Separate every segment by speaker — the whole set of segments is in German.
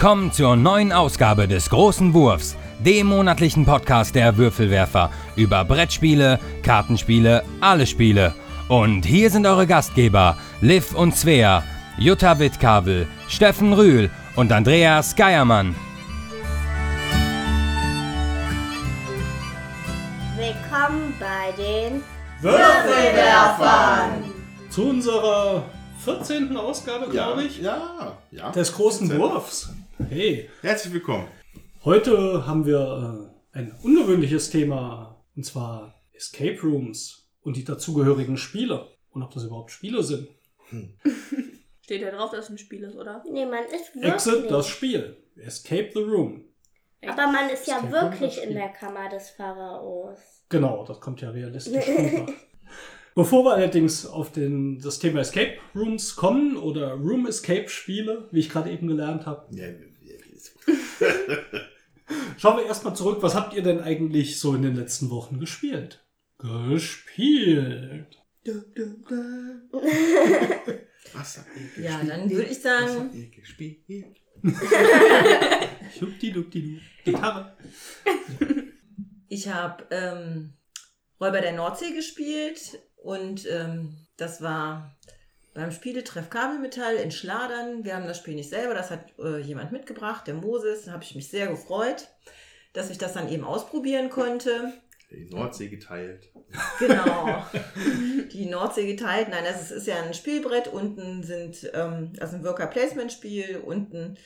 Speaker 1: Willkommen zur neuen Ausgabe des Großen Wurfs, dem monatlichen Podcast der Würfelwerfer über Brettspiele, Kartenspiele, alle Spiele. Und hier sind eure Gastgeber, Liv und Svea, Jutta Wittkabel, Steffen Rühl und Andreas Geiermann.
Speaker 2: Willkommen bei den
Speaker 3: Würfelwerfern!
Speaker 4: Zu unserer 14. Ausgabe,
Speaker 3: Ja,
Speaker 4: glaube ich,
Speaker 3: ja, ja.
Speaker 4: des großen
Speaker 3: 14.
Speaker 4: Wurfs. Hey,
Speaker 3: Herzlich willkommen.
Speaker 4: heute haben wir äh, ein ungewöhnliches Thema, und zwar Escape Rooms und die dazugehörigen Spiele. Und ob das überhaupt Spiele sind.
Speaker 5: Steht ja drauf, dass es ein Spiel ist, oder?
Speaker 2: Nee, man ist wirklich.
Speaker 4: Exit das Spiel. Escape the Room.
Speaker 2: Aber man ist ja
Speaker 4: Escape Room,
Speaker 2: wirklich in der Kammer des Pharaos.
Speaker 4: Genau, das kommt ja realistisch rüber. Bevor wir allerdings auf den, das Thema Escape Rooms kommen oder Room Escape Spiele, wie ich gerade eben gelernt habe,
Speaker 3: Ja, ja,
Speaker 4: Schauen wir erstmal zurück. Was habt ihr denn eigentlich so in den letzten Wochen gespielt? Gespielt.
Speaker 3: Was habt ihr
Speaker 6: Ja,
Speaker 3: gespielt?
Speaker 6: dann würde ich
Speaker 3: Was
Speaker 6: sagen,
Speaker 3: habt ihr gespielt?
Speaker 4: Schubdidubidu. Gitarre.
Speaker 6: ich habe ähm, Räuber der Nordsee gespielt und ähm, das war beim Spieletreff Kabelmetall in Schladern. Wir haben das Spiel nicht selber, das hat äh, jemand mitgebracht, der Moses. Da habe ich mich sehr gefreut, dass ich das dann eben ausprobieren konnte.
Speaker 3: Die Nordsee geteilt.
Speaker 6: Genau. Die Nordsee geteilt. Nein, das ist, ist ja ein Spielbrett. Unten sind, ähm, also ein Worker-Placement-Spiel. Unten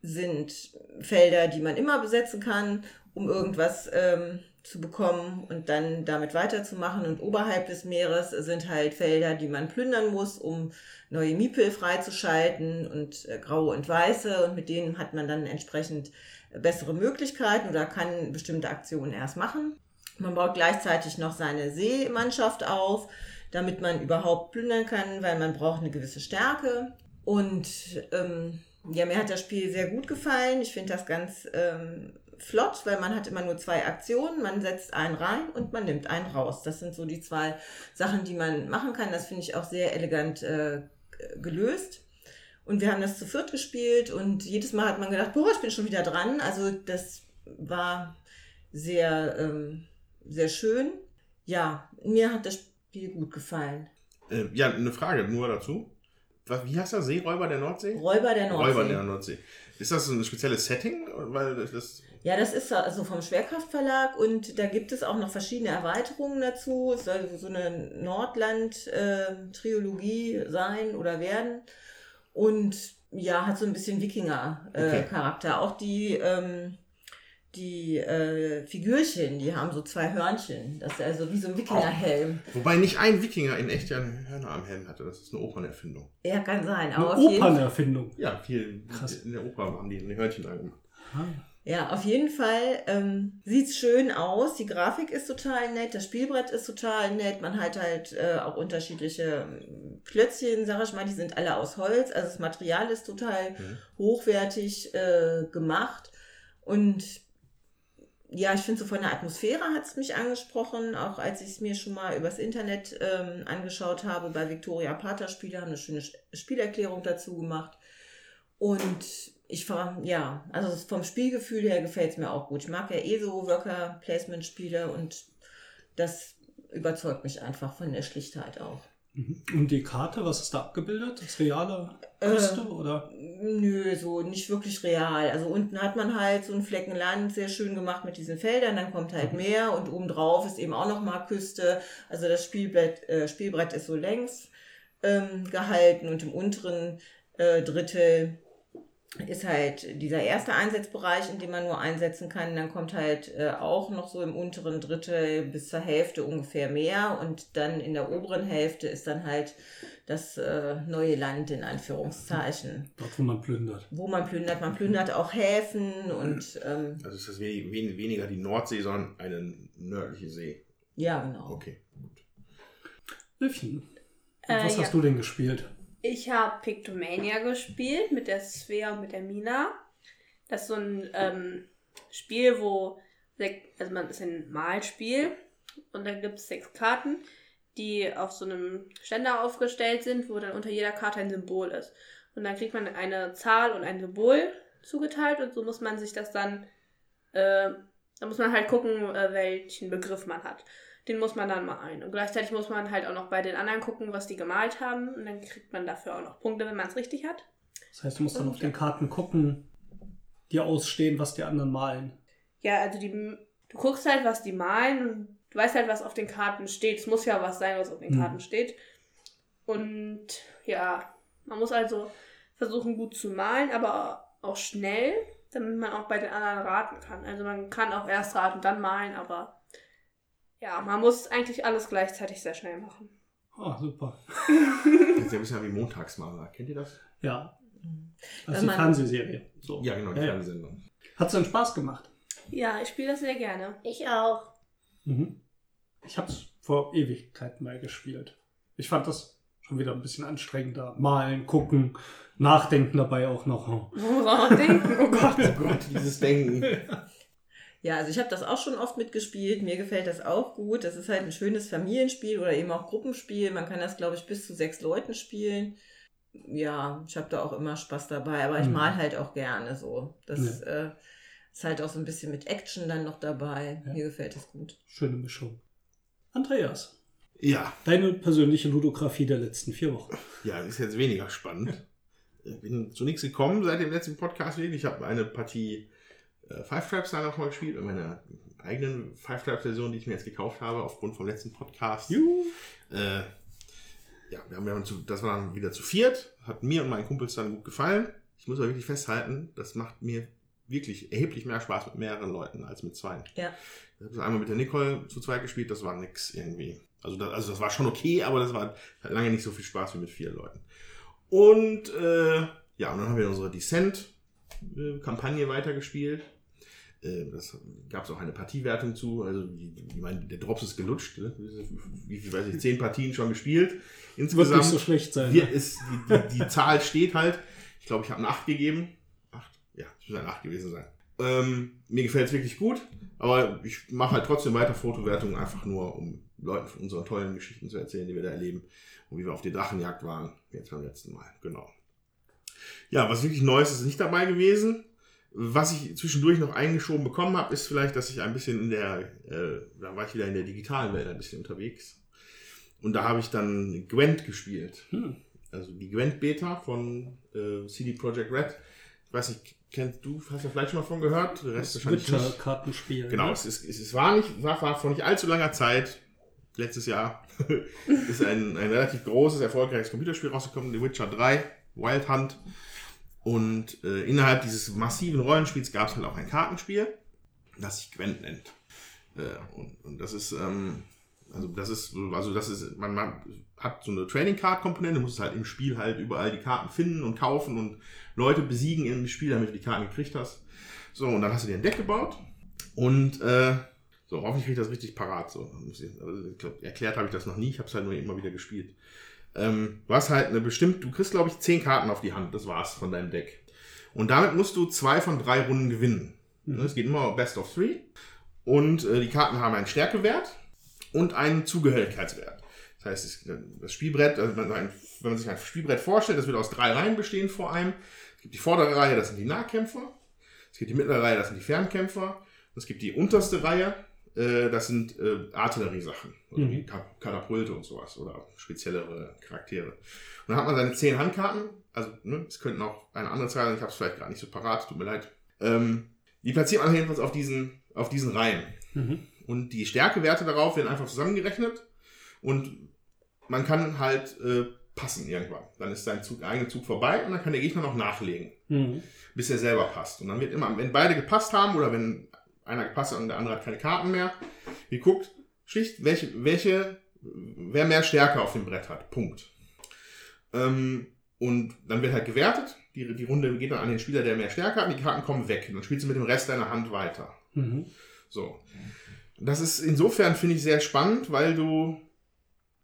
Speaker 6: sind Felder, die man immer besetzen kann, um irgendwas ähm, zu bekommen und dann damit weiterzumachen. Und oberhalb des Meeres sind halt Felder, die man plündern muss, um neue Miepel freizuschalten und äh, graue und weiße. Und mit denen hat man dann entsprechend bessere Möglichkeiten oder kann bestimmte Aktionen erst machen. Man baut gleichzeitig noch seine Seemannschaft auf, damit man überhaupt plündern kann, weil man braucht eine gewisse Stärke. Und ähm, ja, mir hat das Spiel sehr gut gefallen. Ich finde das ganz ähm, flott, weil man hat immer nur zwei Aktionen. Man setzt einen rein und man nimmt einen raus. Das sind so die zwei Sachen, die man machen kann. Das finde ich auch sehr elegant äh, gelöst. Und wir haben das zu viert gespielt und jedes Mal hat man gedacht, boah, ich bin schon wieder dran. Also das war sehr, ähm, sehr schön. Ja, mir hat das Spiel gut gefallen.
Speaker 3: Äh, ja, eine Frage nur dazu. Wie heißt das? Seeräuber der Nordsee?
Speaker 6: Räuber der Nordsee.
Speaker 3: Räuber der Nordsee. Ist das ein spezielles Setting? Weil das,
Speaker 6: Ja, das ist also vom Schwerkraftverlag und da gibt es auch noch verschiedene Erweiterungen dazu. Es soll so eine Nordland-Triologie sein oder werden. Und ja, hat so ein bisschen
Speaker 3: Okay.
Speaker 6: Wikinger-Charakter. Auch die, ähm, die äh, Figürchen, die haben so zwei Hörnchen. Das ist also wie so ein Wikingerhelm.
Speaker 3: wobei nicht ein Wikinger in echt ja einen Hörner am Helm hatte. Das ist eine Opernerfindung.
Speaker 6: Ja, kann sein.
Speaker 4: Eine
Speaker 6: Aber auf jeden Fall.
Speaker 4: Opernerfindung.
Speaker 3: Ja, viel
Speaker 4: Krass.
Speaker 3: in der Oper haben die ein Hörnchen dran gemacht.
Speaker 4: Ah.
Speaker 6: Ja, auf jeden Fall ähm, sieht's schön aus. Die Grafik ist total nett, das Spielbrett ist total nett. Man hat halt äh, auch unterschiedliche ähm, Klötzchen, sag ich mal, die sind alle aus Holz. Also das Material ist total
Speaker 3: Mhm.
Speaker 6: hochwertig äh, gemacht. Und ja, ich finde so von der Atmosphäre hat's mich angesprochen, auch als ich es mir schon mal übers Internet ähm, angeschaut habe. Bei Victoria Pater Spiele haben eine schöne Sch- Spielerklärung dazu gemacht. Und ich war, ja, also vom Spielgefühl her gefällt es mir auch gut. Ich mag ja eh so Worker-Placement-Spiele und das überzeugt mich einfach von der Schlichtheit auch.
Speaker 4: Mhm. Und die Karte, was ist da abgebildet? Das reale Küste
Speaker 6: Äh,
Speaker 4: oder?
Speaker 6: Nö, so nicht wirklich real. Also unten hat man halt so einen Flecken Land, sehr schön gemacht mit diesen Feldern, dann kommt halt Meer und obendrauf ist eben auch nochmal Küste. Also das Spielbrett, äh, Spielbrett ist so längs ähm, gehalten und im unteren äh, Drittel ist halt dieser erste Einsatzbereich, in dem man nur einsetzen kann. Dann kommt halt äh, auch noch so im unteren Drittel bis zur Hälfte ungefähr mehr und dann in der oberen Hälfte ist dann halt das äh, neue Land in Anführungszeichen,
Speaker 4: Dort, wo man plündert.
Speaker 6: wo man plündert. Man plündert auch Häfen und ähm,
Speaker 3: Also ist das wenig, wenig, weniger die Nordsee, sondern eine nördliche See.
Speaker 6: ja, genau.
Speaker 3: Okay, gut.
Speaker 4: Liffchen,
Speaker 5: Äh,
Speaker 4: was
Speaker 5: ja.
Speaker 4: hast du denn gespielt?
Speaker 5: Ich habe Pictomania gespielt mit der Svea und mit der Mina. Das ist so ein ähm, Spiel, wo also man ist ein Malspiel und dann gibt es sechs Karten, die auf so einem Ständer aufgestellt sind, wo dann unter jeder Karte ein Symbol ist. Und dann kriegt man eine Zahl und ein Symbol zugeteilt und so muss man sich das dann, äh, da muss man halt gucken, äh, welchen Begriff man hat. Den muss man dann malen. Und gleichzeitig muss man halt auch noch bei den anderen gucken, was die gemalt haben. Und dann kriegt man dafür auch noch Punkte, wenn man es richtig hat.
Speaker 4: Das heißt, du musst dann auf den Karten gucken, die ausstehen, was die anderen malen.
Speaker 5: Ja, also die, du guckst halt, was die malen und du weißt halt, was auf den Karten steht. Es muss ja was sein, was auf den
Speaker 4: Hm.
Speaker 5: Karten steht. Und ja, man muss also versuchen, gut zu malen, aber auch schnell, damit man auch bei den anderen raten kann. Also man kann auch erst raten, dann malen, aber ja, man muss eigentlich alles gleichzeitig sehr schnell machen.
Speaker 4: Ah, super.
Speaker 3: Das ist ja ein bisschen wie Montagsmaler. Kennt ihr das?
Speaker 4: Ja. Also die Fernsehserie. So.
Speaker 3: Ja, genau, die
Speaker 4: Ja, ja.
Speaker 3: Fernsehsendung.
Speaker 4: Hat es denn Spaß gemacht?
Speaker 5: Ja, ich spiele das sehr gerne.
Speaker 2: Ich auch.
Speaker 4: Mhm. Ich habe es vor Ewigkeiten mal gespielt. Ich fand das schon wieder ein bisschen anstrengender. Malen, gucken, nachdenken dabei auch noch.
Speaker 5: Woran denken? Oh Gott.
Speaker 3: Oh Gott, dieses Denken.
Speaker 6: Ja, also ich habe das auch schon oft mitgespielt. Mir gefällt das auch gut. Das ist halt ein schönes Familienspiel oder eben auch Gruppenspiel. Man kann das, glaube ich, bis zu sechs Leuten spielen. Ja, ich habe da auch immer Spaß dabei, aber ich
Speaker 4: Mhm.
Speaker 6: mal halt auch gerne so. Das äh, ist halt auch so ein bisschen mit Action dann noch dabei.
Speaker 4: Ja.
Speaker 6: Mir gefällt das gut.
Speaker 4: Schöne Mischung. Andreas,
Speaker 3: Ja,
Speaker 4: deine persönliche Ludografie der letzten vier Wochen.
Speaker 3: ja, ist jetzt weniger spannend. Ich bin zu nichts gekommen seit dem letzten Podcast. Ich habe eine Partie äh, Five Traps da noch mal gespielt, in meiner eigenen Five Traps Version, die ich mir jetzt gekauft habe, aufgrund vom letzten Podcast.
Speaker 4: Juhu.
Speaker 3: Äh, ja, wir haben, wir haben zu, das war dann wieder zu viert. Hat mir und meinen Kumpels dann gut gefallen. Ich muss aber wirklich festhalten, das macht mir wirklich erheblich mehr Spaß mit mehreren Leuten als mit zwei.
Speaker 6: Ja.
Speaker 3: Ich habe einmal mit der Nicole zu zweit gespielt, das war nix irgendwie. Also das, also das war schon okay, aber das war lange nicht so viel Spaß wie mit vier Leuten. Und äh, ja, und dann haben wir unsere Descent-Kampagne weitergespielt. Äh, Das gab es auch eine Partiewertung zu. Also, ich meine, der Drops ist gelutscht. Ne? Wie viel weiß ich, zehn Partien schon gespielt.
Speaker 4: Wird
Speaker 3: Insgesamt
Speaker 4: nicht so schlecht sein.
Speaker 3: hier
Speaker 4: Ne?
Speaker 3: ist die, die, die Zahl steht halt. Ich glaube, ich habe eine 8 gegeben. 8? Ja, es muss eine 8 gewesen sein. Ähm, mir gefällt es wirklich gut, aber ich mache halt trotzdem weiter Fotowertungen, einfach nur, um Leuten von unseren tollen Geschichten zu erzählen, die wir da erleben und wie wir auf die Drachenjagd waren, jetzt beim letzten Mal. Genau. Ja, was wirklich Neues ist nicht dabei gewesen. Was ich zwischendurch noch eingeschoben bekommen habe, ist vielleicht, dass ich ein bisschen in der, äh, da war ich wieder in der digitalen Welt ein bisschen unterwegs. Und da habe ich dann Gwent gespielt.
Speaker 4: Hm.
Speaker 3: Also die Gwent Beta von äh, CD Projekt Red. Ich weiß nicht, kennst du, hast du vielleicht schon mal von gehört? Der Rest
Speaker 4: Das. Witcher-Kartenspiel.
Speaker 3: Genau,
Speaker 4: Ne?
Speaker 3: es, ist, es, es war nicht, war, war vor nicht allzu langer Zeit, letztes Jahr, ist ein, ein relativ großes, erfolgreiches Computerspiel rausgekommen, The Witcher 3, Wild Hunt. Und äh, innerhalb dieses massiven Rollenspiels gab es halt auch ein Kartenspiel, das sich Gwent nennt. Äh, und, und das ist, ähm, also das ist, also das ist, man, man hat so eine Trading Card Komponente, muss halt im Spiel halt überall die Karten finden und kaufen und Leute besiegen im Spiel, damit du die Karten gekriegt hast. So, und dann hast du dir ein Deck gebaut und äh, so, hoffentlich kriege ich das richtig parat. So. Also, glaub, erklärt habe ich das noch nie, ich habe es halt nur immer wieder gespielt. Ähm, du hast halt eine bestimmt, du kriegst glaube ich zehn Karten auf die Hand, das war's von deinem Deck. Und damit musst du zwei von drei Runden gewinnen.
Speaker 4: Mhm.
Speaker 3: Es geht immer Best of Three. Und äh, die Karten haben einen Stärkewert und einen Zugehörigkeitswert. Das heißt, es, das Spielbrett, also wenn, man, sich ein Spielbrett vorstellt, das wird aus drei Reihen bestehen vor einem. Es gibt die vordere Reihe, das sind die Nahkämpfer. Es gibt die mittlere Reihe, das sind die Fernkämpfer. Es gibt die unterste Reihe, äh, das sind äh, Artilleriesachen.
Speaker 4: Mhm.
Speaker 3: wie Ka- Katapulte und sowas. Oder speziellere Charaktere. Und dann hat man seine zehn Handkarten. Also, ne, es könnten auch eine andere Zahl sein. Ich habe es vielleicht gerade nicht so parat, tut mir leid. Ähm, die platziert man jedenfalls auf diesen, auf diesen Reihen.
Speaker 4: Mhm.
Speaker 3: Und die Stärkewerte darauf werden einfach zusammengerechnet. Und man kann halt äh, passen irgendwann. Dann ist sein Zug, eigene Zug vorbei und dann kann der Gegner noch nachlegen,
Speaker 4: Mhm.
Speaker 3: bis er selber passt. Und dann wird immer, wenn beide gepasst haben oder wenn einer gepasst hat und der andere hat keine Karten mehr, geguckt, Schicht, welche, welche, wer mehr Stärke auf dem Brett hat. Punkt. Ähm, und dann wird halt gewertet. Die, die Runde geht dann an den Spieler, der mehr Stärke hat. Und die Karten kommen weg. Und dann spielst du mit dem Rest deiner Hand weiter.
Speaker 4: Mhm.
Speaker 3: So. Das ist insofern, finde ich, sehr spannend, weil du,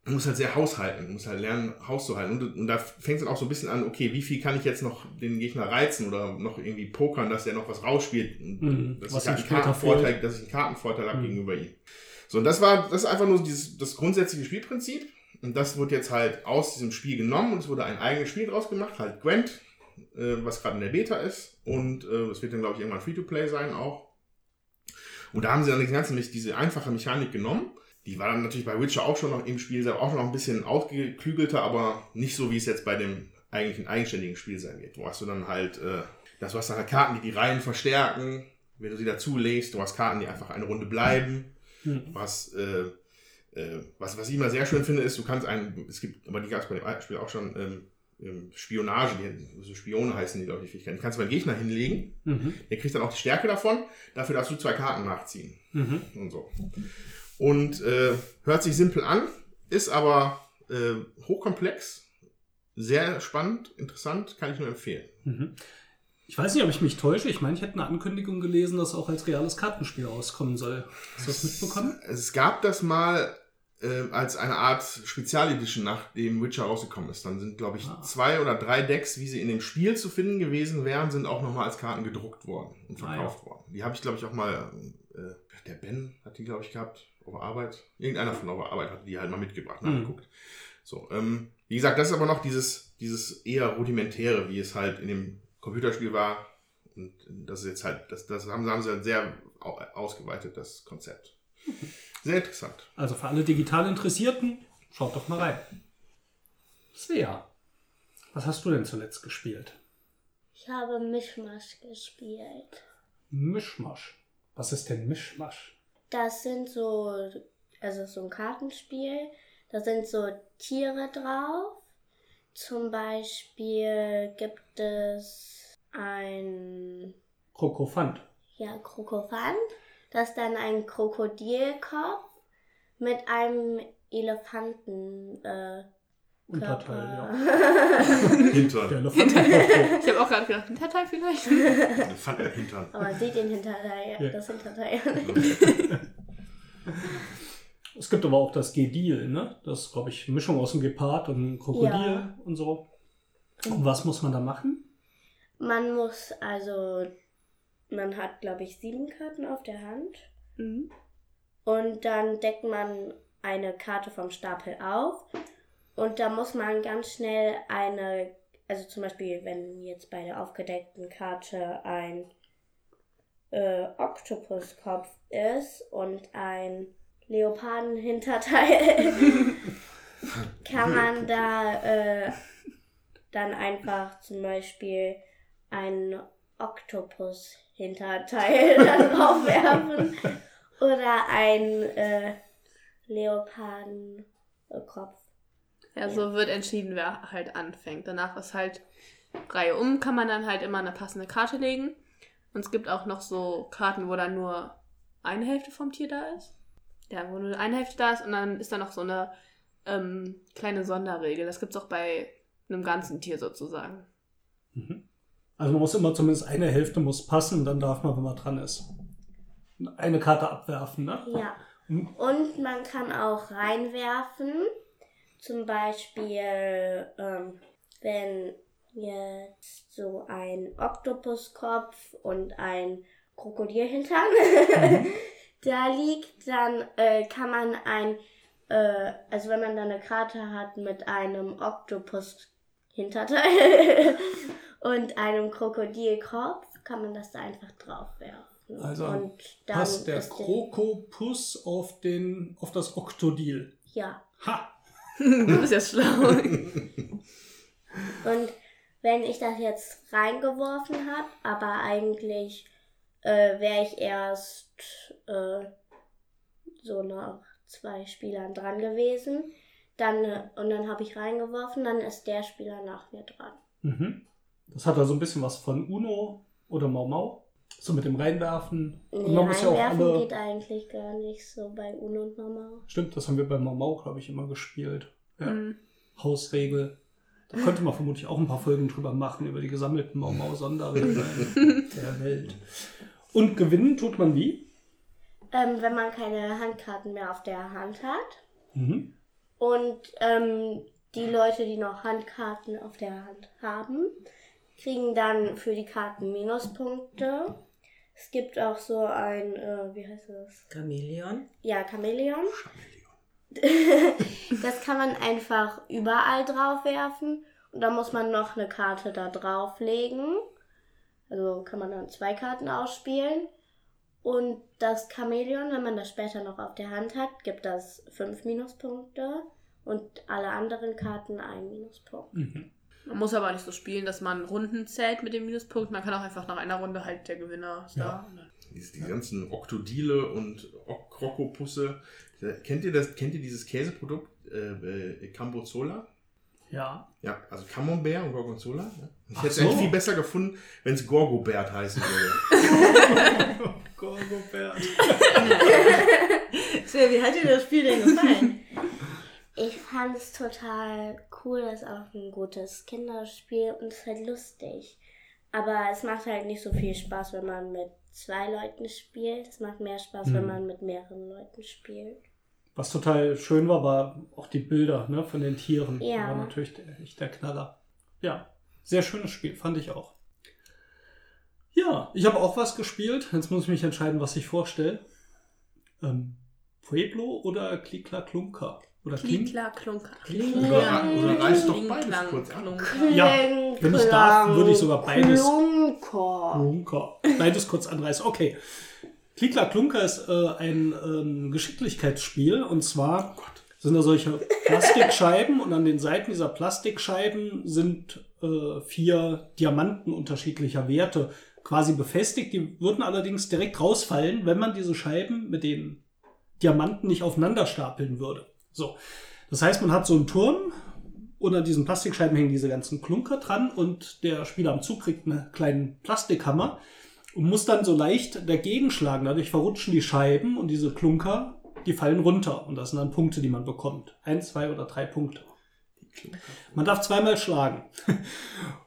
Speaker 3: du musst halt sehr haushalten. Du musst halt lernen, Haus zu halten. Und, und da fängt es dann auch so ein bisschen an, okay, wie viel kann ich jetzt noch den Gegner reizen oder noch irgendwie pokern, dass der noch was rausspielt.
Speaker 4: Mhm.
Speaker 3: Dass,
Speaker 4: Was
Speaker 3: ich halt einen Kartenvorteil, dass ich einen Kartenvorteil habe
Speaker 4: Mhm.
Speaker 3: gegenüber ihm. So, und das war, das ist einfach nur dieses, das grundsätzliche Spielprinzip. Und das wurde jetzt halt aus diesem Spiel genommen und es wurde ein eigenes Spiel draus gemacht, halt Gwent. äh, was gerade in der Beta ist. Und äh, es wird dann, glaube ich, irgendwann Free-to-Play sein auch. Und da haben sie dann die ganze, diese einfache Mechanik genommen. Die war dann natürlich bei Witcher auch schon noch im Spiel, selber auch schon noch ein bisschen ausgeklügelter, aber nicht so, wie es jetzt bei dem eigentlichen eigenständigen Spiel sein wird. Wo hast du dann halt, äh, das, du hast dann halt Karten, die die Reihen verstärken, wenn du sie dazu legst. Du hast Karten, die einfach eine Runde bleiben.
Speaker 4: Hm.
Speaker 3: Was, äh, äh, was, was ich immer sehr schön finde, ist, du kannst einen, es gibt, aber die gab es bei dem alten Spiel auch schon, ähm, ähm, Spionage, die, so Spione heißen die, glaube ich, Fähigkeiten. Die kannst du beim Gegner hinlegen.
Speaker 4: Mhm.
Speaker 3: Der kriegt dann auch die Stärke davon. Dafür darfst du zwei Karten nachziehen.
Speaker 4: Mhm.
Speaker 3: Und so. Und äh, hört sich simpel an, ist aber äh, hochkomplex, sehr spannend, interessant, kann ich nur empfehlen.
Speaker 4: Mhm. Ich weiß nicht, ob ich mich täusche. Ich meine, ich hätte eine Ankündigung gelesen, dass auch als reales Kartenspiel rauskommen soll. Hast du das mitbekommen?
Speaker 3: Es gab das mal äh, als eine Art Spezialedition, nachdem Witcher rausgekommen ist. Dann sind, glaube ich,
Speaker 4: Ah.
Speaker 3: zwei oder drei Decks, wie sie in dem Spiel zu finden gewesen wären, sind auch nochmal als Karten gedruckt worden und
Speaker 4: Ah,
Speaker 3: verkauft worden. Die habe ich, glaube ich, auch mal, äh, der Ben hat die, glaube ich, gehabt, auf Arbeit. Irgendeiner von auf Arbeit hat die halt mal mitgebracht,
Speaker 4: Mhm.
Speaker 3: nachgeguckt. So, ähm, wie gesagt, das ist aber noch dieses, dieses eher rudimentäre, wie es halt in dem Computerspiel war. Und das ist jetzt halt, das, das haben, haben sie halt sehr au- ausgeweitet, das Konzept. Sehr interessant.
Speaker 4: Also für alle digital Interessierten, schaut doch mal rein. Svea, was hast du denn zuletzt gespielt?
Speaker 2: Ich habe Mischmasch gespielt.
Speaker 4: Mischmasch. Was ist denn Mischmasch?
Speaker 2: Das sind so, also so ein Kartenspiel. Da sind so Tiere drauf. Zum Beispiel gibt es ein
Speaker 4: Krokofant.
Speaker 2: ja, Krokophant. Das ist dann ein Krokodilkopf mit einem Elefanten. Äh,
Speaker 4: Unterteil, ja.
Speaker 3: Hintern.
Speaker 5: Ich habe auch gerade gedacht, ein Teil vielleicht.
Speaker 3: Fand er Hintern.
Speaker 2: Aber man sieht den Hinterteil,
Speaker 4: Ja.
Speaker 2: das Hinterteil ja nicht.
Speaker 4: es gibt aber auch das Gedil, ne? Das ist, glaube ich, eine Mischung aus einem Gepard und einem Krokodil
Speaker 2: Ja.
Speaker 4: und so. Und was muss man da machen?
Speaker 2: Man muss also, man hat glaube ich sieben Karten auf der Hand.
Speaker 5: Mhm.
Speaker 2: Und dann deckt man eine Karte vom Stapel auf. Und da muss man ganz schnell eine, also zum Beispiel, wenn jetzt bei der aufgedeckten Karte ein äh, Oktopuskopf ist und ein Leopardenhinterteil, kann man da äh, dann einfach zum Beispiel ein Oktopus-Hinterteil dann draufwerfen. Oder ein äh, Leopardenkopf.
Speaker 5: Ja, so wird entschieden, wer halt anfängt. Danach ist halt Reihe um, kann man dann halt immer eine passende Karte legen. Und es gibt auch noch so Karten, wo dann nur eine Hälfte vom Tier da ist. Ja, wo nur eine Hälfte da ist und dann ist da noch so eine ähm, kleine Sonderregel. Das gibt es auch bei einem ganzen Tier sozusagen.
Speaker 4: Mhm. Also man muss immer zumindest eine Hälfte muss passen, dann darf man, wenn man dran ist, eine Karte abwerfen, ne?
Speaker 2: Ja.
Speaker 4: Mhm.
Speaker 2: Und man kann auch reinwerfen. Zum Beispiel, ähm, wenn jetzt so ein Oktopuskopf und ein Krokodilhintern da liegt, dann äh, kann man ein, äh, also wenn man dann eine Karte hat mit einem Oktopus-Hinterteil und einem Krokodilkopf, kann man das da einfach drauf werfen.
Speaker 4: Also
Speaker 2: und
Speaker 4: Passt der- Krokopus auf, den, auf das Oktodil.
Speaker 2: Ja.
Speaker 4: Ha!
Speaker 5: Du bist ja schlau.
Speaker 2: Und wenn ich das jetzt reingeworfen habe, aber eigentlich äh, wäre ich erst äh, so nach zwei Spielern dran gewesen, dann äh, und dann habe ich reingeworfen, dann ist der Spieler nach mir dran.
Speaker 4: Mhm. Das hat also ein bisschen was von Uno oder Mau Mau. So mit dem Reinwerfen. Und
Speaker 2: Nee,
Speaker 4: man muss ja auch
Speaker 2: reinwerfen
Speaker 4: alle.
Speaker 2: geht eigentlich gar nicht so bei Uno und Mama.
Speaker 4: Stimmt, das haben wir bei Mau, glaube ich, immer gespielt. Ja.
Speaker 5: Mhm.
Speaker 4: Hausregel. Da könnte man vermutlich auch ein paar Folgen drüber machen, über die gesammelten Mau Mau Sonderregeln der Welt. Und gewinnen tut man wie?
Speaker 2: Ähm, wenn man keine Handkarten mehr auf der Hand hat.
Speaker 4: Mhm.
Speaker 2: Und ähm, die Leute, die noch Handkarten auf der Hand haben, kriegen dann für die Karten Minuspunkte. Es gibt auch so ein, äh, wie heißt das?
Speaker 6: Chamäleon.
Speaker 2: Ja, Chamäleon. das kann man einfach überall drauf werfen Da muss man noch eine Karte da drauflegen. Also kann man dann zwei Karten ausspielen. Und das Chamäleon, wenn man das später noch auf der Hand hat, gibt das fünf Minuspunkte und alle anderen Karten einen Minuspunkt.
Speaker 4: Mhm.
Speaker 5: Man muss aber nicht so spielen, dass man Runden zählt mit dem Minuspunkt. Man kann auch einfach nach einer Runde halt der Gewinner ist
Speaker 4: Ja.
Speaker 5: da.
Speaker 3: Die, ganzen Oktodile und Ok- Krokopusse. Kennt ihr das? Kennt ihr dieses Käseprodukt äh, äh, Cambozola?
Speaker 4: Ja.
Speaker 3: Ja, also Camembert und Gorgonzola. Ja. Ich
Speaker 4: Ach
Speaker 3: hätte es
Speaker 4: so.
Speaker 3: eigentlich viel besser gefunden, wenn es Gorgobert heißen würde.
Speaker 4: Gorgobert.
Speaker 6: Svea, wie hat dir das Spiel denn gefallen?
Speaker 2: Ich fand es total cool, es ist auch ein gutes Kinderspiel und es ist halt lustig. Aber es macht halt nicht so viel Spaß, wenn man mit zwei Leuten spielt. Es macht mehr Spaß, wenn
Speaker 4: Mhm.
Speaker 2: man mit mehreren Leuten spielt.
Speaker 4: Was total schön war, war auch die Bilder ne, von den Tieren.
Speaker 2: Ja.
Speaker 4: War natürlich der, echt der Knaller. Ja, sehr schönes Spiel, fand ich auch. Ja, ich habe auch was gespielt. Jetzt muss ich mich entscheiden, was ich vorstelle. Ähm, Pueblo oder Klikla Klunker? Oder Klink?
Speaker 5: Klikla, Klunker.
Speaker 3: Oder, oder reißt doch beides
Speaker 5: Klinklang,
Speaker 3: kurz an.
Speaker 5: Klunker.
Speaker 4: Ja, wenn ich darf, würde ich sogar beides-
Speaker 2: Klunker.
Speaker 4: Klunker. Beides kurz anreißen. Okay. Klikla Klunker ist äh, ein ähm, Geschicklichkeitsspiel und zwar sind da solche Plastikscheiben und an den Seiten dieser Plastikscheiben sind äh, vier Diamanten unterschiedlicher Werte quasi befestigt. Die würden allerdings direkt rausfallen, wenn man diese Scheiben mit den Diamanten nicht aufeinander stapeln würde. So. Das heißt, man hat so einen Turm und an diesen Plastikscheiben hängen diese ganzen Klunker dran und der Spieler am Zug kriegt einen kleinen Plastikhammer und muss dann so leicht dagegen schlagen. Dadurch verrutschen die Scheiben und diese Klunker, die fallen runter. Und das sind dann Punkte, die man bekommt. Ein, zwei oder drei Punkte. Man darf zweimal schlagen.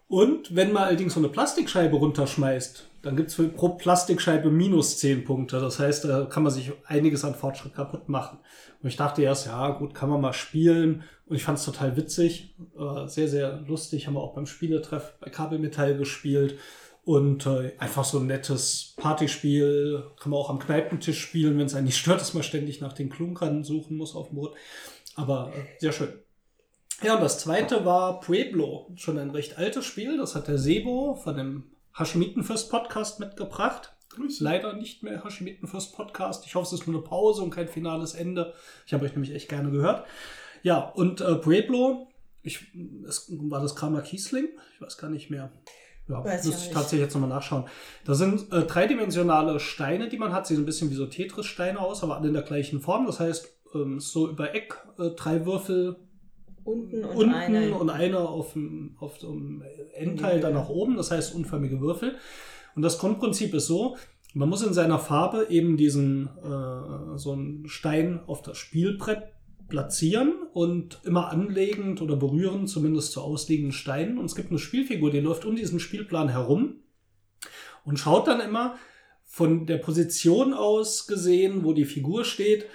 Speaker 4: Und wenn man allerdings so eine Plastikscheibe runterschmeißt, dann gibt es pro Plastikscheibe minus 10 Punkte. Das heißt, da kann man sich einiges an Fortschritt kaputt machen. Und ich dachte erst, ja gut, kann man mal spielen. Und ich fand es total witzig. Äh, sehr, sehr lustig. Haben wir auch beim Spieletreff bei Kabelmetall gespielt. Und äh, einfach so ein nettes Partyspiel. Kann man auch am Kneipentisch spielen, wenn es einen nicht stört, dass man ständig nach den Klunkern suchen muss auf dem Boot. Aber äh, sehr schön. Ja, und das zweite war Pueblo. Schon ein recht altes Spiel. Das hat der Sebo von dem Hashimitenfürst Podcast mitgebracht.
Speaker 3: Grüße.
Speaker 4: Leider nicht mehr Hashimitenfürst Podcast. Ich hoffe, es ist nur eine Pause und kein finales Ende. Ich habe euch nämlich echt gerne gehört. Ja, und äh, Pueblo, ich, es, war das Kramer Kiesling? Ich weiß gar nicht mehr. Ja,
Speaker 6: Weiß
Speaker 4: muss
Speaker 6: ich
Speaker 4: tatsächlich jetzt nochmal nachschauen. Da sind äh, dreidimensionale Steine, die man hat. Sie sehen ein bisschen wie so Tetris-Steine aus, aber alle in der gleichen Form. Das heißt, ähm, so über Eck, äh, drei Würfel
Speaker 6: Unten und
Speaker 4: unten
Speaker 6: eine.
Speaker 4: und einer auf dem, auf dem Endteil dann nach oben, das heißt unförmige Würfel. Und das Grundprinzip ist so, man muss in seiner Farbe eben diesen äh, so einen Stein auf das Spielbrett platzieren und immer anlegend oder berührend zumindest zu ausliegenden Steinen. Und es gibt eine Spielfigur, die läuft um diesen Spielplan herum und schaut dann immer von der Position aus gesehen, wo die Figur steht,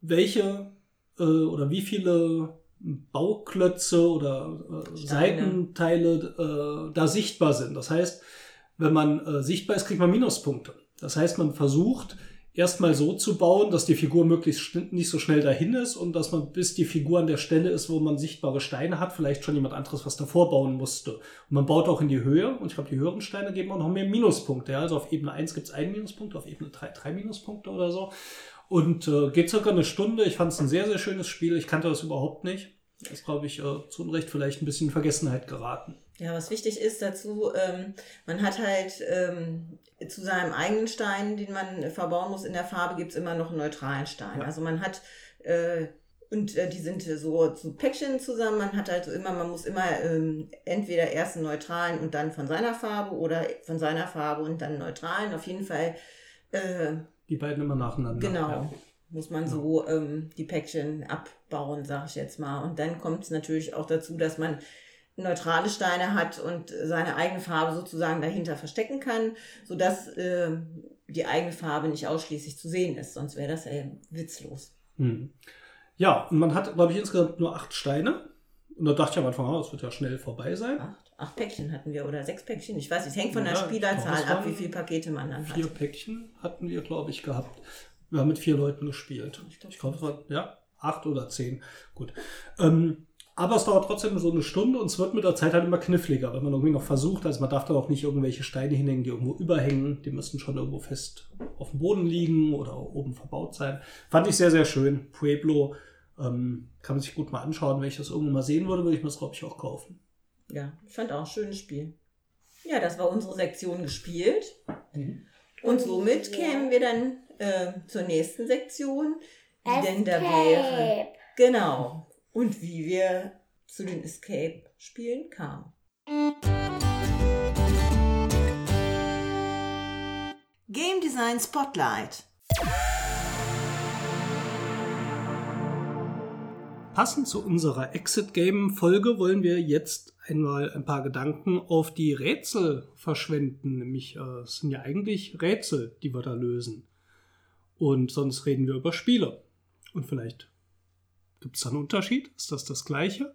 Speaker 4: welche äh, oder wie viele Bauklötze oder äh. Seitenteile äh, da sichtbar sind. Das heißt, wenn man äh, sichtbar ist, kriegt man Minuspunkte. Das heißt, man versucht erstmal so zu bauen, dass die Figur möglichst nicht so schnell dahin ist und dass man bis die Figur an der Stelle ist, wo man sichtbare Steine hat, vielleicht schon jemand anderes was davor bauen musste. Und man baut auch in die Höhe und ich glaube, die höheren Steine geben auch noch mehr Minuspunkte. Ja? Also auf Ebene 1 gibt es einen Minuspunkt, auf Ebene 3 drei Minuspunkte oder so. Und äh, geht circa eine Stunde. Ich fand es ein sehr, sehr schönes Spiel. Ich kannte das überhaupt nicht. Ist, glaube ich, äh, zu Unrecht vielleicht ein bisschen in Vergessenheit geraten.
Speaker 6: Ja, was wichtig ist dazu, ähm, man hat halt ähm, zu seinem eigenen Stein, den man verbauen muss in der Farbe, gibt's immer noch einen neutralen Stein.
Speaker 4: Ja.
Speaker 6: Also man hat, äh, und äh, die sind so zu Päckchen zusammen, man hat halt immer, man muss immer ähm, entweder erst einen neutralen und dann von seiner Farbe oder von seiner Farbe und dann einen neutralen. Auf jeden Fall äh,
Speaker 4: Die beiden immer nacheinander.
Speaker 6: Genau.
Speaker 4: Ja.
Speaker 6: Muss man so ähm, die Päckchen abbauen, sag ich jetzt mal. Und dann kommt es natürlich auch dazu, dass man neutrale Steine hat und seine eigene Farbe sozusagen dahinter verstecken kann, sodass äh, die eigene Farbe nicht ausschließlich zu sehen ist. Sonst wäre das ja witzlos.
Speaker 4: Hm. Ja, und man hat, glaube ich, insgesamt nur acht Steine. Und da dachte ich am Anfang, ah, das wird ja schnell vorbei sein.
Speaker 6: Acht, acht Päckchen hatten wir oder sechs Päckchen. Ich weiß es hängt von der
Speaker 4: Ja, ich
Speaker 6: Spielerzahl ab, wie viele Pakete man dann
Speaker 4: Vier
Speaker 6: hat.
Speaker 4: Päckchen hatten wir, glaube ich, gehabt. Wir haben mit vier Leuten gespielt.
Speaker 6: Ich glaub,
Speaker 4: Ich glaube, es waren, ja, acht oder zehn. Gut. Ähm, Aber es dauert trotzdem so eine Stunde und es wird mit der Zeit halt immer kniffliger, wenn man irgendwie noch versucht. Also man darf da auch nicht irgendwelche Steine hinhängen, die irgendwo überhängen. Die müssen schon irgendwo fest auf dem Boden liegen oder oben verbaut sein. Fand ich sehr, sehr schön. Pueblo ähm, kann man sich gut mal anschauen. Wenn ich das irgendwo mal sehen würde, würde ich mir das, glaube ich, auch kaufen.
Speaker 6: Ja, ich fand auch ein schönes Spiel. Ja, das war unsere Sektion gespielt. Und somit
Speaker 2: Ja.
Speaker 6: kämen wir dann äh, zur nächsten Sektion, die denn da
Speaker 2: Escape.
Speaker 6: wäre. Genau. Und wie wir zu den Escape-Spielen kamen. Game Design Spotlight.
Speaker 4: Passend zu unserer Exit-Game-Folge wollen wir jetzt einmal ein paar Gedanken auf die Rätsel verschwenden. Nämlich, äh, es sind ja eigentlich Rätsel, die wir da lösen. Und sonst reden wir über Spiele. Und vielleicht gibt es da einen Unterschied? Ist das das Gleiche?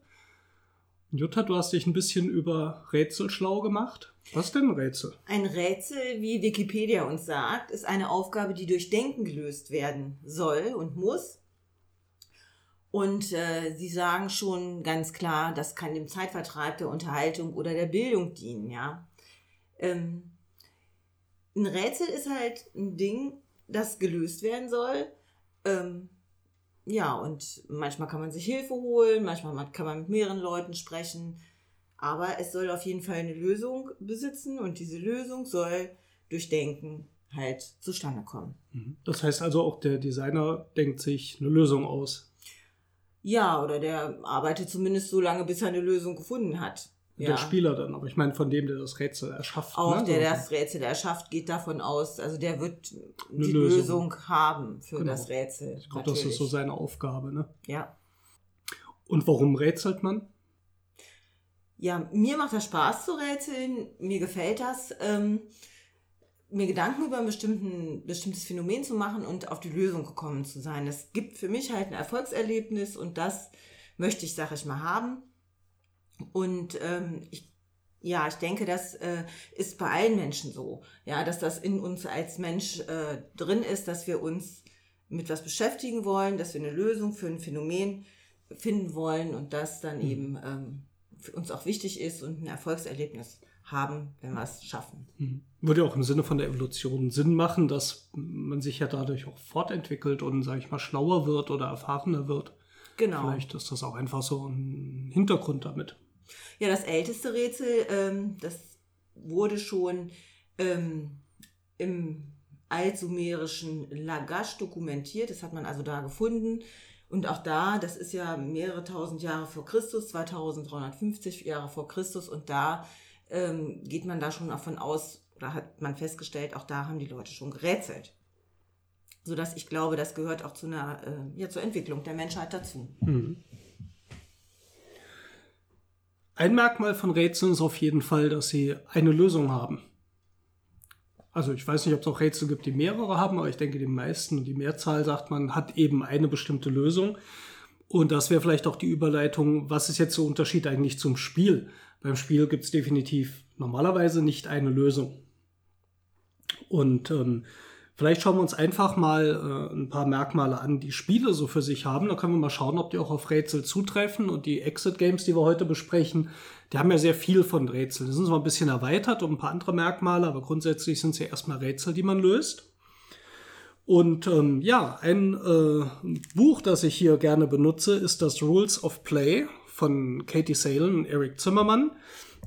Speaker 4: Jutta, du hast dich ein bisschen über Rätsel schlau gemacht. Was denn Rätsel?
Speaker 6: Ein Rätsel, wie Wikipedia uns sagt, ist eine Aufgabe, die durch Denken gelöst werden soll und muss. Und äh, sie sagen schon ganz klar, das kann dem Zeitvertreib, der Unterhaltung oder der Bildung dienen, ja. Ähm, ein Rätsel ist halt ein Ding, das gelöst werden soll. Ähm, ja, und manchmal kann man sich Hilfe holen, manchmal kann man mit mehreren Leuten sprechen. Aber es soll auf jeden Fall eine Lösung besitzen und diese Lösung soll durch Denken halt zustande kommen.
Speaker 4: Das heißt also, auch der Designer denkt sich eine Lösung aus.
Speaker 6: Ja, oder der arbeitet zumindest so lange, bis er eine Lösung gefunden hat. Ja.
Speaker 4: Der Spieler dann, aber ich meine von dem, der das Rätsel erschafft.
Speaker 6: Auch
Speaker 4: ne?
Speaker 6: der das Rätsel erschafft, geht davon aus, also der wird
Speaker 4: Eine
Speaker 6: die
Speaker 4: Lösung.
Speaker 6: Lösung. haben für
Speaker 4: Genau.
Speaker 6: das Rätsel.
Speaker 4: Ich glaube, das ist so seine Aufgabe. Ne?
Speaker 6: Ja.
Speaker 4: Und warum rätselt man?
Speaker 6: Ja, mir macht das Spaß zu rätseln, mir gefällt das, ähm, mir Gedanken über ein bestimmtes Phänomen zu machen und auf die Lösung gekommen zu sein. Es gibt für mich halt ein Erfolgserlebnis und das möchte ich, sag ich mal, haben. Und ähm, ich, ja, ich denke, das äh, ist bei allen Menschen so, ja, dass das in uns als Mensch äh, drin ist, dass wir uns mit was beschäftigen wollen, dass wir eine Lösung für ein Phänomen finden wollen und das dann eben ähm, für uns auch wichtig ist und ein Erfolgserlebnis haben, wenn wir es schaffen.
Speaker 4: Hm. Würde ja auch im Sinne von der Evolution Sinn machen, dass man sich ja dadurch auch fortentwickelt und, sage ich mal, schlauer wird oder erfahrener wird.
Speaker 6: Genau.
Speaker 4: Vielleicht ist das auch einfach so ein Hintergrund damit.
Speaker 6: Ja, das älteste Rätsel, ähm, das wurde schon ähm, im altsumerischen Lagash dokumentiert. Das hat man also da gefunden. Und auch da, das ist ja mehrere tausend Jahre vor Christus, 2350 Jahre vor Christus. Und da ähm, geht man da schon davon aus, oder hat man festgestellt, auch da haben die Leute schon gerätselt. Sodass ich glaube, das gehört auch zu einer, äh, ja, zur Entwicklung der Menschheit dazu.
Speaker 4: Ein Merkmal von Rätseln ist auf jeden Fall, dass sie eine Lösung haben. Also ich weiß nicht, ob es auch Rätsel gibt, die mehrere haben, aber ich denke, die meisten und die Mehrzahl sagt man, hat eben eine bestimmte Lösung. Und das wäre vielleicht auch die Überleitung, was ist jetzt der Unterschied eigentlich zum Spiel? Beim Spiel gibt es definitiv normalerweise nicht eine Lösung. Und ähm, vielleicht schauen wir uns einfach mal äh, ein paar Merkmale an, die Spiele so für sich haben. Da können wir mal schauen, ob die auch auf Rätsel zutreffen. Und die Exit-Games, die wir heute besprechen, die haben ja sehr viel von Rätseln. Die sind zwar ein bisschen erweitert um ein paar andere Merkmale, aber grundsätzlich sind es ja erstmal Rätsel, die man löst. Und ähm, ja, ein äh, Buch, das ich hier gerne benutze, ist das Rules of Play von Katie Salen und Eric Zimmermann.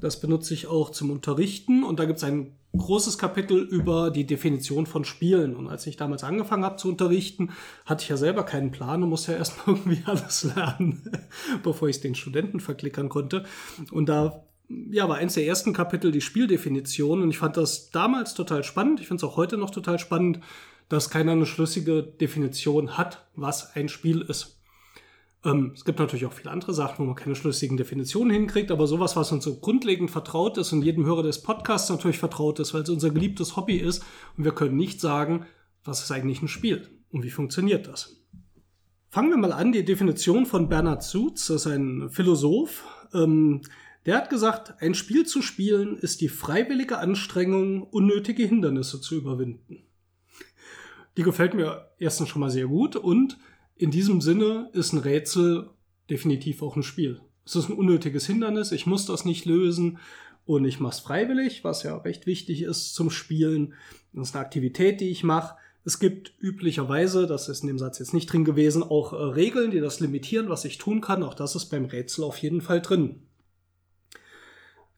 Speaker 4: Das benutze ich auch zum Unterrichten und da gibt es ein großes Kapitel über die Definition von Spielen. Und als ich damals angefangen habe zu unterrichten, hatte ich ja selber keinen Plan und musste ja erstmal irgendwie alles lernen, bevor ich es den Studenten verklickern konnte. Und da ja, war eins der ersten Kapitel die Spieldefinition und ich fand das damals total spannend. Ich finde es auch heute noch total spannend, dass keiner eine schlüssige Definition hat, was ein Spiel ist. Ähm, es gibt natürlich auch viele andere Sachen, wo man keine schlüssigen Definitionen hinkriegt, aber sowas, was uns so grundlegend vertraut ist und jedem Hörer des Podcasts natürlich vertraut ist, weil es unser geliebtes Hobby ist und wir können nicht sagen, was ist eigentlich ein Spiel und wie funktioniert das. Fangen wir mal an, die Definition von Bernhard Suitz, das ist ein Philosoph, ähm, der hat gesagt, ein Spiel zu spielen ist die freiwillige Anstrengung, unnötige Hindernisse zu überwinden. Die gefällt mir erstens schon mal sehr gut und in diesem Sinne ist ein Rätsel definitiv auch ein Spiel. es ist ein unnötiges Hindernis, ich muss das nicht lösen und ich mache es freiwillig, was ja recht wichtig ist zum Spielen. Das ist eine Aktivität, die ich mache. Es gibt üblicherweise, das ist in dem Satz jetzt nicht drin gewesen, auch äh, Regeln, die das limitieren, was ich tun kann. Auch das ist beim Rätsel auf jeden Fall drin.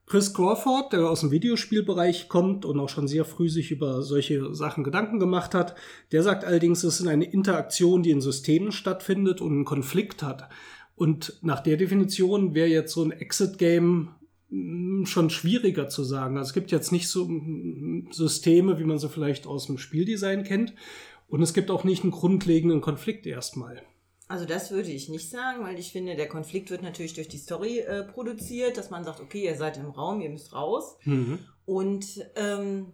Speaker 4: Chris Crawford, der aus dem Videospielbereich kommt und auch schon sehr früh sich über solche Sachen Gedanken gemacht hat, der sagt allerdings, es ist eine Interaktion, die in Systemen stattfindet und einen Konflikt hat. Und nach der Definition wäre jetzt so ein Exit-Game hm, schon schwieriger zu sagen. Also es gibt jetzt nicht so hm, Systeme, wie man sie vielleicht aus dem Spieldesign kennt. Und es gibt auch nicht einen grundlegenden Konflikt erstmal.
Speaker 6: Also das würde ich nicht sagen, weil ich finde, der Konflikt wird natürlich durch die Story äh, produziert, dass man sagt, okay, ihr seid im Raum, ihr müsst raus.
Speaker 4: Mhm.
Speaker 6: Und ähm,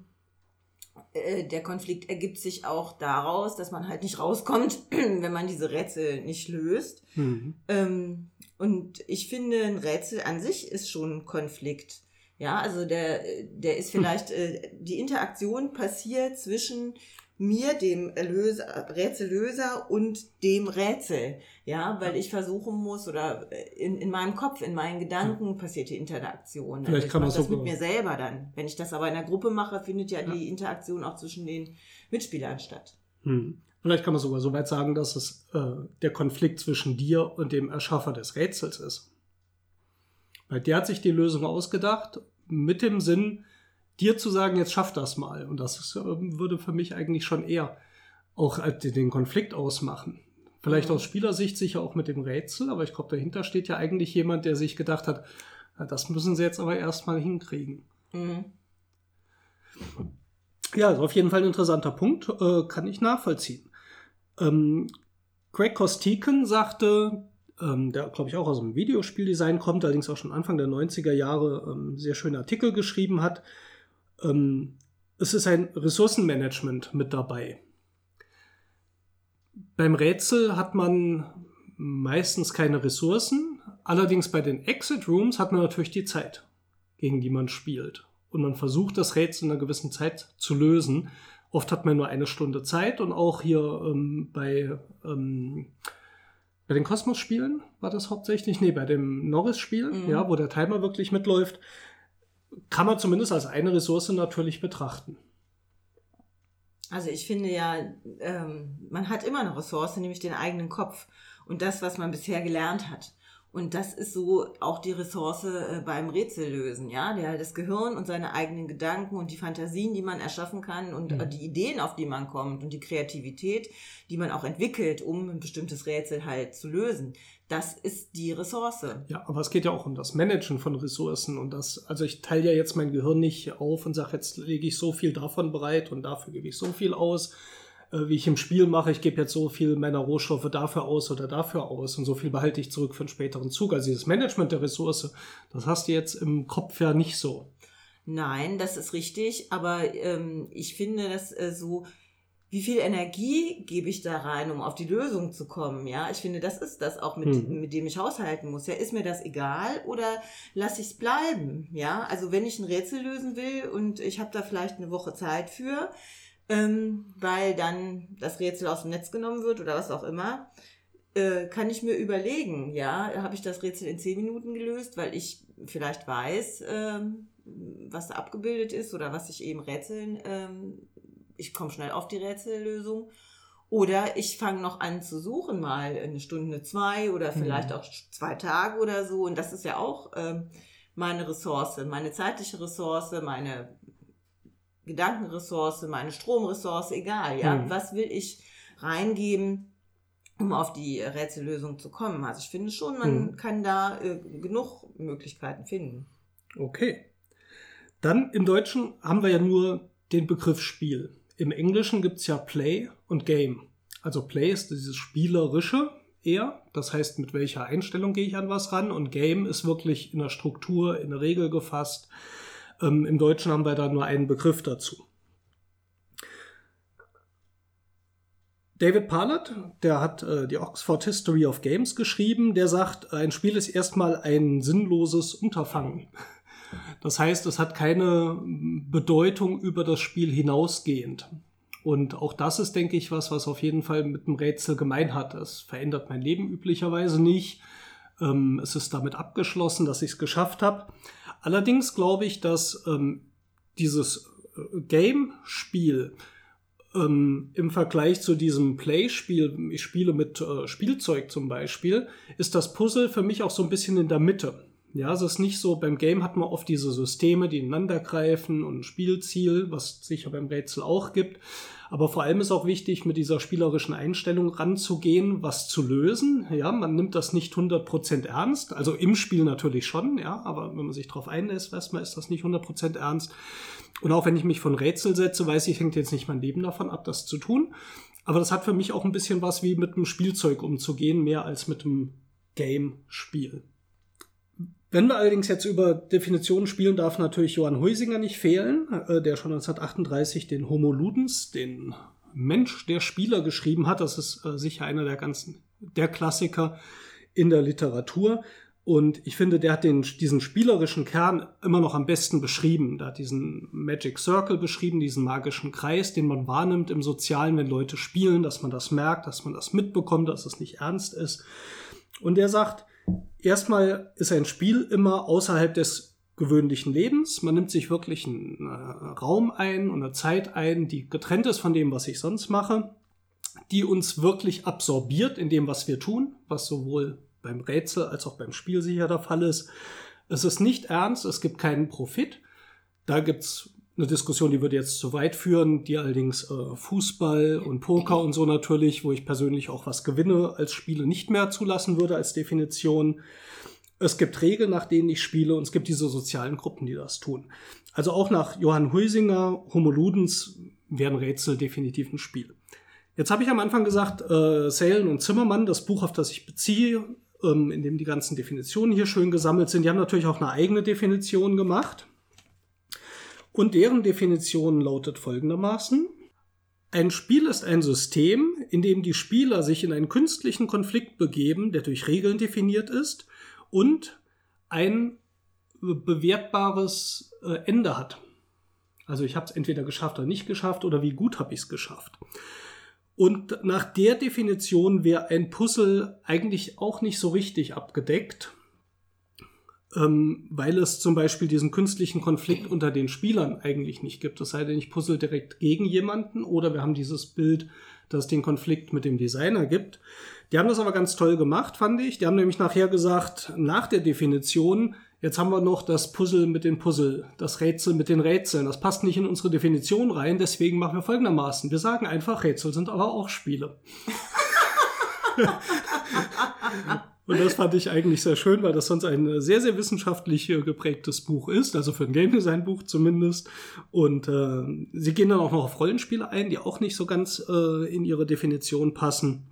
Speaker 6: äh, der Konflikt ergibt sich auch daraus, dass man halt nicht rauskommt, wenn man diese Rätsel nicht löst.
Speaker 4: Mhm.
Speaker 6: Ähm, und ich finde, ein Rätsel an sich ist schon ein Konflikt. Ja, also der, der ist vielleicht, äh, die Interaktion passiert zwischen mir, dem Löser, Rätsellöser und dem Rätsel. Ja, weil ich versuchen muss oder äh, in, in meinem Kopf, in meinen Gedanken passiert die Interaktion.
Speaker 4: Vielleicht
Speaker 6: ich
Speaker 4: kann man
Speaker 6: mache das mit mir selber dann. Wenn ich das aber in der Gruppe mache, findet ja, die Interaktion auch zwischen den Mitspielern statt.
Speaker 4: Hm. Vielleicht kann man sogar so weit sagen, dass es äh, der Konflikt zwischen dir und dem Erschaffer des Rätsels ist. Weil der hat sich die Lösung ausgedacht mit dem Sinn, dir zu sagen, jetzt schaff das mal. Und das ist, äh, würde für mich eigentlich schon eher auch äh, den Konflikt ausmachen. Vielleicht
Speaker 6: Mhm.
Speaker 4: aus Spielersicht sicher auch mit dem Rätsel, aber ich glaube, dahinter steht ja eigentlich jemand, der sich gedacht hat, "Na, das müssen sie jetzt aber erstmal hinkriegen.
Speaker 6: Mhm.
Speaker 4: Ja, ist auf jeden Fall ein interessanter Punkt, äh, kann ich nachvollziehen. Ähm, Greg Kostiken sagte, ähm, der glaube ich auch aus dem Videospieldesign kommt, allerdings auch schon Anfang der 90er Jahre ähm, sehr schöne Artikel geschrieben hat. Ähm, es ist ein Ressourcenmanagement mit dabei. Beim Rätsel hat man meistens keine Ressourcen, allerdings bei den Exit Rooms hat man natürlich die Zeit, gegen die man spielt. Und man versucht das Rätsel in einer gewissen Zeit zu lösen. Oft hat man nur eine Stunde Zeit und auch hier ähm, bei, ähm, bei den Kosmos-Spielen war das hauptsächlich, nee, bei dem Norris-Spiel,
Speaker 6: Mhm.
Speaker 4: ja, wo der Timer wirklich mitläuft, kann man zumindest als eine Ressource natürlich betrachten.
Speaker 6: Also ich finde ja, ähm, man hat immer eine Ressource, nämlich den eigenen Kopf und das, was man bisher gelernt hat. Und das ist so auch die Ressource äh, beim Rätsellösen, ja, der das Gehirn und seine eigenen Gedanken und die Fantasien, die man erschaffen kann und
Speaker 4: Mhm.
Speaker 6: äh, die Ideen, auf die man kommt und die Kreativität, die man auch entwickelt, um ein bestimmtes Rätsel halt zu lösen. Das ist die Ressource.
Speaker 4: Ja, aber es geht ja auch um das Managen von Ressourcen und das, also ich teile ja jetzt mein Gehirn nicht auf und sage, jetzt lege ich so viel davon bereit und dafür gebe ich so viel aus, äh, wie ich im Spiel mache, ich gebe jetzt so viel meiner Rohstoffe dafür aus oder dafür aus und so viel behalte ich zurück für einen späteren Zug. Also dieses Management der Ressource, das hast du jetzt im Kopf ja nicht so.
Speaker 6: Nein, das ist richtig, aber ähm, ich finde, dass äh, so, wie viel Energie gebe ich da rein, um auf die Lösung zu kommen? Ja, ich finde, das ist das auch, mit,
Speaker 4: Mhm.
Speaker 6: mit dem ich haushalten muss. Ja, ist mir das egal oder lasse ich es bleiben? Ja, also wenn ich ein Rätsel lösen will und ich habe da vielleicht eine Woche Zeit für, ähm, weil dann das Rätsel aus dem Netz genommen wird oder was auch immer, äh, kann ich mir überlegen, ja, habe ich das Rätsel in zehn Minuten gelöst, weil ich vielleicht weiß, ähm, was da abgebildet ist oder was ich eben rätseln, ähm, ich komme schnell auf die Rätsellösung. Oder ich fange noch an zu suchen, mal eine Stunde, zwei oder vielleicht auch zwei Tage oder so. Und das ist ja auch ähm, meine Ressource, meine zeitliche Ressource, meine Gedankenressource, meine Stromressource, egal, ja.
Speaker 4: Mhm.
Speaker 6: Was will ich reingeben, um auf die Rätsellösung zu kommen? Also ich finde schon, man
Speaker 4: Mhm.
Speaker 6: kann da äh, genug Möglichkeiten finden.
Speaker 4: Okay. Dann im Deutschen haben wir ja nur den Begriff Spiel. Im Englischen gibt's ja Play und Game. Also Play ist dieses Spielerische eher. Das heißt, mit welcher Einstellung gehe ich an was ran. Und Game ist wirklich in der Struktur, in der Regel gefasst. Ähm, Im Deutschen haben wir da nur einen Begriff dazu. David Parlett, der hat äh, die Oxford History of Games geschrieben, der sagt, ein Spiel ist erstmal ein sinnloses Unterfangen. Das heißt, es hat keine Bedeutung über das Spiel hinausgehend. Und auch das ist, denke ich, was, was auf jeden Fall mit dem Rätsel gemein hat. Es verändert mein Leben üblicherweise nicht. Ähm, es ist damit abgeschlossen, dass ich es geschafft habe. Allerdings glaube ich, dass ähm, dieses äh, Game-Spiel ähm, im Vergleich zu diesem Play-Spiel, ich spiele mit äh, Spielzeug zum Beispiel, ist das Puzzle für mich auch so ein bisschen in der Mitte. Ja, es ist nicht so, beim Game hat man oft diese Systeme, die ineinander greifen und ein Spielziel, was sicher beim Rätsel auch gibt. Aber vor allem ist auch wichtig, mit dieser spielerischen Einstellung ranzugehen, was zu lösen. Ja, man nimmt das nicht 100% ernst. Also im Spiel natürlich schon, ja, aber wenn man sich darauf einlässt, weiß man, ist das nicht 100% ernst. Und auch wenn ich mich von Rätsel setze, weiß ich, hängt jetzt nicht mein Leben davon ab, das zu tun. Aber das hat für mich auch ein bisschen was wie mit einem Spielzeug umzugehen, mehr als mit einem Game-Spiel. Wenn wir allerdings jetzt über Definitionen spielen, darf natürlich Johann Heusinger nicht fehlen, äh, der schon 1938 den Homo Ludens, den Mensch der Spieler geschrieben hat. Das ist äh, sicher einer der ganzen, der Klassiker in der Literatur. Und ich finde, der hat den, diesen spielerischen Kern immer noch am besten beschrieben. Der hat diesen Magic Circle beschrieben, diesen magischen Kreis, den man wahrnimmt im Sozialen, wenn Leute spielen, dass man das merkt, dass man das mitbekommt, dass es nicht ernst ist. Und er sagt, erstmal ist ein Spiel immer außerhalb des gewöhnlichen Lebens. Man nimmt sich wirklich einen äh, Raum ein und eine Zeit ein, die getrennt ist von dem, was ich sonst mache, die uns wirklich absorbiert in dem, was wir tun, was sowohl beim Rätsel als auch beim Spiel sicher der Fall ist. Es ist nicht ernst, es gibt keinen Profit. Da gibt's eine Diskussion, die würde jetzt zu weit führen, die allerdings äh, Fußball und Poker und so natürlich, wo ich persönlich auch was gewinne, als Spiele nicht mehr zulassen würde als Definition. Es gibt Regeln, nach denen ich spiele und es gibt diese sozialen Gruppen, die das tun. Also auch nach Johann Huisinger, Homo Ludens, wären Rätsel definitiv ein Spiel. Jetzt habe ich am Anfang gesagt, äh, Salen und Zimmermann, das Buch, auf das ich beziehe, ähm, in dem die ganzen Definitionen hier schön gesammelt sind, die haben natürlich auch eine eigene Definition gemacht. Und deren Definition lautet folgendermaßen. Ein Spiel ist ein System, in dem die Spieler sich in einen künstlichen Konflikt begeben, der durch Regeln definiert ist und ein bewertbares äh, Ende hat. Also ich habe es entweder geschafft oder nicht geschafft oder wie gut habe ich es geschafft. Und nach der Definition wäre ein Puzzle eigentlich auch nicht so richtig abgedeckt, ähm, weil es zum Beispiel diesen künstlichen Konflikt unter den Spielern eigentlich nicht gibt. Es sei denn, ich puzzle direkt gegen jemanden oder wir haben dieses Bild, dass es den Konflikt mit dem Designer gibt. Die haben das aber ganz toll gemacht, fand ich. Die haben nämlich nachher gesagt, nach der Definition, jetzt haben wir noch das Puzzle mit den Puzzle, das Rätsel mit den Rätseln. Das passt nicht in unsere Definition rein, deswegen machen wir folgendermaßen. Wir sagen einfach, Rätsel sind aber auch Spiele. Und das fand ich eigentlich sehr schön, weil das sonst ein sehr, sehr wissenschaftlich geprägtes Buch ist, also für ein Game Design Buch zumindest. Und äh, sie gehen dann auch noch auf Rollenspiele ein, die auch nicht so ganz äh, in ihre Definition passen.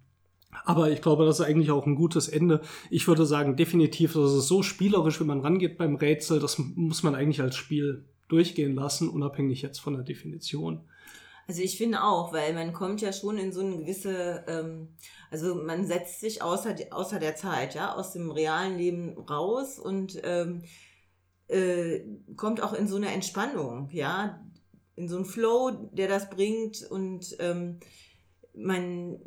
Speaker 4: Aber ich glaube, das ist eigentlich auch ein gutes Ende. Ich würde sagen, definitiv, das ist so spielerisch, wenn man rangeht beim Rätsel, das muss man eigentlich als Spiel durchgehen lassen, unabhängig jetzt von der Definition.
Speaker 6: Also ich finde auch, weil man kommt ja schon in so eine gewisse, ähm, also man setzt sich außer, außer der Zeit, ja, aus dem realen Leben raus und ähm, äh, kommt auch in so eine Entspannung, ja, in so einen Flow, der das bringt und ähm, man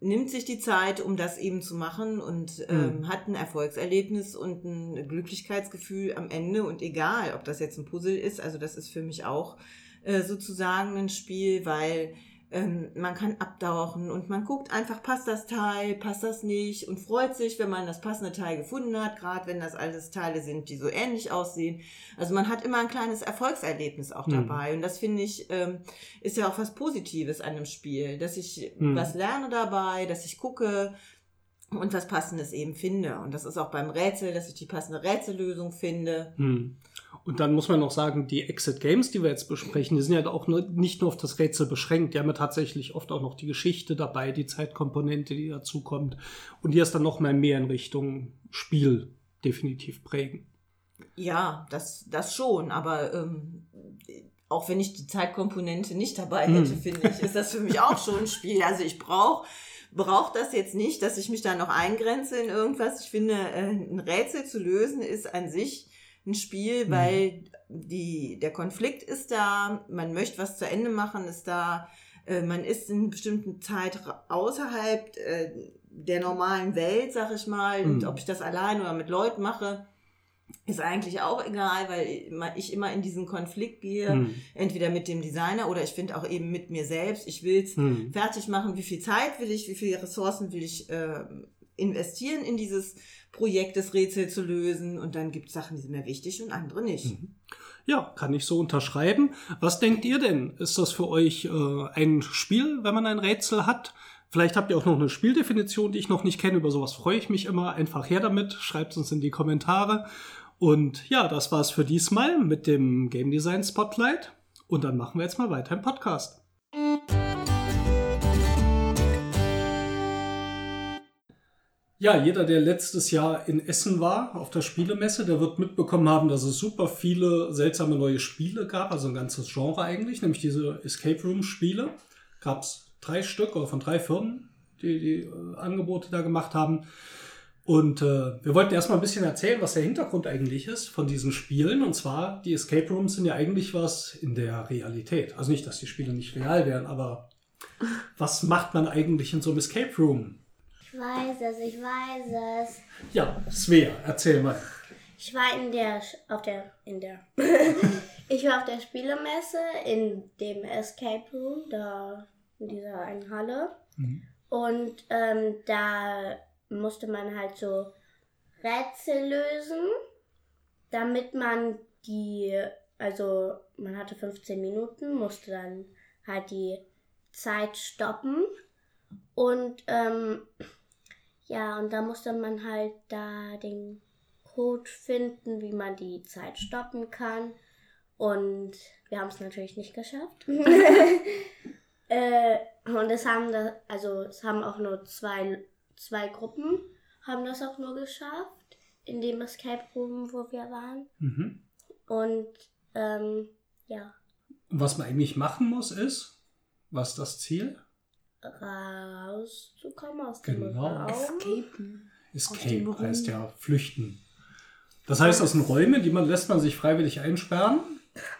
Speaker 6: nimmt sich die Zeit, um das eben zu machen und ähm, mhm. hat ein Erfolgserlebnis und ein Glücklichkeitsgefühl am Ende und egal, ob das jetzt ein Puzzle ist, also das ist für mich auch äh, sozusagen ein Spiel, weil ähm, man kann abtauchen und man guckt einfach, passt das Teil, passt das nicht und freut sich, wenn man das passende Teil gefunden hat, gerade wenn das alles Teile sind, die so ähnlich aussehen. Also man hat immer ein kleines Erfolgserlebnis auch mhm. dabei und das finde ich ähm, ist ja auch was Positives an einem Spiel, dass ich mhm. was lerne dabei, dass ich gucke, und was Passendes eben finde. Und das ist auch beim Rätsel, dass ich die passende Rätsellösung finde.
Speaker 4: Hm. Und dann muss man noch sagen, die Exit Games, die wir jetzt besprechen, die sind ja auch nur, nicht nur auf das Rätsel beschränkt. Die haben ja tatsächlich oft auch noch die Geschichte dabei, die Zeitkomponente, die dazukommt. Und die ist dann noch mal mehr in Richtung Spiel definitiv prägen.
Speaker 6: Ja, das, das schon. Aber ähm, auch wenn ich die Zeitkomponente nicht dabei hätte, hm. finde ich, ist das für mich auch schon ein Spiel. Also ich brauche braucht das jetzt nicht, dass ich mich da noch eingrenze in irgendwas. Ich finde, äh, ein Rätsel zu lösen ist an sich ein Spiel, mhm. weil die, der Konflikt ist da, man möchte was zu Ende machen, ist da, Äh, man ist in bestimmten Zeit außerhalb äh, der normalen Welt, sag ich mal. Und
Speaker 4: Mhm.
Speaker 6: ob ich das allein oder mit Leuten mache, ist eigentlich auch egal, weil ich immer in diesen Konflikt gehe,
Speaker 4: Hm.
Speaker 6: entweder mit dem Designer oder ich finde auch eben mit mir selbst. Ich will es
Speaker 4: Hm.
Speaker 6: fertig machen, wie viel Zeit will ich, wie viele Ressourcen will ich äh, investieren in dieses Projekt, das Rätsel zu lösen. Und dann gibt es Sachen, die sind mir wichtig und andere nicht.
Speaker 4: Ja, kann ich so unterschreiben. Was denkt ihr denn? Ist das für euch äh, ein Spiel, wenn man ein Rätsel hat? Vielleicht habt ihr auch noch eine Spieldefinition, die ich noch nicht kenne. Über sowas freue ich mich immer. Einfach her damit. Schreibt uns in die Kommentare. Und ja, das war's für diesmal mit dem Game Design Spotlight. Und dann machen wir jetzt mal weiter im Podcast. Ja, jeder, der letztes Jahr in Essen war, auf der Spielemesse, der wird mitbekommen haben, dass es super viele seltsame neue Spiele gab, also ein ganzes Genre eigentlich, nämlich diese Escape Room Spiele. Gab es drei Stück oder von drei Firmen, die die äh, Angebote da gemacht haben. Und äh, wir wollten erstmal ein bisschen erzählen, was der Hintergrund eigentlich ist von diesen Spielen. Und zwar, die Escape Rooms sind ja eigentlich was in der Realität. Also nicht, dass die Spiele nicht real wären, aber was macht man eigentlich in so einem Escape Room?
Speaker 2: Ich weiß es, ich weiß es.
Speaker 4: Ja, Svea, erzähl mal.
Speaker 2: Ich war in der, auf der, in der, ich war auf der Spielemesse in dem Escape Room, da in dieser einen Halle. Und ähm, da musste man halt so Rätsel lösen, damit man die, also man hatte 15 Minuten, musste dann halt die Zeit stoppen. Und ähm, ja, und da musste man halt da den Code finden, wie man die Zeit stoppen kann. Und wir haben es natürlich nicht geschafft. äh, und es haben da, also es haben auch nur zwei, zwei Gruppen haben das auch nur geschafft in dem Escape Room, wo wir waren.
Speaker 4: Mhm.
Speaker 2: Und ähm, ja,
Speaker 4: Und was man eigentlich machen muss, ist, was ist das Ziel?
Speaker 2: Rauszukommen aus dem
Speaker 4: Genau.
Speaker 2: Raum.
Speaker 6: Escapen.
Speaker 4: Escape heißt ja flüchten. Das heißt, das sind Räume, die man lässt man sich freiwillig einsperren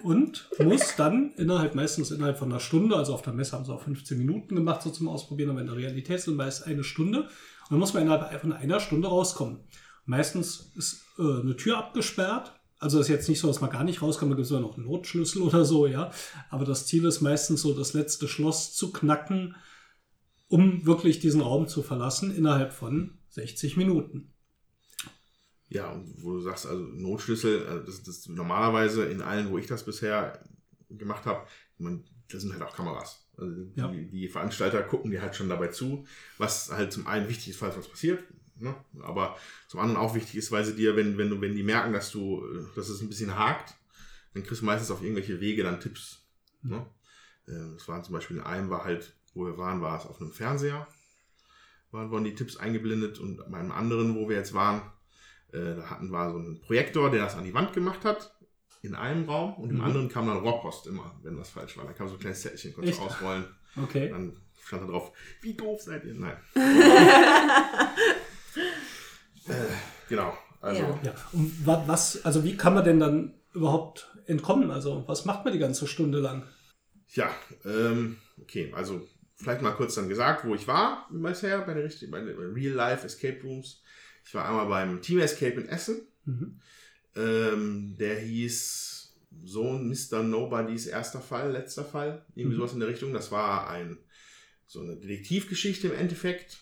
Speaker 4: und muss dann innerhalb, meistens innerhalb von einer Stunde, also auf der Messe haben sie auch 15 Minuten gemacht, so zum Ausprobieren, aber in der Realität sind meist eine Stunde. Und dann muss man innerhalb von einer Stunde rauskommen. Meistens ist äh, eine Tür abgesperrt. Also ist jetzt nicht so, dass man gar nicht rauskommt, da gibt es ja noch einen Notschlüssel oder so, ja. Aber das Ziel ist meistens so, das letzte Schloss zu knacken, um wirklich diesen Raum zu verlassen innerhalb von 60 Minuten.
Speaker 3: Ja, und wo du sagst, also Notschlüssel, also das, das normalerweise in allen, wo ich das bisher gemacht habe, man, da sind halt auch Kameras. Also die,
Speaker 4: Ja.
Speaker 3: die Veranstalter gucken dir halt schon dabei zu, was halt zum einen wichtig ist, falls was passiert, ne? aber zum anderen auch wichtig ist, weil sie dir, wenn, wenn du, wenn die merken, dass du, äh, dass es ein bisschen hakt, dann kriegst du meistens auf irgendwelche Wege dann Tipps. Ne? Äh, Es waren zum Beispiel in einem war halt, wo wir waren, war es auf einem Fernseher, waren, wurden die Tipps eingeblendet und bei einem anderen, wo wir jetzt waren, äh, da hatten wir so einen Projektor, der das an die Wand gemacht hat, in einem Raum und im
Speaker 4: Mhm.
Speaker 3: anderen kam dann Rohrpost immer, wenn was falsch war. Da kam so ein kleines Zettelchen, konntest du
Speaker 4: Echt?
Speaker 3: ausrollen.
Speaker 4: Okay.
Speaker 3: Dann stand da drauf, wie doof seid ihr? Nein. äh, genau. Also,
Speaker 6: Ja.
Speaker 4: Ja. Und wa- was, also wie kann man denn dann überhaupt entkommen? Also was macht man die ganze Stunde lang?
Speaker 3: Ja, ähm, okay, also vielleicht mal kurz dann gesagt, wo ich war bisher bei den richtig- bei den Real-Life Escape Rooms. Ich war einmal beim Team Escape in Essen.
Speaker 4: Mhm.
Speaker 3: Ähm, der hieß Sohn Mr. Nobodies erster Fall, letzter Fall. Irgendwie
Speaker 4: Mhm.
Speaker 3: sowas in der Richtung. Das war ein, so eine Detektivgeschichte im Endeffekt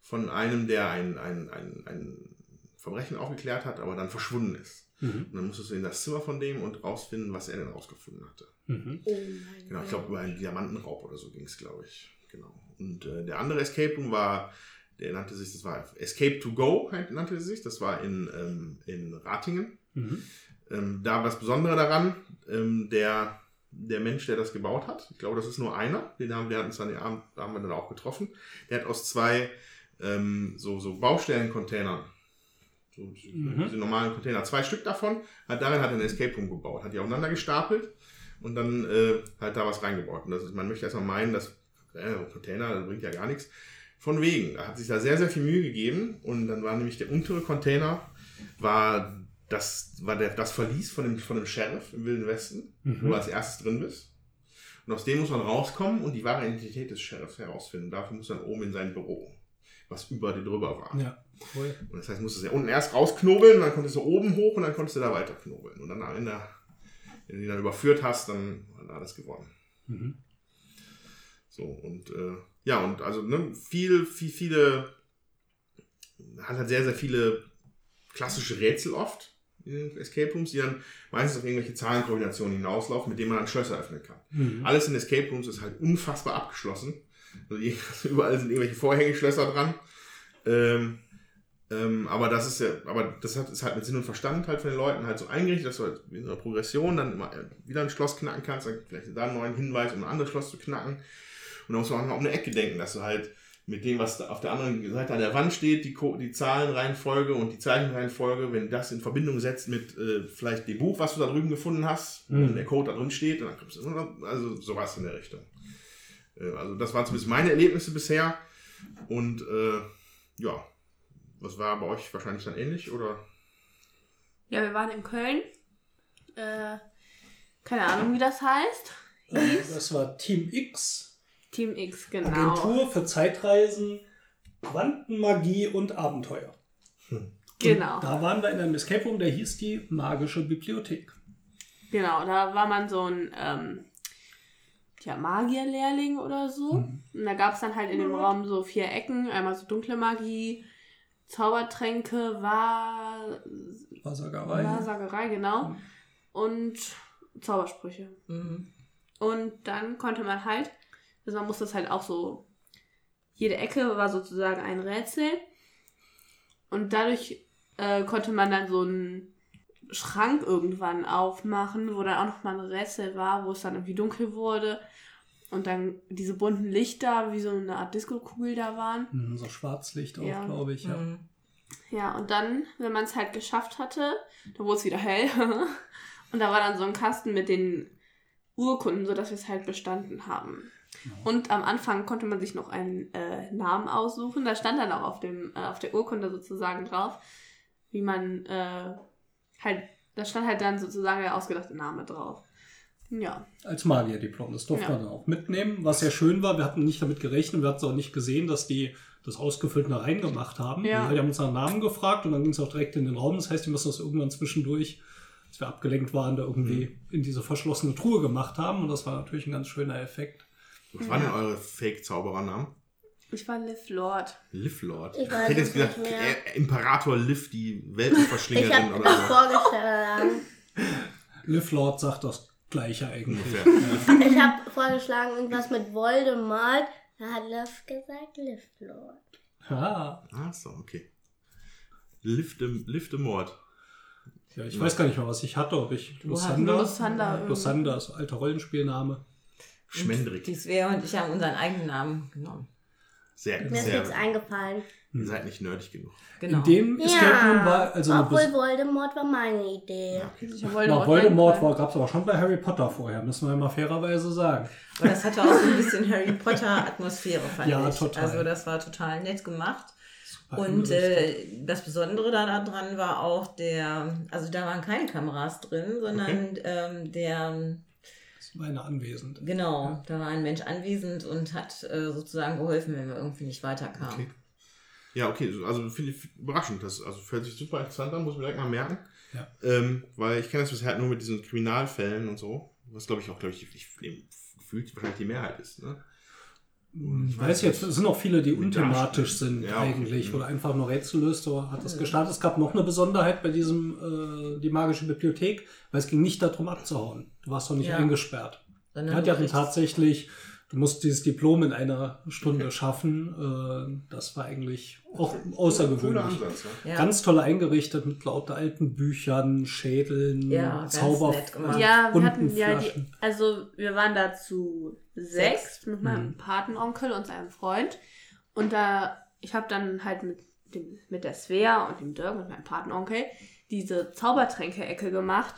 Speaker 3: von einem, der ein, ein, ein, ein Verbrechen aufgeklärt hat, aber dann verschwunden ist.
Speaker 4: Mhm.
Speaker 3: Und dann musstest du in das Zimmer von dem und rausfinden, was er denn rausgefunden hatte.
Speaker 4: Mhm.
Speaker 2: Oh mein
Speaker 3: Genau, ich glaube, über einen Diamantenraub oder so ging es, glaube ich. Genau. Und äh, der andere Escape Room war, der nannte sich, das war Escape to Go, halt nannte sich. Das war in, ähm, in Ratingen.
Speaker 4: Mhm.
Speaker 3: Ähm, da war das Besondere daran, ähm, der, der Mensch, der das gebaut hat, ich glaube, das ist nur einer, den haben wir hatten uns an den Abend, da haben wir dann auch getroffen, der hat aus zwei ähm, so, so Baustellencontainern, so
Speaker 4: Mhm.
Speaker 3: diese normalen Container, zwei Stück davon, hat darin hat er einen Escape Room gebaut, hat die aufeinander gestapelt und dann äh, halt da was reingebaut. Und das ist, man möchte erstmal meinen, dass äh, Container, das bringt ja gar nichts. Von wegen, da hat sich da sehr, sehr viel Mühe gegeben und dann war nämlich der untere Container, war das, war der, das Verlies von dem, von dem Sheriff im Wilden Westen,
Speaker 4: Mhm.
Speaker 3: wo du als erstes drin bist. Und aus dem muss man rauskommen und die wahre Identität des Sheriffs herausfinden. Dafür muss man oben in sein Büro, was über dir drüber war.
Speaker 4: Ja, cool.
Speaker 3: Und das heißt, musst du ja unten erst rausknobeln, dann konntest du oben hoch und dann konntest du da weiter knobeln. Und dann am Ende, wenn du die dann überführt hast, dann hat alles gewonnen.
Speaker 4: Mhm.
Speaker 3: So, und äh, ja, und also ne, viel, viel, viele, hat halt sehr, sehr viele klassische Rätsel oft in Escape Rooms, die dann meistens auf irgendwelche Zahlenkombinationen hinauslaufen, mit denen man dann Schlösser öffnen kann.
Speaker 4: Mhm.
Speaker 3: Alles in Escape Rooms ist halt unfassbar abgeschlossen. Also überall sind irgendwelche Vorhängeschlösser dran. Ähm, ähm, aber das ist ja, aber das hat, ist halt mit Sinn und Verstand halt von den Leuten halt so eingerichtet, dass du halt in einer Progression dann immer wieder ein Schloss knacken kannst, dann vielleicht da einen neuen Hinweis, um ein anderes Schloss zu knacken. Und dann musst du auch noch um eine Ecke denken, dass du halt mit dem, was da auf der anderen Seite an der Wand steht, die, Co die Zahlenreihenfolge und die Zeichenreihenfolge, wenn das in Verbindung setzt mit äh, vielleicht dem Buch, was du da drüben gefunden hast,
Speaker 4: Mhm.
Speaker 3: der Code da drin steht, dann kommst du, also sowas in der Richtung. Äh, also das waren zumindest meine Erlebnisse bisher. Und äh, ja, was war bei euch wahrscheinlich dann ähnlich oder?
Speaker 5: Ja, wir waren in Köln. Äh, keine Ahnung, wie das heißt. Hieß
Speaker 4: Das war Team X,
Speaker 5: Team X, genau.
Speaker 4: Agentur für Zeitreisen, Quantenmagie und Abenteuer.
Speaker 5: Genau.
Speaker 4: Und da waren wir in einem Escape Room, der hieß die Magische Bibliothek.
Speaker 5: Genau, da war man so ein ähm, ja, Magierlehrling oder so.
Speaker 4: Mhm.
Speaker 5: Und da gab es dann halt in dem Raum so vier Ecken. Einmal so dunkle Magie, Zaubertränke, Wahr
Speaker 4: Wahrsagerei.
Speaker 5: Wahrsagerei, genau.
Speaker 4: Mhm.
Speaker 5: Und Zaubersprüche.
Speaker 6: Mhm.
Speaker 5: Und dann konnte man halt, also man musste das halt auch so, jede Ecke war sozusagen ein Rätsel. Und dadurch äh, konnte man dann so einen Schrank irgendwann aufmachen, wo dann auch nochmal ein Rätsel war, wo es dann irgendwie dunkel wurde. Und dann diese bunten Lichter, wie so eine Art Disco-Kugel da waren.
Speaker 4: Mhm, So Schwarzlicht auch,
Speaker 5: Ja.
Speaker 4: glaube ich. Ja.
Speaker 6: Mhm.
Speaker 5: Ja, und dann, wenn man es halt geschafft hatte, dann wurde es wieder hell. und da war dann so ein Kasten mit den Urkunden, sodass wir es halt bestanden haben. Und am Anfang konnte man sich noch einen äh, Namen aussuchen. Da stand dann auch auf, dem, äh, auf der Urkunde sozusagen drauf, wie man äh, halt, da stand halt dann sozusagen der ausgedachte Name drauf. Ja.
Speaker 4: Als Magierdiplom. Das durfte
Speaker 5: Ja.
Speaker 4: man dann auch mitnehmen. Was sehr schön war, wir hatten nicht damit gerechnet, wir hatten es auch nicht gesehen, dass die das ausgefüllt da reingemacht haben.
Speaker 5: Ja.
Speaker 4: Die haben uns nach Namen gefragt und dann ging es auch direkt in den Raum. Das heißt, die müssen das irgendwann zwischendurch, als wir abgelenkt waren, da irgendwie in diese verschlossene Truhe gemacht haben. Und das war natürlich ein ganz schöner Effekt.
Speaker 3: Was waren denn eure Fake-Zauberernamen?
Speaker 5: Ich war Liv Lord.
Speaker 3: Liv Lord.
Speaker 2: Ich weiß
Speaker 3: hätte jetzt
Speaker 2: mehr.
Speaker 3: äh, Imperator Liv, die Weltenverschlingerin
Speaker 2: Ich habe
Speaker 3: oder
Speaker 2: das
Speaker 3: so.
Speaker 2: vorgeschlagen.
Speaker 4: Liv Lord sagt das Gleiche eigentlich.
Speaker 3: Ungefähr.
Speaker 2: Ich habe vorgeschlagen, irgendwas mit Voldemort. Da hat Liv gesagt, Liv Lord.
Speaker 4: Ja.
Speaker 3: Ach so, okay. Liv de, Liv de Mord.
Speaker 4: ja, ich weiß gar nicht mehr, was ich hatte. Ob ich Lusander,
Speaker 5: Lusander
Speaker 4: Lusander ist ein alter Rollenspielname.
Speaker 3: Schmendrick.
Speaker 6: Die Svea und ich haben unseren eigenen Namen genommen.
Speaker 3: Sehr,
Speaker 2: Mir ist nichts eingefallen.
Speaker 3: Ihr seid nicht nerdig genug.
Speaker 6: Genau.
Speaker 4: In dem Escape Room war also
Speaker 2: obwohl Voldemort war meine Idee.
Speaker 3: Ja, okay.
Speaker 4: Na, Voldemort war, gab es aber schon bei Harry Potter vorher, müssen wir mal fairerweise sagen.
Speaker 6: Aber das hatte auch so ein bisschen Harry Potter-Atmosphäre, fand
Speaker 4: Ja,
Speaker 6: ich.
Speaker 4: total.
Speaker 6: Also das war total nett gemacht.
Speaker 4: Super
Speaker 6: Und äh, das Besondere da dran war auch der, also da waren keine Kameras drin, sondern ähm, der,
Speaker 4: das war eine anwesend.
Speaker 6: genau, da war ein Mensch anwesend und hat äh, sozusagen geholfen, wenn wir irgendwie nicht weiterkamen.
Speaker 3: Okay. Ja, okay, so- also finde ich überraschend. Das also hört sich super interessant an, muss ich mir direkt mal merken.
Speaker 4: Ja.
Speaker 3: Ähm, weil ich kenne das bisher halt nur mit diesen Kriminalfällen und so. Was glaube ich auch, glaube ich, ich, ich, gefühlt wahrscheinlich die Mehrheit ist. Ne?
Speaker 4: Ich weiß jetzt, es sind auch viele, die unthematisch sind
Speaker 3: Ja, okay.
Speaker 4: eigentlich,
Speaker 3: Mhm.
Speaker 4: oder einfach nur Rätsel löst. So hat das gestartet. Es gab noch eine Besonderheit bei diesem, äh, die magische Bibliothek, weil es ging nicht darum abzuhauen. Du warst doch nicht
Speaker 6: Ja.
Speaker 4: eingesperrt.
Speaker 6: Sondern
Speaker 4: Ja, die hatten
Speaker 6: wirklich-
Speaker 4: tatsächlich, du musst dieses Diplom in einer Stunde schaffen. Äh, das war eigentlich auch außergewöhnlich.
Speaker 3: Ansatz, ja.
Speaker 6: ja.
Speaker 4: Ganz toll eingerichtet mit lauter alten Büchern, Schädeln,
Speaker 6: Ja,
Speaker 4: Zauber.
Speaker 5: Ja, wir hatten ja die, also wir waren da zu sechs
Speaker 6: Sechs.
Speaker 5: mit meinem
Speaker 4: Mhm.
Speaker 5: Patenonkel und seinem Freund. Und da, ich habe dann halt mit dem, mit der Svea und dem Dirk und meinem Patenonkel diese Zaubertränke-Ecke gemacht.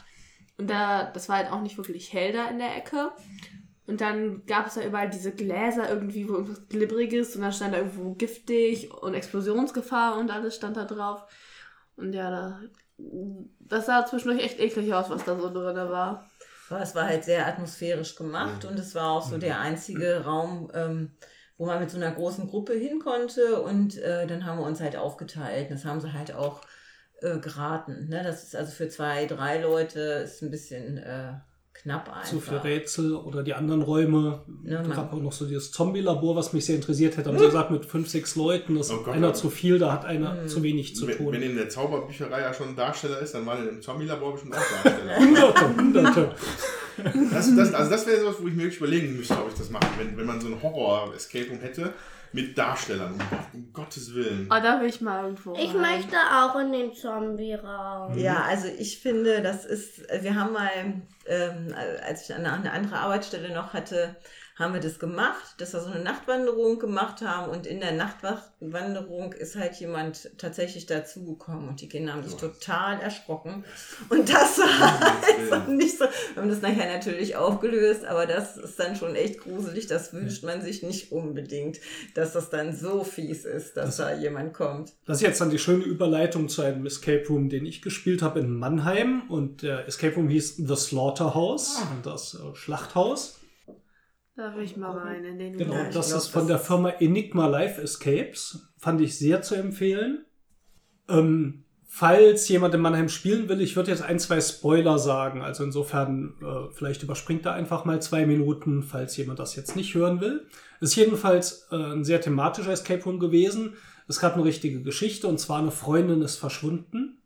Speaker 5: Und da, das war halt auch nicht wirklich hell da in der Ecke. Und dann gab es da überall diese Gläser irgendwie, wo irgendwas Glibberiges und dann stand da irgendwo giftig und Explosionsgefahr und alles stand da drauf. Und ja, da, das sah zwischendurch echt eklig aus, was da so drin war.
Speaker 6: Aber es war halt sehr atmosphärisch gemacht und es war auch so der einzige Raum, ähm, wo man mit so einer großen Gruppe hin konnte und äh, dann haben wir uns halt aufgeteilt. Das haben sie halt auch äh, geraten. Ne? Das ist also für zwei, drei Leute ist ein bisschen äh, knapp einfach.
Speaker 4: Zu viel Rätsel oder die anderen Räume.
Speaker 6: Ja,
Speaker 4: es gab auch noch so dieses Zombie-Labor, was mich sehr interessiert hätte. Haben sie gesagt, mit fünf, sechs Leuten ist
Speaker 3: Oh Gott,
Speaker 4: einer
Speaker 3: ja.
Speaker 4: zu viel, da hat einer
Speaker 6: Hm.
Speaker 4: zu wenig zu
Speaker 3: Wenn, wenn
Speaker 4: tun.
Speaker 3: in der Zauberbücherei ja schon ein Darsteller ist, dann war in dem Zombie-Labor bestimmt auch Darsteller.
Speaker 4: Hunderte, hunderte.
Speaker 3: Das, das, also das wäre sowas, wo ich mir wirklich überlegen müsste, ob ich das mache. Wenn, wenn man so ein Horror-Escape Room hätte mit Darstellern. Um, Gott, um Gottes Willen.
Speaker 5: Oh, da will ich mal irgendwo.
Speaker 2: Ich
Speaker 5: rein.
Speaker 2: möchte auch in den Zombie-Raum.
Speaker 6: Ja, also ich finde, das ist, wir haben mal, ähm, als ich eine, eine andere Arbeitsstelle noch hatte, haben wir das gemacht, dass wir so eine Nachtwanderung gemacht haben und in der Nachtwanderung ist halt jemand tatsächlich dazugekommen und die Kinder haben sich total erschrocken. Und das war einfach nicht so, wir haben das nachher natürlich aufgelöst, aber das ist dann schon echt gruselig, das wünscht man sich nicht unbedingt, dass das dann so fies ist, dass da jemand kommt.
Speaker 4: Das ist jetzt dann die schöne Überleitung zu einem Escape Room, den ich gespielt habe in Mannheim. Und der Escape Room hieß The Slaughterhouse, und das äh, Schlachthaus.
Speaker 5: Da will ich mal rein in den
Speaker 4: Genau,
Speaker 6: Ja,
Speaker 4: das
Speaker 6: glaub,
Speaker 4: ist von
Speaker 6: das
Speaker 4: der Firma Enigma Life Escapes. Fand ich sehr zu empfehlen. Ähm, falls jemand in Mannheim spielen will, ich würde jetzt ein, zwei Spoiler sagen. Also insofern, äh, vielleicht überspringt da einfach mal zwei Minuten, falls jemand das jetzt nicht hören will. Ist jedenfalls äh, ein sehr thematischer Escape Room gewesen. Es gab eine richtige Geschichte und zwar eine Freundin ist verschwunden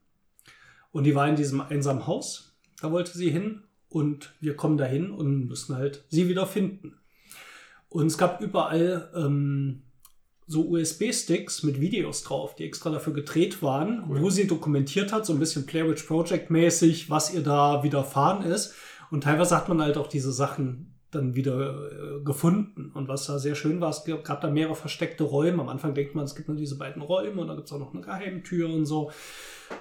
Speaker 4: und die war in diesem einsamen Haus. Da wollte sie hin und wir kommen dahin und müssen halt sie wieder finden. Und es gab überall ähm, so USB-Sticks mit Videos drauf, die extra dafür gedreht waren, wo sie dokumentiert hat, so ein bisschen Blair Witch Project mäßig, was ihr da widerfahren ist. Und teilweise hat man halt auch diese Sachen dann wieder äh, gefunden. Und was da sehr schön war, es gab, da mehrere versteckte Räume. Am Anfang denkt man, es gibt nur diese beiden Räume und da gibt es auch noch eine Geheimtür und so.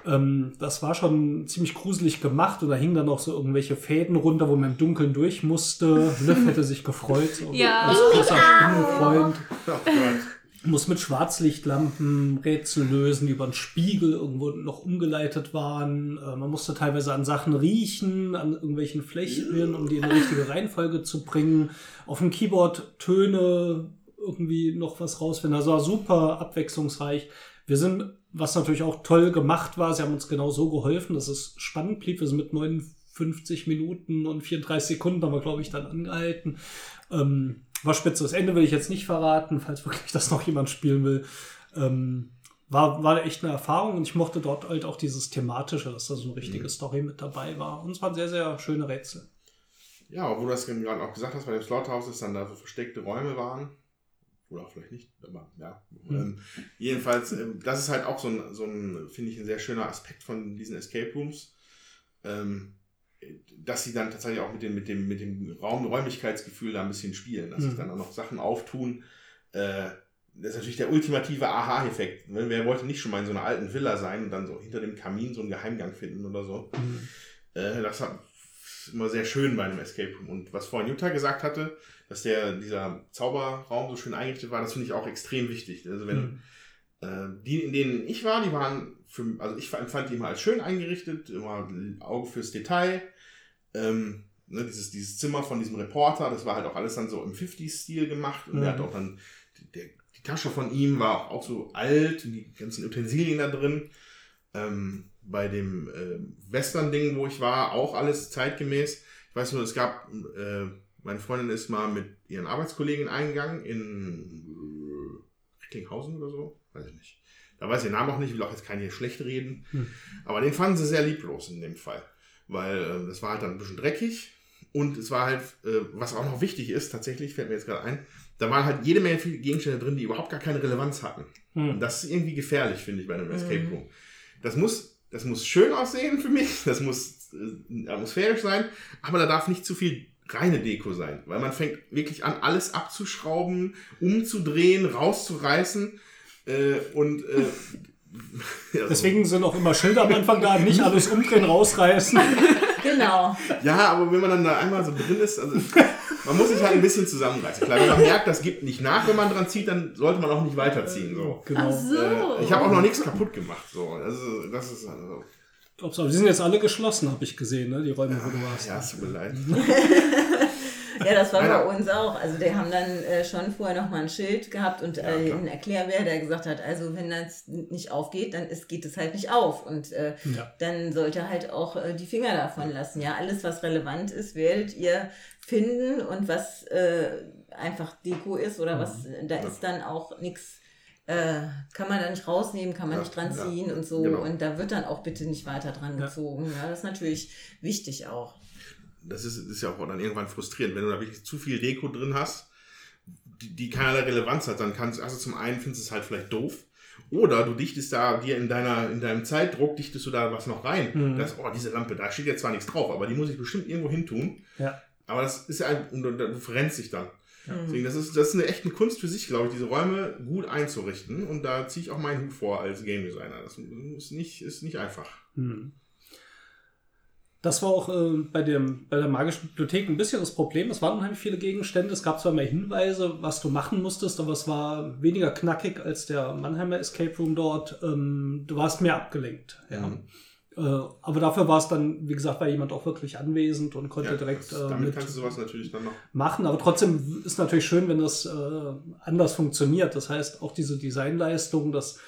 Speaker 4: Ähm, das war schon ziemlich gruselig gemacht und da hingen dann auch so irgendwelche Fäden runter, wo man im Dunkeln durch musste. Liv hätte sich gefreut. So
Speaker 5: Ja.
Speaker 4: Als großer Spinnenfreund.
Speaker 3: Oh Gott.
Speaker 4: Muss mit Schwarzlichtlampen Rätsel lösen, die über einen Spiegel irgendwo noch umgeleitet waren. Äh, man musste teilweise an Sachen riechen, an irgendwelchen Flächen, um die in die richtige Reihenfolge zu bringen. Auf dem Keyboard Töne irgendwie noch was rausfinden. Also war super abwechslungsreich. Wir sind, was natürlich auch toll gemacht war, sie haben uns genau so geholfen, dass es spannend blieb. Wir sind mit 59 Minuten und 34 Sekunden, haben wir, glaube ich, dann angehalten. Ähm, war spitze. Das Ende will ich jetzt nicht verraten, falls wirklich das noch jemand spielen will. Ähm, war, war echt eine Erfahrung und ich mochte dort halt auch dieses Thematische, dass da so eine richtige Story mit dabei war. Und es waren sehr, sehr schöne Rätsel.
Speaker 3: Ja, wo du das gerade auch gesagt hast, bei dem Slaughterhouse, dass dann da so versteckte Räume waren. Oder auch vielleicht nicht, aber ja. Ähm, jedenfalls, ähm, das ist halt auch so ein, so ein finde ich, ein sehr schöner Aspekt von diesen Escape Rooms. Ähm, dass sie dann tatsächlich auch mit dem, mit dem, mit dem Raum, Räumlichkeitsgefühl da ein bisschen spielen, dass sich
Speaker 4: Mhm.
Speaker 3: dann auch noch Sachen auftun. Äh, das ist natürlich der ultimative Aha-Effekt. Ne? Wer wollte nicht schon mal in so einer alten Villa sein und dann so hinter dem Kamin so einen Geheimgang finden oder so? Äh, das ist immer sehr schön bei einem Escape Room. Und was vorhin Jutta gesagt hatte, dass der, dieser Zauberraum so schön eingerichtet war, das finde ich auch extrem wichtig. Also wenn
Speaker 4: Mhm.
Speaker 3: äh, die, in denen ich war, die waren für, also ich empfand die immer als schön eingerichtet, immer Auge fürs Detail. Ähm, ne, dieses, dieses Zimmer von diesem Reporter, das war halt auch alles dann so im 50s-Stil gemacht. Und der
Speaker 4: Mhm.
Speaker 3: hat auch dann, der, die Tasche von ihm war auch, auch so alt und die ganzen Utensilien da drin. Ähm, bei dem äh, Western-Ding, wo ich war, auch alles zeitgemäß. Ich weiß nur, es gab, äh, meine Freundin ist mal mit ihren Arbeitskollegen eingegangen in Recklinghausen oder so, weiß ich nicht. Da weiß ich den Namen auch nicht, ich will auch jetzt keinen hier schlecht reden.
Speaker 4: Hm.
Speaker 3: Aber den fanden sie sehr lieblos in dem Fall. Weil äh, das war halt dann ein bisschen dreckig. Und es war halt, äh, was auch noch wichtig ist, tatsächlich, fällt mir jetzt gerade ein, da waren halt jede Menge viele Gegenstände drin, die überhaupt gar keine Relevanz hatten. Und
Speaker 4: Hm.
Speaker 3: das ist irgendwie gefährlich, finde ich, bei einem Escape
Speaker 6: Mhm.
Speaker 3: Room. Das muss, das muss schön aussehen für mich, das muss äh, atmosphärisch sein, aber da darf nicht zu viel reine Deko sein, weil man fängt wirklich an, alles abzuschrauben, umzudrehen, rauszureißen äh, und äh, ja, so.
Speaker 4: Deswegen sind auch immer Schilder am Anfang da, nicht alles umdrehen, rausreißen.
Speaker 6: Genau.
Speaker 3: Ja, aber wenn man dann da einmal so drin ist, also man muss sich halt ein bisschen zusammenreißen. Klar, wenn man merkt, das gibt nicht nach, wenn man dran zieht, dann sollte man auch nicht weiterziehen. So.
Speaker 4: Genau.
Speaker 5: Ach so.
Speaker 3: Äh, ich habe auch noch nichts kaputt gemacht. So. Also, das ist also,
Speaker 4: auch. Die sind jetzt alle geschlossen, habe ich gesehen, ne? die Räume, wo du warst.
Speaker 3: Ja, es tut mir leid.
Speaker 6: Ja, das war bei uns auch. Also die haben dann äh, schon vorher nochmal ein Schild gehabt und äh,
Speaker 3: klar.
Speaker 6: einen Erklärbär, der gesagt hat, also wenn das nicht aufgeht, dann ist, geht es halt nicht auf. Und äh,
Speaker 4: Ja.
Speaker 6: dann sollte halt auch äh, die Finger davon lassen. Ja, alles, was relevant ist, werdet ihr finden und was äh, einfach Deko ist oder was,
Speaker 3: Mhm.
Speaker 6: da ist dann auch nichts. Äh, kann man da nicht rausnehmen, kann man
Speaker 3: Ja,
Speaker 6: nicht dran
Speaker 3: ja,
Speaker 6: ziehen und so.
Speaker 3: genau.
Speaker 6: Und da wird dann auch bitte nicht weiter dran
Speaker 4: Ja.
Speaker 6: gezogen. Ja, das ist natürlich wichtig auch.
Speaker 3: Das ist, ist ja auch dann irgendwann frustrierend, wenn du da wirklich zu viel Deko drin hast, die, die keinerlei Relevanz hat, dann kannst also zum einen findest du es halt vielleicht doof. Oder du dichtest da dir in deiner, in deinem Zeitdruck, dichtest du da was noch rein.
Speaker 4: Mhm.
Speaker 3: Das, oh, diese Lampe, da steht jetzt zwar nichts drauf, aber die muss ich bestimmt irgendwo hin tun.
Speaker 4: Ja.
Speaker 3: Aber das ist ja ein, und du, du verrennst dich dann.
Speaker 6: Mhm.
Speaker 3: Deswegen, das ist, das ist eine echte Kunst für sich, glaube ich, diese Räume gut einzurichten. Und da ziehe ich auch meinen Hut vor als Game Designer. Das ist nicht, ist nicht einfach.
Speaker 4: Hm. Das war auch äh, bei, dem, bei der magischen Bibliothek ein bisschen das Problem. Es waren unheimlich viele Gegenstände. Es gab zwar mehr Hinweise, was du machen musstest, aber es war weniger knackig als der Mannheimer Escape Room dort. Ähm, du warst mehr abgelenkt. Ja.
Speaker 3: Mhm.
Speaker 4: Äh, aber dafür war es dann, wie gesagt, war jemand auch wirklich anwesend und konnte
Speaker 3: Ja,
Speaker 4: direkt
Speaker 3: das,
Speaker 4: äh,
Speaker 3: damit
Speaker 4: mit
Speaker 3: kannst du sowas natürlich dann noch.
Speaker 4: machen. Aber trotzdem ist natürlich schön, wenn das äh, anders funktioniert. Das heißt, auch diese Designleistung, das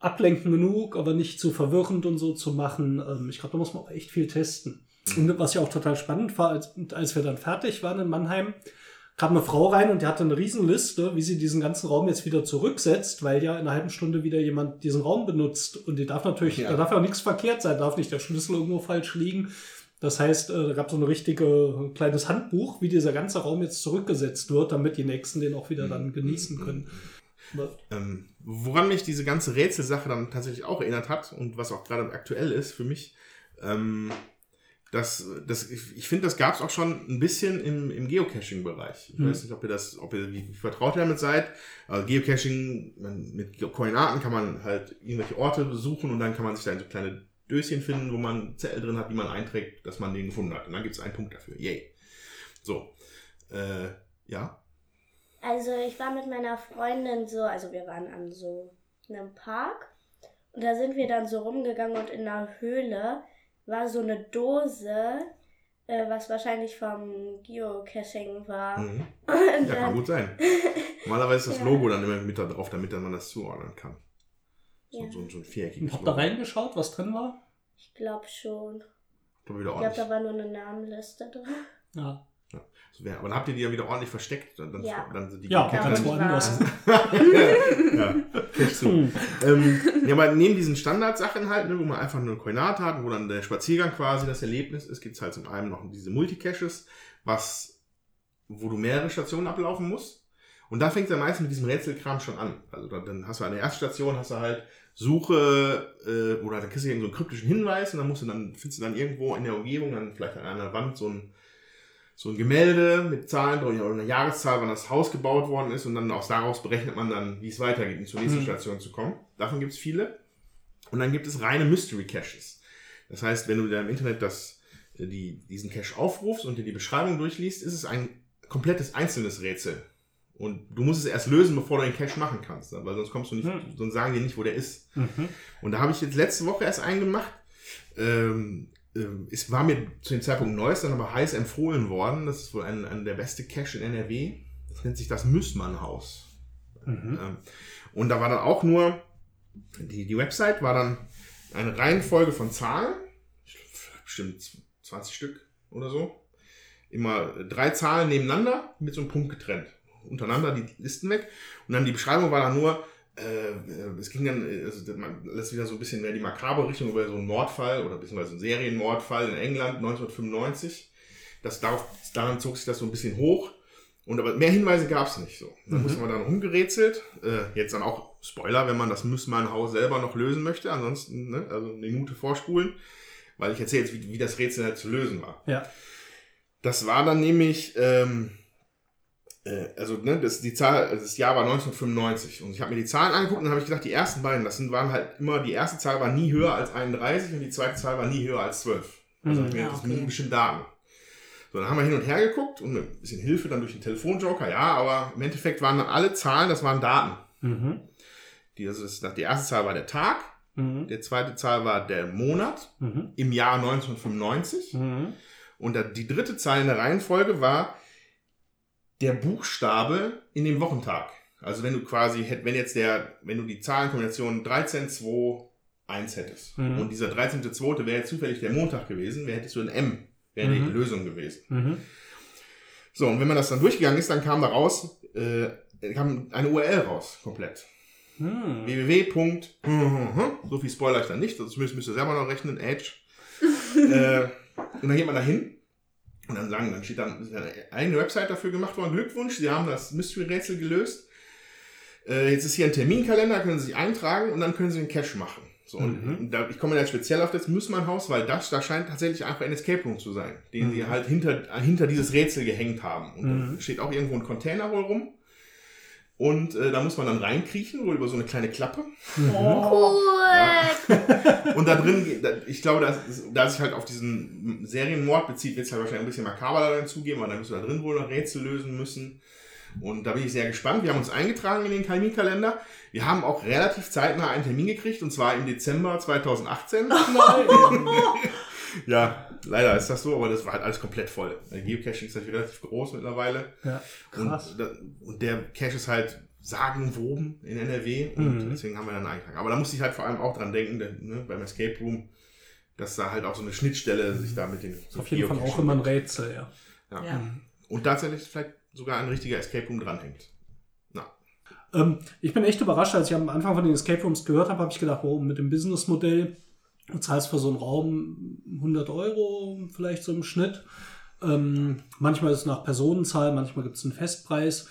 Speaker 4: Ablenken genug, aber nicht zu verwirrend und so zu machen. Ähm, ich glaube, da muss man auch echt viel testen. Und was ich auch total spannend war, als, als wir dann fertig waren in Mannheim, kam eine Frau rein und die hatte eine Riesenliste, wie sie diesen ganzen Raum jetzt wieder zurücksetzt, weil ja in einer halben Stunde wieder jemand diesen Raum benutzt. Und die darf natürlich,
Speaker 3: Ja.
Speaker 4: da darf ja auch nichts verkehrt sein, darf nicht der Schlüssel irgendwo falsch liegen. Das heißt, äh, da gab es so ein richtige äh, kleines Handbuch, wie dieser ganze Raum jetzt zurückgesetzt wird, damit die Nächsten den auch wieder dann genießen können. Läuft.
Speaker 3: Ähm, woran mich diese ganze Rätselsache dann tatsächlich auch erinnert hat und was auch gerade aktuell ist für mich, ähm, das, das, ich, finde, das gab es auch schon ein bisschen im, im Geocaching-Bereich. Ich
Speaker 4: Hm.
Speaker 3: weiß nicht, ob ihr das, ob ihr wie, vertraut damit seid. Also Geocaching, man, mit Koordinaten kann man halt irgendwelche Orte besuchen und dann kann man sich da in so kleine Döschen finden, wo man Zettel drin hat, die man einträgt, dass man den gefunden hat. Und dann gibt es einen Punkt dafür. Yay. So. Äh, ja.
Speaker 2: Also ich war mit meiner Freundin so, also wir waren an so einem Park und da sind wir dann so rumgegangen und in einer Höhle war so eine Dose, äh, was wahrscheinlich vom Geocaching war.
Speaker 3: Mhm.
Speaker 2: Und
Speaker 3: Ja, kann
Speaker 2: dann,
Speaker 3: gut sein. Normalerweise ist das
Speaker 2: Ja.
Speaker 3: Logo dann immer mit da drauf, damit man das zuordnen kann. So,
Speaker 2: Ja.
Speaker 3: so, so ein viereckiges
Speaker 4: Habt ihr reingeschaut, was drin war?
Speaker 2: ich glaube schon. Ich glaube, da war nur eine Namenliste drin.
Speaker 4: Ja.
Speaker 3: Aber dann habt ihr die ja wieder ordentlich versteckt. Dann, dann,
Speaker 2: Ja.
Speaker 3: dann sind die
Speaker 4: Ja, ganz
Speaker 2: nicht
Speaker 4: woanders.
Speaker 3: ja, zu.
Speaker 4: Hm.
Speaker 3: ähm, ja, aber neben diesen Standardsachen halt, ne, wo man einfach nur eine Koordinate hat, wo dann der Spaziergang quasi das Erlebnis ist, gibt es halt zum einen noch diese Multicaches, was, wo du mehrere Stationen ablaufen musst. Und da fängt es ja meistens mit diesem Rätselkram schon an. Also dann, dann hast du an der ersten Station hast du halt Suche, äh, oder dann kriegst du irgendeinen so einen kryptischen Hinweis und dann musst du dann, findest du dann irgendwo in der Umgebung, dann vielleicht an einer Wand so ein, so ein Gemälde mit Zahlen drin oder eine Jahreszahl, wann das Haus gebaut worden ist und dann aus daraus berechnet man dann, wie es weitergeht, um zur nächsten
Speaker 4: Mhm.
Speaker 3: Station zu kommen. Davon gibt es viele. Und dann gibt es reine Mystery Caches. Das heißt, wenn du da im Internet das, äh, die, diesen Cache aufrufst und dir die Beschreibung durchliest, ist es ein komplettes einzelnes Rätsel. Und du musst es erst lösen, bevor du den Cache machen kannst, ne? weil sonst kommst du nicht,
Speaker 4: Hm.
Speaker 3: sonst sagen die nicht, wo der ist.
Speaker 4: Mhm.
Speaker 3: Und da habe ich jetzt letzte Woche erst einen gemacht. Ähm, ähm, es war mir zu dem Zeitpunkt Neues, dann aber heiß empfohlen worden. Das ist wohl ein, ein der beste Cache in NRW. Das nennt sich das Müssmann-Haus.
Speaker 4: Mhm.
Speaker 3: Ähm, und da war dann auch nur, die, die Website war dann eine Reihenfolge von Zahlen. Bestimmt 20 Stück oder so. Immer drei Zahlen nebeneinander mit so einem Punkt getrennt. Untereinander die Listen weg. Und dann die Beschreibung war dann nur, äh, es ging dann, äh, also man lässt wieder so ein bisschen mehr die makabre Richtung über so einen Mordfall oder beziehungsweise einen Serienmordfall in England 1995. Das darauf, daran zog sich das so ein bisschen hoch. Und aber mehr Hinweise gab es nicht so. Dann
Speaker 4: Mhm.
Speaker 3: musste man dann umgerätselt. Äh, jetzt dann auch Spoiler, wenn man das Müssmann-Haus selber noch lösen möchte. Ansonsten, ne, also eine Minute vorspulen. Weil ich erzähle jetzt, wie, wie das Rätsel halt zu lösen war.
Speaker 4: Ja.
Speaker 3: Das war dann nämlich, ähm, äh, also ne, das, die Zahl, also das Jahr war 1995 und ich habe mir die Zahlen angeguckt und dann habe ich gedacht, die ersten beiden, das sind, waren halt immer, die erste Zahl war nie höher als 31 und die zweite Zahl war nie höher als 12. Also
Speaker 4: Mhm.
Speaker 6: Ja,
Speaker 3: das
Speaker 6: okay.
Speaker 3: sind bestimmt Daten. So, dann haben wir hin und her geguckt und mit ein bisschen Hilfe dann durch den Telefonjoker, ja, aber im Endeffekt waren dann alle Zahlen, das waren Daten.
Speaker 4: Mhm.
Speaker 3: Die, also das, die erste Zahl war der Tag,
Speaker 4: Mhm.
Speaker 3: Der zweite Zahl war der Monat
Speaker 4: Mhm.
Speaker 3: im Jahr 1995.
Speaker 4: Mhm.
Speaker 3: Und die dritte Zahl in der Reihenfolge war der Buchstabe in dem Wochentag. Also wenn du quasi, wenn jetzt der, wenn du die Zahlenkombination 13, 2, 1 hättest
Speaker 4: Mhm.
Speaker 3: und dieser 13.2. wäre jetzt zufällig der Montag gewesen, wäre hättest du ein M, wäre die
Speaker 4: Mhm.
Speaker 3: Lösung gewesen.
Speaker 4: Mhm.
Speaker 3: So, und wenn man das dann durchgegangen ist, dann kam da raus, äh, kam eine URL raus, komplett.
Speaker 4: Mhm.
Speaker 3: www. So viel spoiler ich dann nicht, das müsst, müsst ihr selber noch rechnen, Edge. äh, und dann geht man da hin und dann sagen, dann steht dann ist eine eigene Website dafür gemacht worden. Glückwunsch, Sie haben das Mystery-Rätsel gelöst. Äh, jetzt ist hier ein Terminkalender, können Sie sich eintragen und dann können Sie den Cache machen. So, und
Speaker 4: Mhm.
Speaker 3: da, ich komme jetzt speziell auf das Müssmann-Haus, weil das, da scheint tatsächlich einfach ein Escape Room zu sein, den
Speaker 4: Mhm.
Speaker 3: sie halt hinter, hinter dieses Rätsel gehängt haben. Und
Speaker 4: Mhm.
Speaker 3: da steht auch irgendwo ein Container wohl rum. Und äh, da muss man dann reinkriechen, wohl über so eine kleine Klappe.
Speaker 2: Cool.
Speaker 3: Und da drin, ich glaube, da da sich halt auf diesen Serienmord bezieht, wird es halt wahrscheinlich ein bisschen makaber da dazugeben, weil dann müssen wir da drin wohl noch Rätsel lösen müssen. Und da bin ich sehr gespannt. Wir haben uns eingetragen in den Terminkalender. Wir haben auch relativ zeitnah einen Termin gekriegt, und zwar im Dezember 2018. ja, leider ist das so, aber das war halt alles komplett voll. Der Geocaching ist natürlich relativ groß mittlerweile.
Speaker 4: Ja, krass.
Speaker 3: Und, und der Cache ist halt sagenwoben in NRW und
Speaker 4: Mhm.
Speaker 3: deswegen haben wir dann einen eingetragen. Aber da musste ich halt vor allem auch dran denken, denn, ne, beim Escape Room, dass da halt auch so eine Schnittstelle sich da mit den. so
Speaker 4: Auf jeden Fall
Speaker 3: Geocaching
Speaker 4: auch immer ein. Rätsel, ja.
Speaker 3: Ja.
Speaker 6: Ja.
Speaker 3: Und tatsächlich vielleicht sogar ein richtiger Escape Room dranhängt. Na.
Speaker 4: Ähm, ich bin echt überrascht, als ich am Anfang von den Escape Rooms gehört habe, habe ich gedacht, wow, mit dem Businessmodell, du zahlst für so einen Raum 100 Euro vielleicht so im Schnitt. Ähm, manchmal ist es nach Personenzahl, manchmal gibt es einen Festpreis.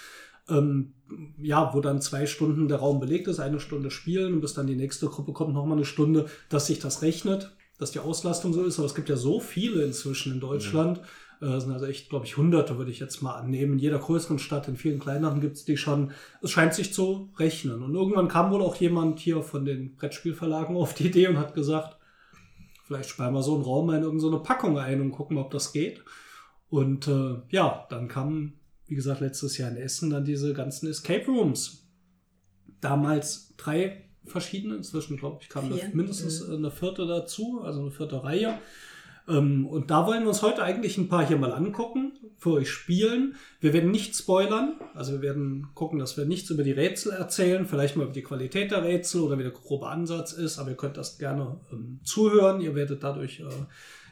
Speaker 4: Ähm, ja, wo dann zwei Stunden der Raum belegt ist, eine Stunde spielen und bis dann die nächste Gruppe kommt, nochmal eine Stunde, dass sich das rechnet, dass die Auslastung so ist. Aber es gibt ja so viele inzwischen in Deutschland. Äh, Es sind also echt, glaube ich, Hunderte, würde ich jetzt mal annehmen. In jeder größeren Stadt, in vielen kleineren gibt es die schon. Es scheint sich zu rechnen. Und irgendwann kam wohl auch jemand hier von den Brettspielverlagen auf die Idee und hat gesagt, vielleicht sparen wir so einen Raum mal in irgendeine Packung ein und gucken, ob das geht. Und äh, ja, dann kamen, wie gesagt, letztes Jahr in Essen dann diese ganzen Escape Rooms. Damals drei verschiedene, inzwischen glaube ich kam mindestens eine vierte dazu, also eine vierte Reihe. Ähm, und da wollen wir uns heute eigentlich ein paar hier mal angucken, für euch spielen. Wir werden nicht spoilern, also wir werden gucken, dass wir nichts über die Rätsel erzählen, vielleicht mal über die Qualität der Rätsel oder wie der grobe Ansatz ist, aber ihr könnt das gerne ähm, zuhören. Ihr werdet dadurch äh,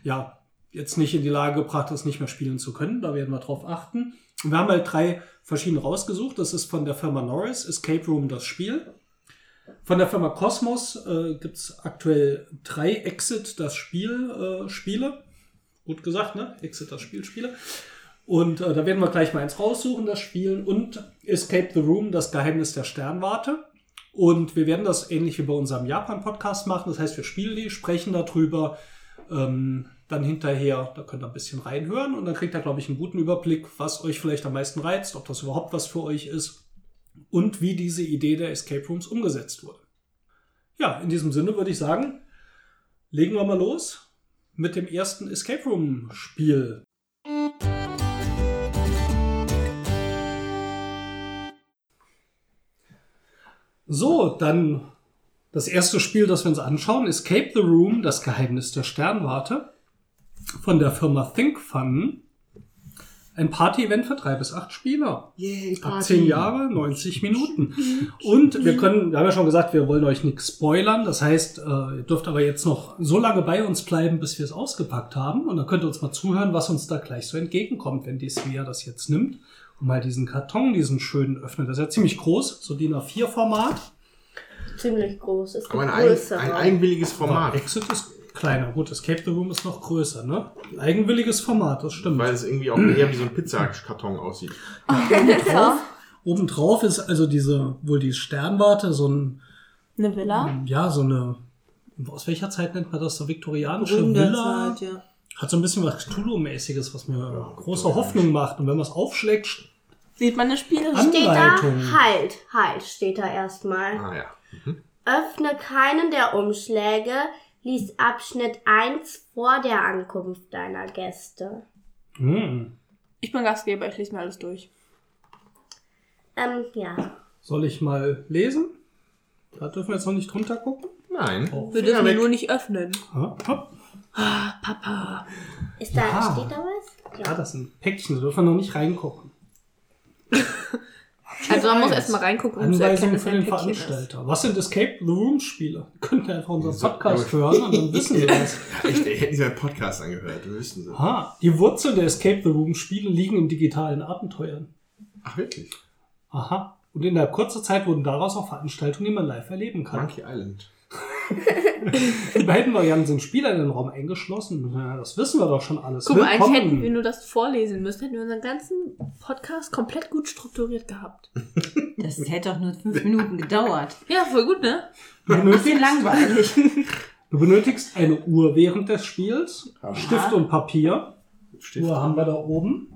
Speaker 4: ja jetzt nicht in die Lage gebracht, das nicht mehr spielen zu können. Da werden wir drauf achten. Wir haben halt drei verschiedene rausgesucht. Das ist von der Firma Norris, Escape Room das Spiel. Von der Firma Cosmos äh, gibt es aktuell drei Exit das Spiel äh, Spiele. Gut gesagt, ne? Exit das Spiel Spiele. Und äh, da werden wir gleich mal eins raussuchen, das Spielen. Und Escape the Room, das Geheimnis der Sternwarte. Und wir werden das ähnlich wie bei unserem Japan-Podcast machen. Das heißt, wir spielen die, sprechen darüber. Ähm, dann hinterher, da könnt ihr ein bisschen reinhören und dann kriegt ihr, glaube ich, einen guten Überblick, was euch vielleicht am meisten reizt, ob das überhaupt was für euch ist und wie diese Idee der Escape Rooms umgesetzt wurde. Ja, in diesem Sinne würde ich sagen, legen wir mal los mit dem ersten Escape Room Spiel. So, dann das erste Spiel, das wir uns anschauen, Escape the Room, das Geheimnis der Sternwarte von der Firma Think Fun. Ein Party-Event für drei bis acht Spieler.
Speaker 3: Yay,
Speaker 4: Ab zehn Jahre, 90 Minuten. Und wir können, wir haben ja schon gesagt, wir wollen euch nichts spoilern. Das heißt, äh, ihr dürft aber jetzt noch so lange bei uns bleiben, bis wir es ausgepackt haben. Und dann könnt ihr uns mal zuhören, was uns da gleich so entgegenkommt, wenn die Svea das jetzt nimmt und mal diesen Karton, diesen schönen öffnet. Das ist ja ziemlich groß, so DIN A4-Format.
Speaker 2: Ziemlich groß. Es
Speaker 3: Aber ein, ein, ein eigenwilliges Format.
Speaker 4: Aber Exit ist kleiner. Gut, Escape the Room ist noch größer, ne? Ein eigenwilliges Format, das stimmt.
Speaker 3: Weil es irgendwie auch eher wie so ein Pizzakarton aussieht.
Speaker 2: Pizza.
Speaker 4: Obendrauf ist also diese, wohl die Sternwarte, so ein,
Speaker 5: Eine Villa?
Speaker 4: ja, so eine, aus welcher Zeit nennt man das? So viktorianische Villa.
Speaker 6: Gründerzeit, ja.
Speaker 4: Hat so ein bisschen was Cthulhu-mäßiges, was mir große Hoffnung macht. Und wenn man es aufschlägt,
Speaker 5: Sieht man eine Spiele?
Speaker 4: An-
Speaker 2: Steht da,
Speaker 4: Anleitung.
Speaker 2: halt, halt, steht da erstmal.
Speaker 3: Ah ja.
Speaker 2: Öffne keinen der Umschläge, lies Abschnitt 1 vor der Ankunft deiner Gäste.
Speaker 4: hm,
Speaker 5: Ich bin Gastgeber, ich lese mir alles durch.
Speaker 2: Ähm, ja.
Speaker 4: soll ich mal lesen? Da dürfen wir jetzt noch nicht drunter gucken.
Speaker 3: Nein.
Speaker 4: Oh.
Speaker 5: Wir dürfen ihn nur nicht öffnen.
Speaker 4: Ja, hopp.
Speaker 5: Ah, Papa.
Speaker 2: Ist da,
Speaker 4: Ja.
Speaker 2: steht da was?
Speaker 4: ja, das sind Päckchen, da dürfen wir noch nicht reingucken.
Speaker 5: Also man muss erstmal reingucken, um zu erkennen,
Speaker 4: für den
Speaker 5: Päckchen ist.
Speaker 4: Veranstalter. Was sind Escape the Room Spiele? Könnten einfach unseren Podcast hören und dann wissen sie das.
Speaker 3: Echt, hätten sie meinen Podcast angehört, wüssten sie.
Speaker 4: Aha, die Wurzeln der Escape the Room Spiele liegen in digitalen Abenteuern.
Speaker 3: Ach, wirklich?
Speaker 4: Aha. Und innerhalb kurzer Zeit wurden daraus auch Veranstaltungen, die man live erleben kann.
Speaker 3: Monkey Island.
Speaker 4: In beiden Varianten sind Spieler in den Raum eingeschlossen. Ja, das wissen wir doch schon alles.
Speaker 5: Guck mal, eigentlich hätten wir nur das vorlesen müssen, hätten wir unseren ganzen Podcast komplett gut strukturiert gehabt.
Speaker 6: Das hätte doch nur fünf Minuten gedauert.
Speaker 5: Ja, voll gut, ne?
Speaker 4: du,
Speaker 6: Ein bisschen
Speaker 4: benötigst,
Speaker 6: langweilig.
Speaker 4: du benötigst eine Uhr während des Spiels,
Speaker 3: Aha.
Speaker 4: Stift und Papier.
Speaker 3: Stift.
Speaker 4: Uhr haben wir da oben.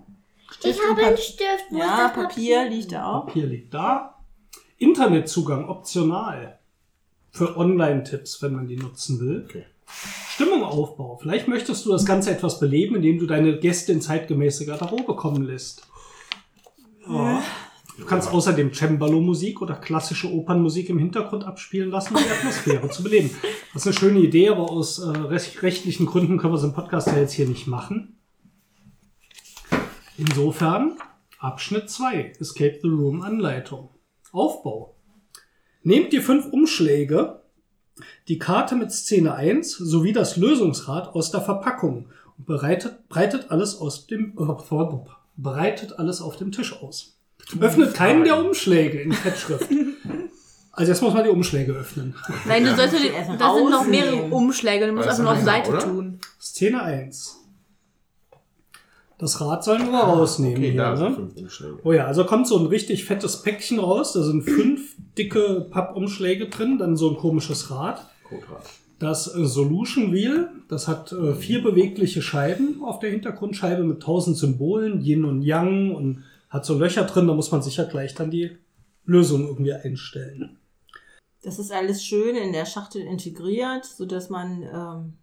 Speaker 2: Ich habe einen Stift. Wo ist
Speaker 6: Ja,
Speaker 2: das
Speaker 6: Papier liegt da auch.
Speaker 4: Papier liegt da. Internetzugang optional. Für Online-Tipps, wenn man die nutzen will.
Speaker 3: Okay.
Speaker 4: Stimmung aufbau. Vielleicht möchtest du das Ganze etwas beleben, indem du deine Gäste in zeitgemäße Garderobe kommen lässt. Ja. Du kannst außerdem Cembalo-Musik oder klassische Opernmusik im Hintergrund abspielen lassen, um die Atmosphäre zu beleben. Das ist eine schöne Idee, aber aus äh, recht- rechtlichen Gründen können wir so einen Podcast ja jetzt hier nicht machen. Insofern Abschnitt 2, Escape the Room Anleitung. Aufbau. Nehmt die fünf Umschläge, die Karte mit Szene 1 sowie das Lösungsrad aus der Verpackung und bereitet, breitet alles aus dem, äh, breitet alles auf dem Tisch aus. Öffnet keinen der Umschläge in Fettschrift. Also jetzt muss man die Umschläge öffnen.
Speaker 5: Nein, du
Speaker 6: erst
Speaker 5: das sind noch mehrere Umschläge, du musst
Speaker 3: Das
Speaker 5: einfach nur auf Seite
Speaker 3: oder?
Speaker 5: tun.
Speaker 4: Szene 1. Das Rad sollen wir rausnehmen
Speaker 3: Okay,
Speaker 4: hier, ne? Oh ja, also kommt so ein richtig fettes Päckchen raus. Da sind fünf dicke Pappumschläge drin, dann so ein komisches Rad. Das äh, Solution Wheel, das hat äh, vier bewegliche Scheiben auf der Hintergrundscheibe mit tausend Symbolen, Yin und Yang und hat so Löcher drin, da muss man sicher gleich dann die Lösung irgendwie einstellen.
Speaker 6: Das ist alles schön in der Schachtel integriert, sodass man ähm,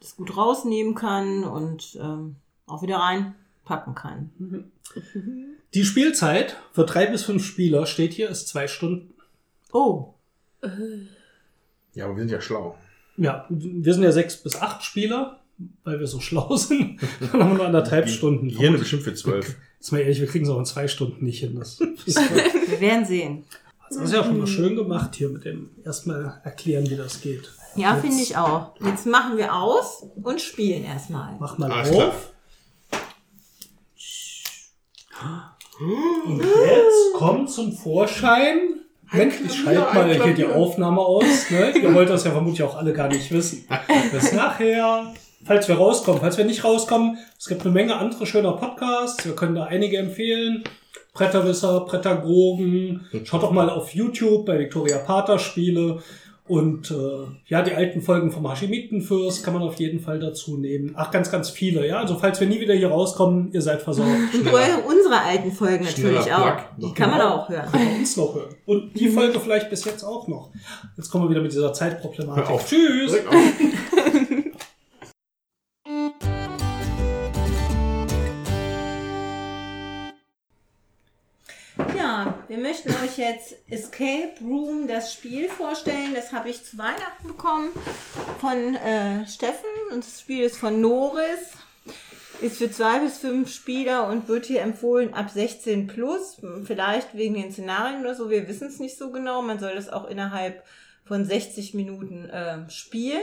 Speaker 6: das gut rausnehmen kann und ähm, auch wieder reinpacken kann.
Speaker 4: Die Spielzeit für drei bis fünf Spieler steht hier, ist zwei Stunden.
Speaker 6: Oh,
Speaker 3: Ja, aber wir sind ja schlau.
Speaker 4: Ja, wir sind ja sechs bis acht Spieler, weil wir so schlau sind. Dann haben wir nur anderthalb Stunden.
Speaker 3: Hier bestimmt für zwölf.
Speaker 4: Jetzt mal ehrlich, wir kriegen es auch in zwei Stunden nicht hin. Das, das,
Speaker 6: wir werden sehen.
Speaker 4: das ist ja schon mal schön gemacht hier mit dem erstmal erklären, wie das geht.
Speaker 6: Ja, finde ich auch. Jetzt machen wir aus und spielen erstmal.
Speaker 4: Mach mal
Speaker 3: Alles
Speaker 4: auf.
Speaker 3: klar.
Speaker 4: Und jetzt kommt zum Vorschein. Mensch, ich schalte mal hier die. Aufnahme aus. Ne? Ihr wollt das ja vermutlich auch alle gar nicht wissen. Bis nachher. Falls wir rauskommen. Falls wir nicht rauskommen, es gibt eine Menge andere schöner Podcasts. Wir können da einige empfehlen. Bretterwisser, Brettergrogen. Schaut doch mal auf YouTube bei Victoria Pater Spiele. Und äh, ja, die alten Folgen vom Hashimitenfürst kann man auf jeden Fall dazu nehmen. Ach, ganz, ganz viele. Ja, also falls wir nie wieder hier rauskommen, ihr seid versorgt.
Speaker 6: Unsere alten Folgen natürlich
Speaker 3: Schneller
Speaker 6: auch. Die kann man
Speaker 4: Genau.
Speaker 6: auch hören.
Speaker 4: Können wir uns noch hören. Und die Folge vielleicht bis jetzt auch noch. Jetzt kommen wir wieder mit dieser Zeitproblematik.
Speaker 3: Hör auf.
Speaker 4: Tschüss.
Speaker 3: Direkt auf.
Speaker 6: wir möchten euch jetzt Escape Room, das Spiel vorstellen. Das habe ich zu Weihnachten bekommen von äh, Steffen. Und das Spiel ist von Noris. Ist für zwei bis fünf Spieler und wird hier empfohlen ab 16 plus. Vielleicht wegen den Szenarien oder so. Wir wissen es nicht so genau. Man soll das auch innerhalb von 60 Minuten äh, spielen.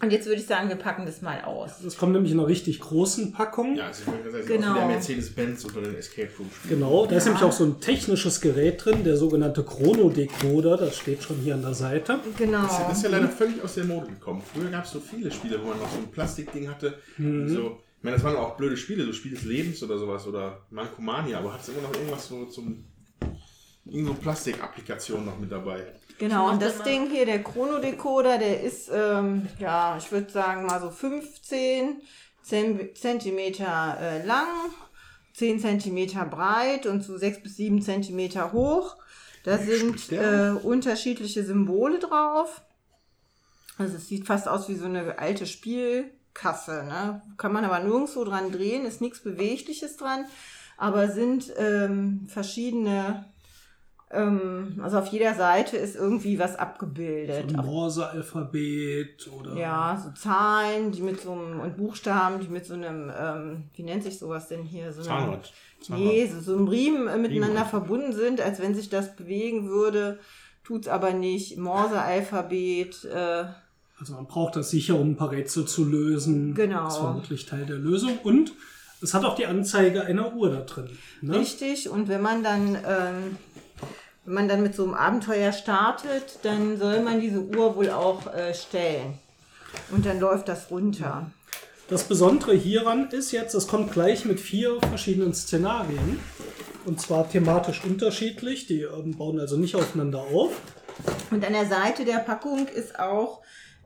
Speaker 6: Und jetzt würde ich sagen, wir packen das mal aus.
Speaker 4: Das kommt nämlich in einer richtig großen Packung.
Speaker 3: Ja, also gerade sagen,
Speaker 6: Genau.
Speaker 3: der Mercedes-Benz unter den Escape Room spielen.
Speaker 4: Genau, da ist nämlich auch so ein technisches Gerät drin, der sogenannte Chrono-Decoder. Das steht schon hier an der Seite.
Speaker 6: Genau.
Speaker 3: Das ist, ja, das ist ja leider völlig aus der Mode gekommen. Früher gab es so viele Spiele, wo man noch so ein Plastikding hatte.
Speaker 4: Mhm.
Speaker 3: So, ich meine, das waren auch blöde Spiele, so Spiel des Lebens oder sowas oder Mankomania, aber hat es immer noch irgendwas so zum. Irgendwo Plastikapplikationen noch mit dabei.
Speaker 6: Genau, und das Ding hier, der Chronodecoder, der ist, ähm, ja, ich würde sagen mal so 15 Zem- Zentimeter äh, lang, 10 Zentimeter breit und so 6 bis 7 Zentimeter hoch. Da sind äh, unterschiedliche Symbole drauf. Also es sieht fast aus wie so eine alte Spielkasse. Ne? Kann man aber nirgendwo dran drehen, ist nichts Bewegliches dran, aber sind ähm, verschiedene Ähm, also auf jeder Seite ist irgendwie was
Speaker 4: So
Speaker 6: abgebildet.
Speaker 4: ein
Speaker 6: Auf-
Speaker 4: Morse-Alphabet oder.
Speaker 6: ja, so Zahlen, die mit so einem, und Buchstaben, die mit so einem, ähm, wie nennt sich sowas denn hier? So einem-. Nee, so, so einem Riemen äh, miteinander
Speaker 3: Riemen.
Speaker 6: verbunden sind, als wenn sich das bewegen würde. Tut's aber nicht. Morse-Alphabet, äh,
Speaker 4: Also man braucht das sicher, um ein paar Rätsel zu lösen.
Speaker 6: Genau.
Speaker 4: Das ist vermutlich Teil der Lösung. Und es hat auch die Anzeige einer Uhr da drin. Ne?
Speaker 6: Richtig, und wenn man dann, ähm, wenn man dann mit so einem Abenteuer startet, dann soll man diese Uhr wohl auch äh, stellen. Und dann läuft das runter.
Speaker 4: Das Besondere hieran ist jetzt, es kommt gleich mit vier verschiedenen Szenarien. Und zwar thematisch unterschiedlich. Die ähm, bauen also nicht aufeinander auf.
Speaker 6: Und an der Seite der Packung ist auch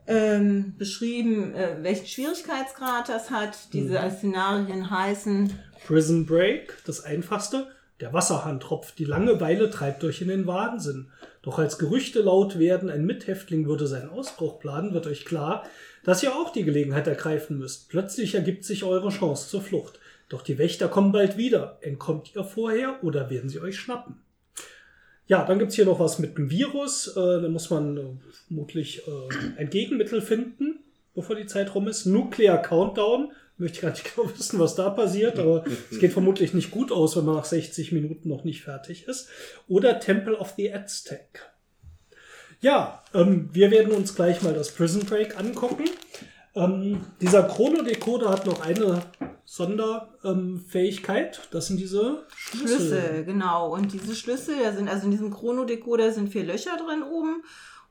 Speaker 6: ähm, beschrieben, äh, welchen Schwierigkeitsgrad das hat. Diese Szenarien heißen,
Speaker 4: Prison Break, das einfachste. Der Wasserhahn tropft, die Langeweile treibt euch in den Wahnsinn. Doch als Gerüchte laut werden, ein Mithäftling würde seinen Ausbruch planen, wird euch klar, dass ihr auch die Gelegenheit ergreifen müsst. Plötzlich ergibt sich eure Chance zur Flucht. Doch die Wächter kommen bald wieder. Entkommt ihr vorher oder werden sie euch schnappen? Ja, dann gibt's hier noch was mit dem Virus. Äh, da muss man äh, vermutlich äh, ein Gegenmittel finden, bevor die Zeit rum ist. Nuclear Countdown. Möchte gar nicht genau wissen, was da passiert, aber es geht vermutlich nicht gut aus, wenn man nach 60 Minuten noch nicht fertig ist. Oder Temple of the Aztec. Ja, ähm, wir werden uns gleich mal das Prison Break angucken. Ähm, dieser Chrono-Decoder hat noch eine Sonderfähigkeit. Ähm, das sind diese Schlüssel.
Speaker 6: Schlüssel, genau. Und diese Schlüssel, da sind also in diesem Chronodecoder sind vier Löcher drin oben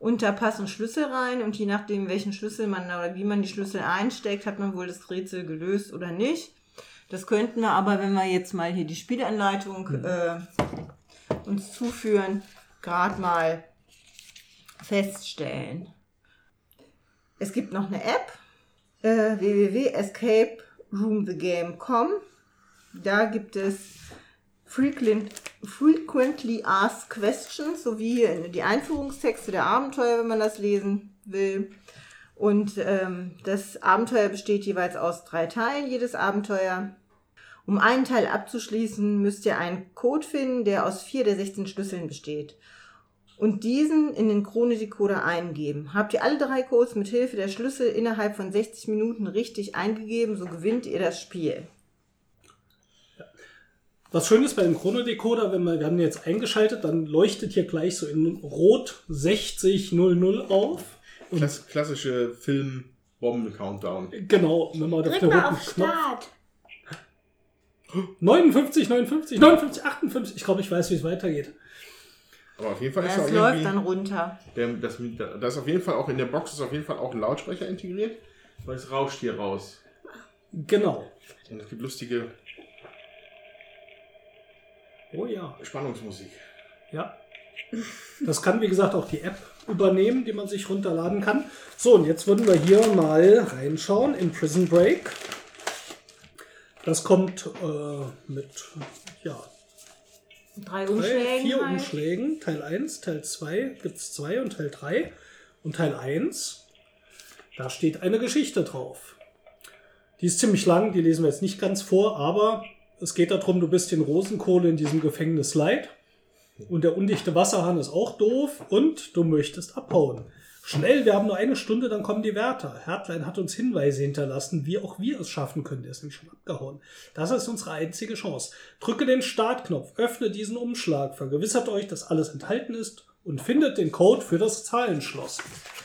Speaker 6: und da passen Schlüssel rein und je nachdem, welchen Schlüssel man oder wie man die Schlüssel einsteckt, hat man wohl das Rätsel gelöst oder nicht. Das könnten wir aber, wenn wir jetzt mal hier die Spielanleitung äh, uns zuführen, gerade mal feststellen. Es gibt noch eine App, äh, www.escaperoomthegame.com. Da gibt es frequent, frequently asked questions sowie die Einführungstexte der Abenteuer, wenn man das lesen will. Und ähm, das Abenteuer besteht jeweils aus drei Teilen, jedes Abenteuer. Um einen Teil abzuschließen, müsst ihr einen Code finden, der aus vier der 16 Schlüsseln besteht. Und diesen in den Chronodecoder eingeben. Habt ihr alle drei Codes mit Hilfe der Schlüssel innerhalb von 60 Minuten richtig eingegeben, so gewinnt ihr das Spiel.
Speaker 4: Was schön ist bei dem Chronodecoder, wenn wir, wir haben jetzt eingeschaltet, dann leuchtet hier gleich so in Rot 6000 auf.
Speaker 3: Klass klassische Film-Bomben-Countdown.
Speaker 4: Genau, wenn man auf
Speaker 2: Drück
Speaker 4: den
Speaker 2: mal
Speaker 4: roten
Speaker 2: auf
Speaker 4: Knopf.
Speaker 2: Start.
Speaker 4: 59, 59, 59, 58. Ich glaube, ich weiß, wie es weitergeht.
Speaker 3: Aber auf jeden Fall ist
Speaker 6: Ja,
Speaker 3: auch
Speaker 6: es läuft
Speaker 3: irgendwie,
Speaker 6: dann runter.
Speaker 3: der, das, da ist auf jeden Fall auch in der Box ist auf jeden Fall auch ein Lautsprecher integriert, weil es rauscht hier raus.
Speaker 4: Genau.
Speaker 3: Und es gibt lustige
Speaker 4: Oh ja.
Speaker 3: Spannungsmusik.
Speaker 4: Ja. Das kann, wie gesagt, auch die App übernehmen, die man sich runterladen kann. So, und jetzt würden wir hier mal reinschauen in Prison Break. Das kommt äh, mit ja,
Speaker 6: Drei
Speaker 4: drei,
Speaker 6: Umschlägen.
Speaker 4: vier
Speaker 6: halt.
Speaker 4: Umschlägen. Teil 1, Teil 2 gibt es zwei und Teil 3. Und Teil 1, da steht eine Geschichte drauf. Die ist ziemlich lang, die lesen wir jetzt nicht ganz vor, aber es geht darum, du bist in Rosenkohle in diesem Gefängnis leid und der undichte Wasserhahn ist auch doof und du möchtest abhauen. Schnell, wir haben nur eine Stunde, dann kommen die Wärter. Hertlein hat uns Hinweise hinterlassen, wie auch wir es schaffen können. Der ist nämlich schon abgehauen. Das ist unsere einzige Chance. Drücke den Startknopf, öffne diesen Umschlag, vergewissert euch, dass alles enthalten ist und findet den Code für das Zahlenschloss.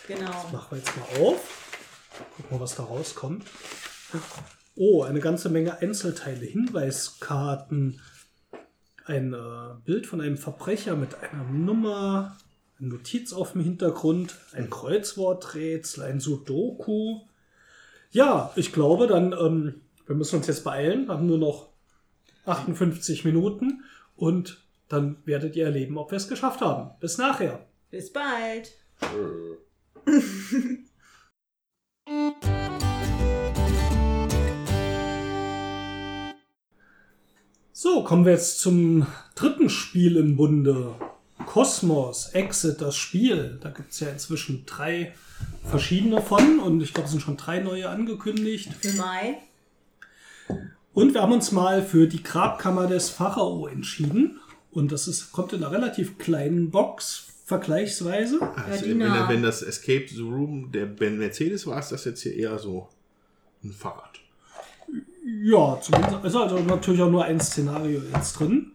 Speaker 6: Genau.
Speaker 4: Machen wir jetzt mal auf. Gucken wir, was da rauskommt. Oh, eine ganze Menge Einzelteile, Hinweiskarten, ein äh, Bild von einem Verbrecher mit einer Nummer, eine Notiz auf dem Hintergrund, ein Kreuzworträtsel, ein Sudoku. Ja, ich glaube, dann, ähm, wir müssen uns jetzt beeilen. Wir haben nur noch 58 Minuten und dann werdet ihr erleben, ob wir es geschafft haben. Bis nachher.
Speaker 6: Bis bald.
Speaker 4: So, kommen wir jetzt zum dritten Spiel im Bunde. Kosmos, Exit, das Spiel. Da gibt es ja inzwischen drei verschiedene von und ich glaube, es sind schon drei neue angekündigt.
Speaker 6: Für Mai.
Speaker 4: Und wir haben uns mal für die Grabkammer des Pharao entschieden. Und das ist, kommt in einer relativ kleinen Box, vergleichsweise.
Speaker 3: Also,
Speaker 6: die
Speaker 3: wenn, wenn das Escape the Room der Ben Mercedes war, ist das jetzt hier eher so ein Fahrrad.
Speaker 4: Ja, zumindest, also, also natürlich auch nur ein Szenario jetzt drin.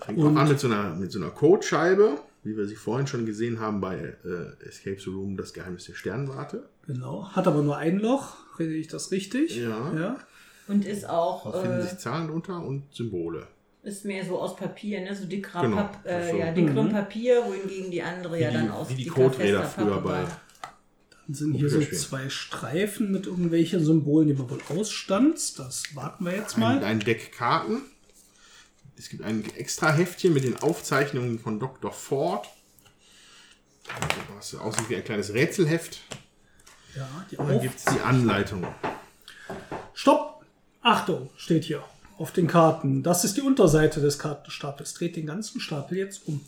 Speaker 3: Fängt
Speaker 4: Und-
Speaker 3: auch an mit so einer, mit so einer Codescheibe, wie wir sie vorhin schon gesehen haben bei äh, Escape the Room, das Geheimnis der Sternwarte.
Speaker 4: Genau. Hat aber nur ein Loch. Rede ich das richtig?
Speaker 3: Ja.
Speaker 4: ja.
Speaker 6: Und ist auch
Speaker 3: Da finden
Speaker 6: äh,
Speaker 3: sich Zahlen drunter und Symbole.
Speaker 6: ist mehr so aus Papier, ne? so dicker
Speaker 3: Genau,
Speaker 6: Pap äh,
Speaker 3: so.
Speaker 6: ja, dickerem
Speaker 4: Mhm.
Speaker 6: Papier, wohingegen die andere ja
Speaker 3: Wie
Speaker 6: dann
Speaker 3: die-
Speaker 6: aus
Speaker 3: wie die Coderäder früher bei-
Speaker 6: war.
Speaker 4: Dann sind hier so zwei Streifen mit irgendwelchen Symbolen, die man wohl ausstanzt. Das warten wir jetzt
Speaker 3: Ein,
Speaker 4: mal.
Speaker 3: ein Deck Karten. Es gibt ein extra Heftchen mit den Aufzeichnungen von Dr. Ford. Was aussieht wie ein kleines Rätselheft.
Speaker 4: Ja, die
Speaker 3: Und dann gibt es die Anleitung.
Speaker 4: Stopp! Achtung, steht hier auf den Karten. Das ist die Unterseite des Kartenstapels. Dreht den ganzen Stapel jetzt um.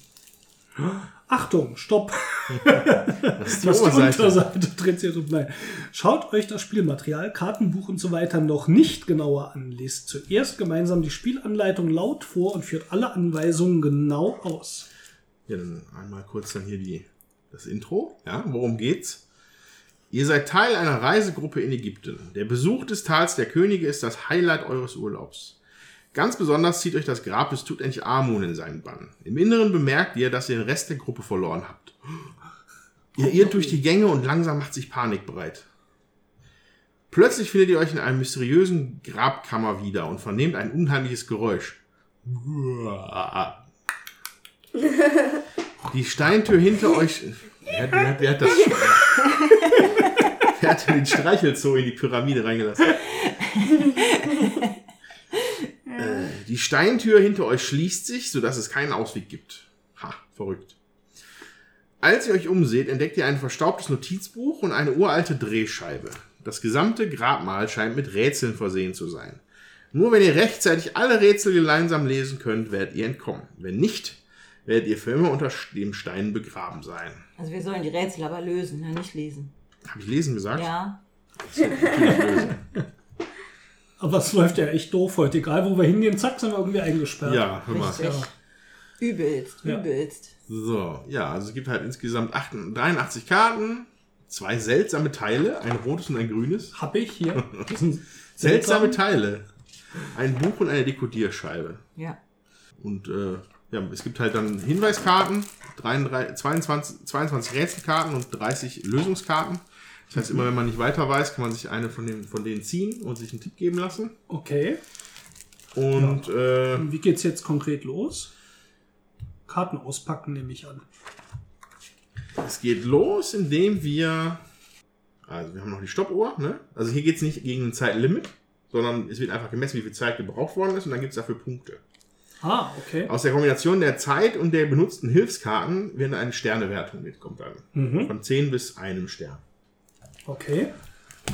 Speaker 4: Achtung, stopp!
Speaker 3: Das ist die Oberseite.
Speaker 4: Unterseite. Dreht sich um. Nein. Schaut euch das Spielmaterial, Kartenbuch und so weiter noch nicht genauer an. Lest zuerst gemeinsam die Spielanleitung laut vor und führt alle Anweisungen genau aus.
Speaker 3: Ja, dann einmal kurz dann hier die, das Intro. Ja, worum geht's? Ihr seid Teil einer Reisegruppe in Ägypten. Der Besuch des Tals der Könige ist das Highlight eures Urlaubs. Ganz besonders zieht euch das Grab des Tutanchamun in seinen Bann. Im Inneren bemerkt ihr, dass ihr den Rest der Gruppe verloren habt. Ihr irrt durch die Gänge und langsam macht sich Panik bereit. Plötzlich findet ihr euch in einem mysteriösen Grabkammer wieder und vernehmt ein unheimliches Geräusch. Die Steintür hinter euch. Wer hat, wer wer hat das? wer hat den Streichelzoo in die Pyramide reingelassen? Äh, die Steintür hinter euch schließt sich, sodass es keinen Ausweg gibt. Ha, verrückt. Als ihr euch umseht, entdeckt ihr ein verstaubtes Notizbuch und eine uralte Drehscheibe. Das gesamte Grabmal scheint mit Rätseln versehen zu sein. Nur wenn ihr rechtzeitig alle Rätsel gemeinsam lesen könnt, werdet ihr entkommen. Wenn nicht, werdet ihr für immer unter dem Stein begraben sein.
Speaker 6: Also wir sollen die Rätsel aber lösen, ne? nicht lesen.
Speaker 3: Habe ich lesen gesagt?
Speaker 6: Ja.
Speaker 4: Aber es läuft ja echt doof heute. Egal, wo wir hingehen, zack, sind wir irgendwie eingesperrt.
Speaker 3: Ja, hör mal.
Speaker 6: Richtig. Übelst,
Speaker 4: Ja.
Speaker 6: übelst.
Speaker 3: So, ja, also es gibt halt insgesamt 88 83 Karten, zwei seltsame Teile, ein rotes und ein grünes.
Speaker 4: Hab ich hier.
Speaker 3: Seltsame Teile. Ein Buch und eine Dekodierscheibe.
Speaker 6: Ja.
Speaker 3: Und äh, ja, es gibt halt dann Hinweiskarten, 33, 22, 22 Rätselkarten und 30 Lösungskarten. Das heißt, immer wenn man nicht weiter weiß, kann man sich eine von, den, von denen ziehen und sich einen Tipp geben lassen.
Speaker 4: Okay.
Speaker 3: Und äh,
Speaker 4: Und wie geht's jetzt konkret los? Karten auspacken, nehme ich an.
Speaker 3: es geht los, indem wir. Also, wir haben noch die Stoppuhr. Ne? Also, hier geht es nicht gegen ein Zeitlimit, sondern es wird einfach gemessen, wie viel Zeit gebraucht worden ist und dann gibt es dafür Punkte.
Speaker 4: Ah, okay.
Speaker 3: Aus der Kombination der Zeit und der benutzten Hilfskarten wird eine Sternewertung mitkommt dann.
Speaker 4: Mhm.
Speaker 3: Von 10 bis einem Stern.
Speaker 4: Okay.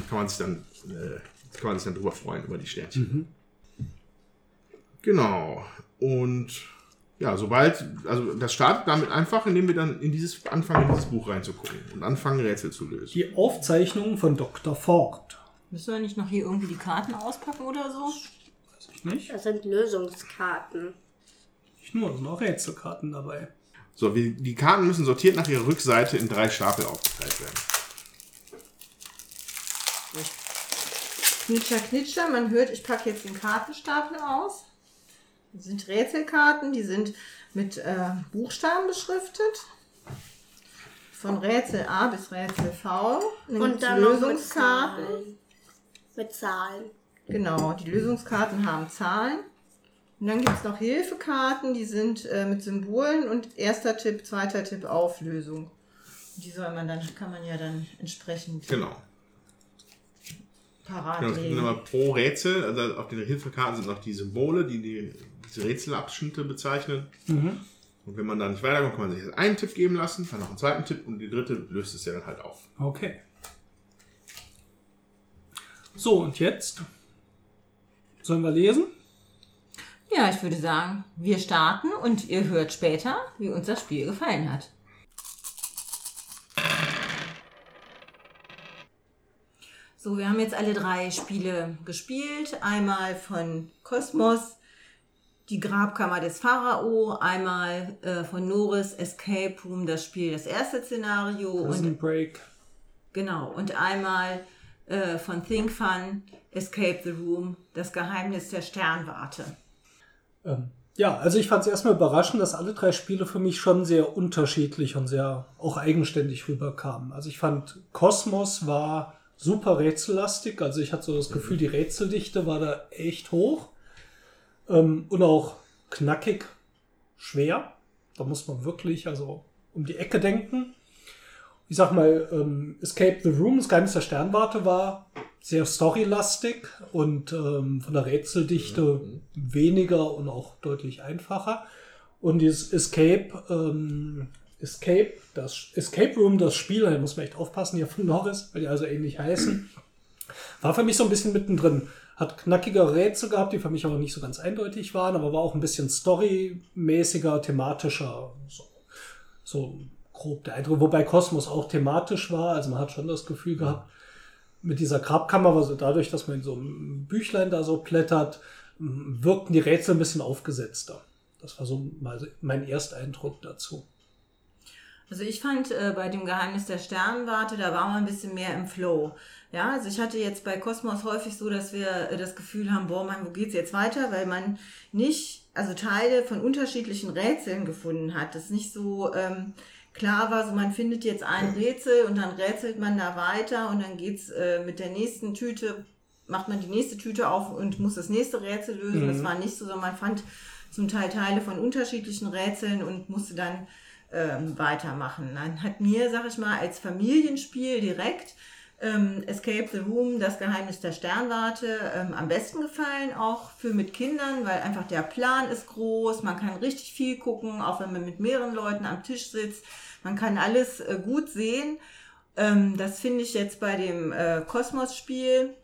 Speaker 3: kann man sich dann, äh, kann man sich dann drüber freuen, über die Sternchen.
Speaker 4: Mhm.
Speaker 3: Genau. Und ja, sobald, also das startet damit einfach, indem wir dann in dieses, anfangen, in dieses Buch reinzugucken und anfangen, Rätsel zu lösen.
Speaker 4: Die Aufzeichnung von Dr. Ford.
Speaker 6: Müssen wir nicht noch hier irgendwie die Karten auspacken oder so?
Speaker 4: Weiß ich nicht.
Speaker 2: Das sind Lösungskarten.
Speaker 4: Nicht nur, es sind auch Rätselkarten dabei.
Speaker 3: So, wir, die Karten müssen sortiert nach ihrer Rückseite in drei Stapel aufgeteilt werden.
Speaker 6: Knitscher, knitscher. Man hört, ich packe jetzt den Kartenstapel aus. Das sind Rätselkarten, die sind mit äh, Buchstaben beschriftet. Von Rätsel A bis Rätsel V. Dann
Speaker 2: Und dann noch mit
Speaker 6: Lösungskarten.
Speaker 2: Zahlen. Mit Zahlen.
Speaker 6: Genau, die Lösungskarten haben Zahlen. Und dann gibt es noch Hilfekarten, die sind äh, mit Symbolen und erster Tipp, zweiter Tipp, Auflösung. Die soll man dann, kann man ja dann entsprechend
Speaker 3: Genau.
Speaker 6: Parat
Speaker 3: genau es gibt immer pro Rätsel, also auf den Hilfekarten sind noch die Symbole, die, die diese Rätselabschnitte bezeichnen.
Speaker 4: Mhm.
Speaker 3: Und wenn man da nicht weiterkommt, kann man sich jetzt einen Tipp geben lassen, dann noch einen zweiten Tipp und die dritte löst es ja dann halt auf.
Speaker 4: Okay. So, und jetzt? Sollen wir lesen?
Speaker 6: Ja, ich würde sagen, wir starten und ihr hört später, wie uns das Spiel gefallen hat. So, wir haben jetzt alle drei Spiele gespielt. Einmal von Kosmos, die Grabkammer des Pharao, einmal äh, von Norris Escape Room, das Spiel, das erste Szenario
Speaker 4: Prison
Speaker 6: und
Speaker 4: Break.
Speaker 6: genau und einmal äh, von Think Fun Escape the Room, das Geheimnis der Sternwarte.
Speaker 4: Ähm, ja, also ich fand es erstmal überraschend, dass alle drei Spiele für mich schon sehr unterschiedlich und sehr auch eigenständig rüberkamen. Also ich fand Kosmos war super rätsellastig, also ich hatte so das Gefühl, die Rätseldichte war da echt hoch ähm, und auch knackig schwer. Da muss man wirklich also um die Ecke denken. Ich sag mal, ähm, Escape the Room, das Geheimnis der Sternwarte war sehr storylastig und ähm, von der Rätseldichte weniger und auch deutlich einfacher. Und dieses Escape, ähm, Escape, das Escape Room, das Spiel, da muss man echt aufpassen hier von Norris, weil die also ähnlich heißen, war für mich so ein bisschen mittendrin. Hat knackige Rätsel gehabt, die für mich aber nicht so ganz eindeutig waren, aber war auch ein bisschen storymäßiger, thematischer, so, so grob der Eindruck. Wobei Kosmos auch thematisch war, also man hat schon das Gefühl gehabt, mit dieser Grabkammer, also dadurch, dass man in so einem Büchlein da so plättert, m, wirkten die Rätsel ein bisschen aufgesetzter. Das war so mein Ersteindruck dazu.
Speaker 6: Also ich fand äh, bei dem Geheimnis der Sternwarte, da war man ein bisschen mehr im Flow. Ja, also ich hatte jetzt bei Kosmos häufig so, dass wir äh, das Gefühl haben, boah, man, wo geht's jetzt weiter? Weil man nicht, also Teile von unterschiedlichen Rätseln gefunden hat. Das nicht so ähm, klar war, so man findet jetzt ein Rätsel und dann rätselt man da weiter und dann geht's äh, mit der nächsten Tüte, macht man die nächste Tüte auf und muss das nächste Rätsel lösen. Das war nicht so, sondern man fand zum Teil Teile von unterschiedlichen Rätseln und musste dann ähm, weitermachen. Dann hat mir, sag ich mal, als Familienspiel direkt ähm, Escape the Room, das Geheimnis der Sternwarte, ähm, am besten gefallen, auch für mit Kindern, weil einfach der Plan ist groß, man kann richtig viel gucken, auch wenn man mit mehreren Leuten am Tisch sitzt. Man kann alles äh, gut sehen. Ähm, das finde ich jetzt bei dem äh, Kosmos-Spiel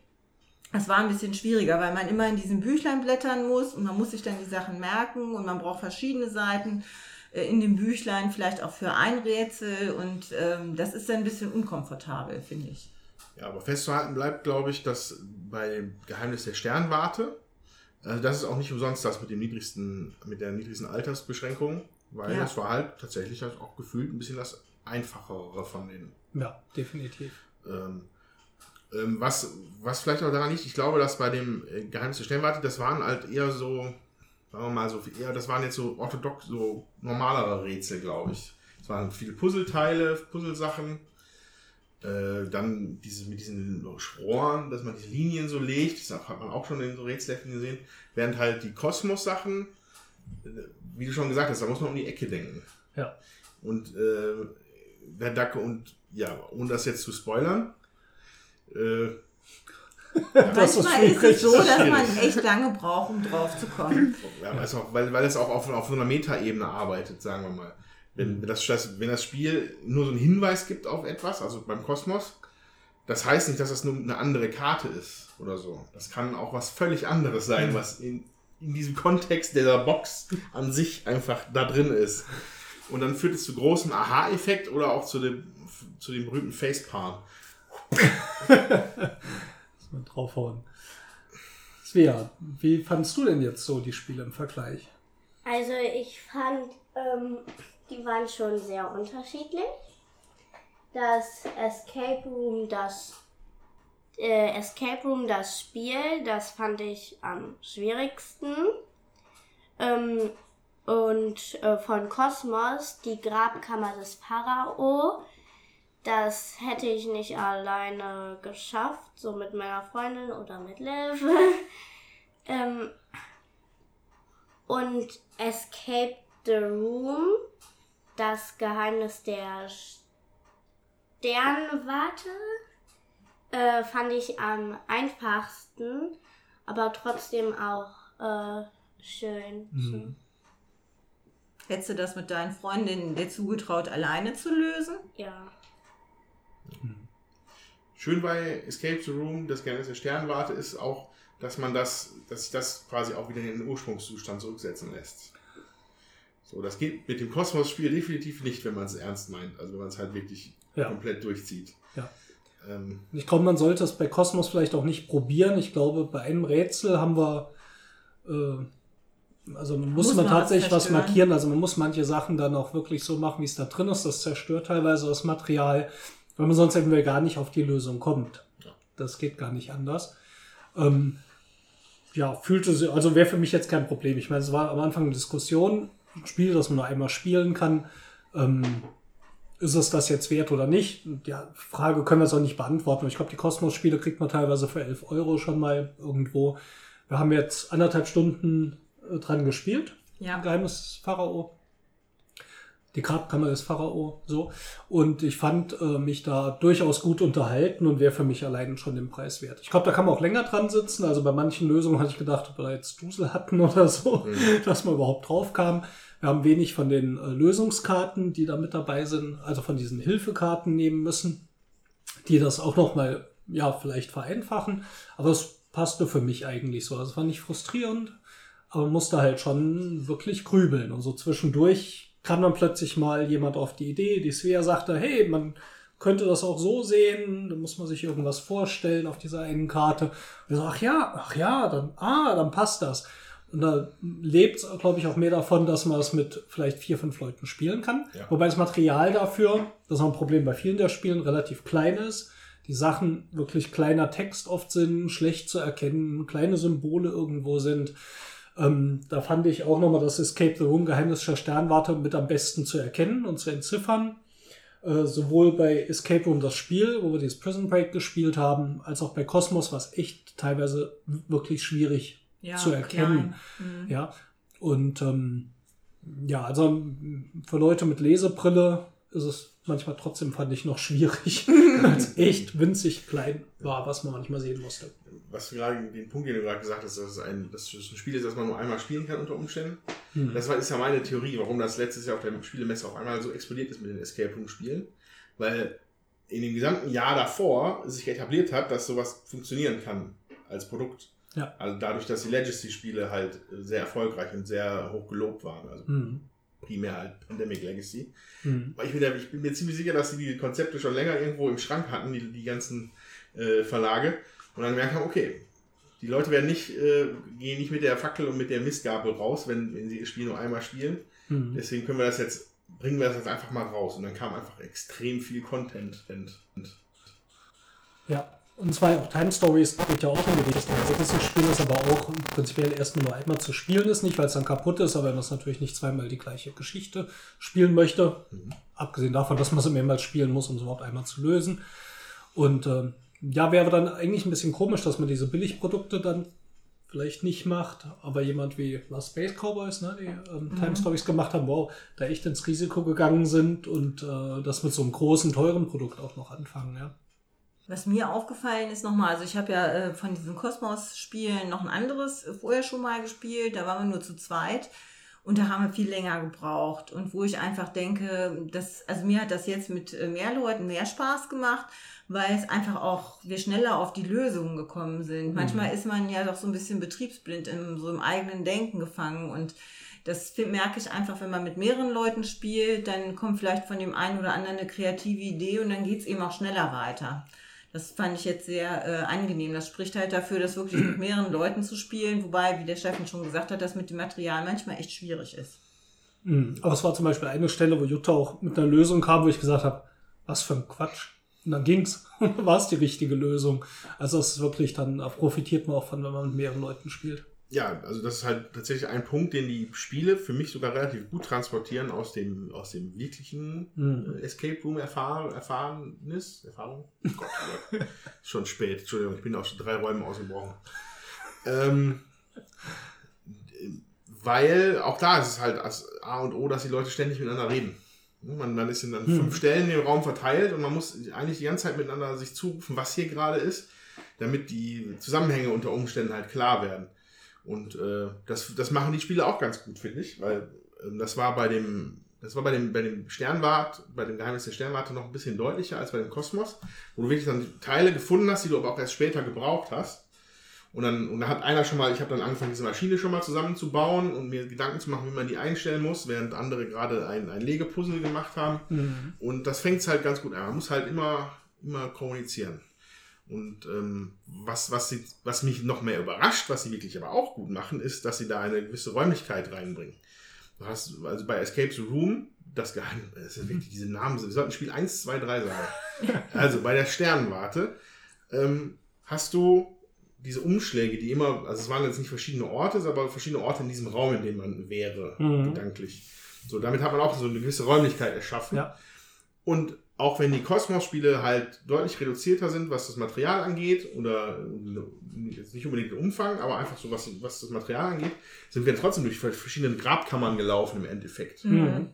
Speaker 6: das war ein bisschen schwieriger, weil man immer in diesem Büchlein blättern muss und man muss sich dann die Sachen merken und man braucht verschiedene Seiten in dem Büchlein, vielleicht auch für ein Rätsel und ähm, das ist dann ein bisschen unkomfortabel, finde ich.
Speaker 3: Ja, aber festzuhalten bleibt, glaube ich, dass bei dem Geheimnis der Sternwarte, also das ist auch nicht umsonst das mit dem niedrigsten, mit der niedrigsten Altersbeschränkung, weil
Speaker 6: Ja.
Speaker 3: das war halt tatsächlich halt auch gefühlt ein bisschen das einfachere von den
Speaker 4: Ja, definitiv.
Speaker 3: Ähm, ähm, was, was vielleicht auch daran liegt, ich glaube, dass bei dem äh, Geheimnis der Sternwarte, das waren halt eher so, sagen wir mal so, eher, das waren jetzt so orthodox, so normalere Rätsel, glaube ich. Es waren viele Puzzleteile, Puzzlesachen. Äh, dann diese, mit diesen Sporen, dass man diese Linien so legt, das hat man auch schon in so Rätselheften gesehen. Während halt die Kosmos-Sachen, äh, wie du schon gesagt hast, da muss man um die Ecke denken.
Speaker 4: Ja.
Speaker 3: Und äh, der Dacke und ja, ohne das jetzt zu spoilern, äh,
Speaker 6: Manchmal ist es so, dass
Speaker 3: schwierig.
Speaker 6: man echt lange braucht, um drauf zu kommen.
Speaker 3: ja, weil, es auch, weil, weil es auch auf, auf so einer Metaebene arbeitet, sagen wir mal. Wenn das, das, wenn das Spiel nur so einen Hinweis gibt auf etwas, also beim Kosmos, das heißt nicht, dass das nur eine andere Karte ist oder so. Das kann auch was völlig anderes sein, was in, in diesem Kontext dieser Box an sich einfach da drin ist. Und dann führt es zu großem Aha-Effekt oder auch zu dem, zu dem berühmten Facepalm.
Speaker 4: Draufhauen. Svea, wie fandst du denn jetzt so die Spiele im Vergleich?
Speaker 2: Also ich fand, ähm, die waren schon sehr unterschiedlich. Das Escape Room, das äh, Escape Room, das Spiel, das fand ich am schwierigsten. Ähm, und äh, von Kosmos, die Grabkammer des Pharao, das hätte ich nicht alleine geschafft, so mit meiner Freundin oder mit Liv. ähm, und Escape the Room, das Geheimnis der Sternwarte, äh, fand ich am einfachsten, aber trotzdem auch äh, schön.
Speaker 4: Mhm.
Speaker 6: Hättest du das mit deinen Freundinnen dir zugetraut, alleine zu lösen?
Speaker 2: Ja.
Speaker 3: Schön bei Escape the Room, das Geheimnis der Sternwarte, ist auch, dass man das, dass sich das quasi auch wieder in den Ursprungszustand zurücksetzen lässt. So, das geht mit dem Kosmos-Spiel definitiv nicht, wenn man es ernst meint. Also wenn man es halt wirklich
Speaker 4: Ja.
Speaker 3: komplett durchzieht.
Speaker 4: Ja.
Speaker 3: Ähm,
Speaker 4: Ich glaube, man sollte es bei Kosmos vielleicht auch nicht probieren. Ich glaube, bei einem Rätsel haben wir äh, Also man muss,
Speaker 6: Muss
Speaker 4: man
Speaker 6: man
Speaker 4: tatsächlich was markieren. Also man muss manche Sachen dann auch wirklich so machen, wie es da drin ist. Das zerstört teilweise das Material, weil man sonst irgendwie gar nicht auf die Lösung kommt. Das geht gar nicht anders. Ähm, ja, fühlte sie, also wäre für mich jetzt kein Problem. Ich meine, es war am Anfang eine Diskussion, ein Spiel, das man nur einmal spielen kann. Ähm, ist es das jetzt wert oder nicht? Die Frage können wir es auch nicht beantworten. Ich glaube, die Kosmos-Spiele kriegt man teilweise für 11 Euro schon mal irgendwo. Wir haben jetzt anderthalb Stunden äh, dran gespielt.
Speaker 6: Ja.
Speaker 4: Geheimnis Pharao. Die Grabkammer des Pharao, so. Und ich fand äh, mich da durchaus gut unterhalten und wäre für mich allein schon den Preis wert. Ich glaube, da kann man auch länger dran sitzen. Also bei manchen Lösungen hatte ich gedacht, ob wir da jetzt Dusel hatten oder so, dass man überhaupt drauf kam. Wir haben wenig von den äh, Lösungskarten, die da mit dabei sind, also von diesen Hilfekarten nehmen müssen, die das auch nochmal, ja, vielleicht vereinfachen. Aber es passte für mich eigentlich so. Also es war nicht frustrierend, aber musste halt schon wirklich grübeln. Und so zwischendurch kam dann plötzlich mal jemand auf die Idee, die Svea sagte, hey, man könnte das auch so sehen, da muss man sich irgendwas vorstellen auf dieser einen Karte. Und ich so, ach ja, ach ja, dann, ah, dann passt das. Und da lebt es, glaube ich, auch mehr davon, dass man es mit vielleicht vier, fünf Leuten spielen kann.
Speaker 3: Ja.
Speaker 4: Wobei das Material dafür, das ist auch ein Problem bei vielen der Spielen, relativ klein ist. Die Sachen wirklich kleiner Text oft sind, schlecht zu erkennen, kleine Symbole irgendwo sind. Ähm, da fand ich auch nochmal das Escape the Room Geheimnis der Sternwarte mit am besten zu erkennen und zu entziffern. Äh, sowohl bei Escape Room das Spiel, wo wir dieses Prison Break gespielt haben, als auch bei Cosmos war es echt teilweise wirklich schwierig
Speaker 6: Ja,
Speaker 4: zu erkennen.
Speaker 6: Mhm.
Speaker 4: Ja, und ähm, ja, also für Leute mit Lesebrille ist es manchmal trotzdem, fand ich, noch schwierig, weil es echt winzig klein war, was man manchmal sehen musste.
Speaker 3: Was du gerade, den Punkt, den du gerade gesagt hast, dass es ein, dass es ein Spiel ist, das man nur einmal spielen kann unter Umständen.
Speaker 4: Hm.
Speaker 3: Das war, ist ja meine Theorie, warum das letztes Jahr auf der Spielemesse auf einmal so explodiert ist mit den Escape Room Spielen. Weil in dem gesamten Jahr davor sich etabliert hat, dass sowas funktionieren kann als Produkt.
Speaker 4: Ja.
Speaker 3: Also dadurch, dass die Legacy-Spiele halt sehr erfolgreich und sehr hoch gelobt waren. Also
Speaker 4: Hm.
Speaker 3: Primär halt Pandemic Legacy.
Speaker 4: Hm.
Speaker 3: Weil ich bin, ich bin mir ziemlich sicher, dass sie die Konzepte schon länger irgendwo im Schrank hatten, die, die ganzen äh, Verlage. Und dann gemerkt haben, okay, die Leute werden nicht, äh, gehen nicht mit der Fackel und mit der Mistgabel raus, wenn, wenn sie das Spiel nur einmal spielen.
Speaker 4: Hm.
Speaker 3: Deswegen können wir das jetzt, bringen wir das jetzt einfach mal raus. Und dann kam einfach extrem viel Content. Und, und
Speaker 4: Ja, und zwar auch Time Stories wird ja auch in die Richtung. Also das Spiel ist aber auch prinzipiell erstmal nur einmal zu spielen ist, nicht weil es dann kaputt ist, aber wenn man es natürlich nicht zweimal die gleiche Geschichte spielen möchte, abgesehen davon, dass man es mehrmals spielen muss, um es überhaupt einmal zu lösen. Und ähm, ja, wäre dann eigentlich ein bisschen komisch, dass man diese Billigprodukte dann vielleicht nicht macht, aber jemand wie Last Space Cowboys, ne, die ähm, Time Stories gemacht haben, wow, da echt ins Risiko gegangen sind und äh, das mit so einem großen, teuren Produkt auch noch anfangen, ja.
Speaker 6: Was mir aufgefallen ist nochmal, also ich habe ja äh, von diesen Kosmos-Spielen noch ein anderes äh, vorher schon mal gespielt, da waren wir nur zu zweit und da haben wir viel länger gebraucht und wo ich einfach denke, dass, also mir hat das jetzt mit äh, mehr Leuten mehr Spaß gemacht, weil es einfach auch, wir schneller auf die Lösungen gekommen sind. Manchmal ist man ja doch so ein bisschen betriebsblind in so im eigenen Denken gefangen und das merke ich einfach, wenn man mit mehreren Leuten spielt, dann kommt vielleicht von dem einen oder anderen eine kreative Idee und dann geht es eben auch schneller weiter. Das fand ich jetzt sehr äh, angenehm. Das spricht halt dafür, das wirklich mit mehreren Leuten zu spielen, wobei, wie der Steffen schon gesagt hat, das mit dem Material manchmal echt schwierig ist.
Speaker 4: Mhm. Aber es war zum Beispiel eine Stelle, wo Jutta auch mit einer Lösung kam, wo ich gesagt habe, was für ein Quatsch. Und dann ging's. war es die richtige Lösung. Also es ist wirklich, dann da profitiert man auch von, wenn man mit mehreren Leuten spielt.
Speaker 3: Ja, also das ist halt tatsächlich ein Punkt, den die Spiele für mich sogar relativ gut transportieren aus dem, aus dem wirklichen
Speaker 4: Mhm.
Speaker 3: Escape Room Erfahr Erfahrnis. Erfahrung? Oh Gott, oh Gott. Ist schon spät, Entschuldigung, ich bin aus drei Räumen ausgebrochen. Ähm, weil auch da ist es halt A und O, dass die Leute ständig miteinander reden. Man, man ist in dann
Speaker 4: Hm.
Speaker 3: fünf Stellen im Raum verteilt und man muss eigentlich die ganze Zeit miteinander sich zurufen, was hier gerade ist, damit die Zusammenhänge unter Umständen halt klar werden. Und äh, das, das machen die Spiele auch ganz gut, finde ich, weil ähm, das war bei dem, das war bei dem, bei dem Sternwart, bei dem Geheimnis der Sternwarte noch ein bisschen deutlicher als bei dem Kosmos, wo du wirklich dann Teile gefunden hast, die du aber auch erst später gebraucht hast. Und dann, und da hat einer schon mal, ich habe dann angefangen, diese Maschine schon mal zusammenzubauen und mir Gedanken zu machen, wie man die einstellen muss, während andere gerade ein, ein Legepuzzle gemacht haben.
Speaker 4: Mhm.
Speaker 3: Und das fängt es halt ganz gut an. Man muss halt immer, immer kommunizieren. Und ähm, was, was, sie, was mich noch mehr überrascht, was sie wirklich aber auch gut machen, ist, dass sie da eine gewisse Räumlichkeit reinbringen. Du hast also bei Escape the Room, das Geheimnis, das ist wirklich diese Namen, wir sollten Spiel 1, 2, 3 sagen. Also bei der Sternwarte ähm, hast du diese Umschläge, die immer, also es waren jetzt nicht verschiedene Orte, aber verschiedene Orte in diesem Raum, in dem man wäre,
Speaker 4: Mhm.
Speaker 3: gedanklich. So, damit hat man auch so eine gewisse Räumlichkeit erschaffen.
Speaker 4: Ja.
Speaker 3: Und auch wenn die Kosmos-Spiele halt deutlich reduzierter sind, was das Material angeht, oder jetzt nicht unbedingt den Umfang, aber einfach so, was, was das Material angeht, sind wir trotzdem durch verschiedene Grabkammern gelaufen im Endeffekt.
Speaker 4: Mhm.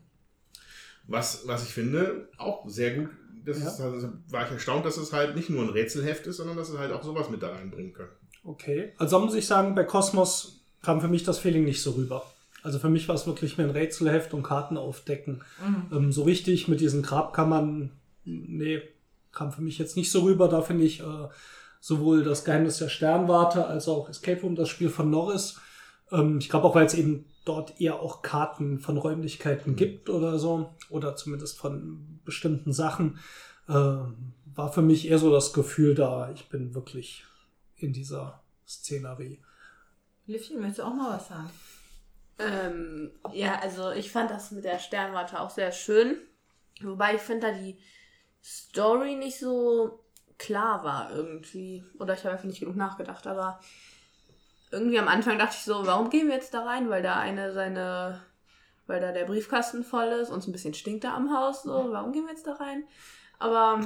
Speaker 3: Was, was ich finde, auch sehr gut. Das
Speaker 4: Ja.
Speaker 3: ist, also war ich erstaunt, dass es halt nicht nur ein Rätselheft ist, sondern dass es halt auch sowas mit da reinbringen können.
Speaker 4: Okay. Also muss ich sagen, bei Kosmos kam für mich das Feeling nicht so rüber. Also für mich war es wirklich mehr ein Rätselheft und Karten aufdecken. Ähm, so richtig mit diesen Grabkammern, nee, kam für mich jetzt nicht so rüber. Da finde ich äh, sowohl das Geheimnis der Sternwarte als auch Escape Room, das Spiel von Norris. Ähm, ich glaube auch, weil es eben dort eher auch Karten von Räumlichkeiten gibt oder so. Oder zumindest von bestimmten Sachen. Äh, war für mich eher so das Gefühl da, ich bin wirklich in dieser Szenerie.
Speaker 6: Liffchen, möchtest du auch mal was sagen?
Speaker 5: Ähm, ja, also ich fand das mit der Sternwarte auch sehr schön. Wobei ich finde da die Story nicht so klar war irgendwie. Oder ich habe einfach nicht genug nachgedacht. Aber irgendwie am Anfang dachte ich so, warum gehen wir jetzt da rein? Weil da eine seine, weil da der Briefkasten voll ist und es ein bisschen stinkt da am Haus. So, warum gehen wir jetzt da rein? Aber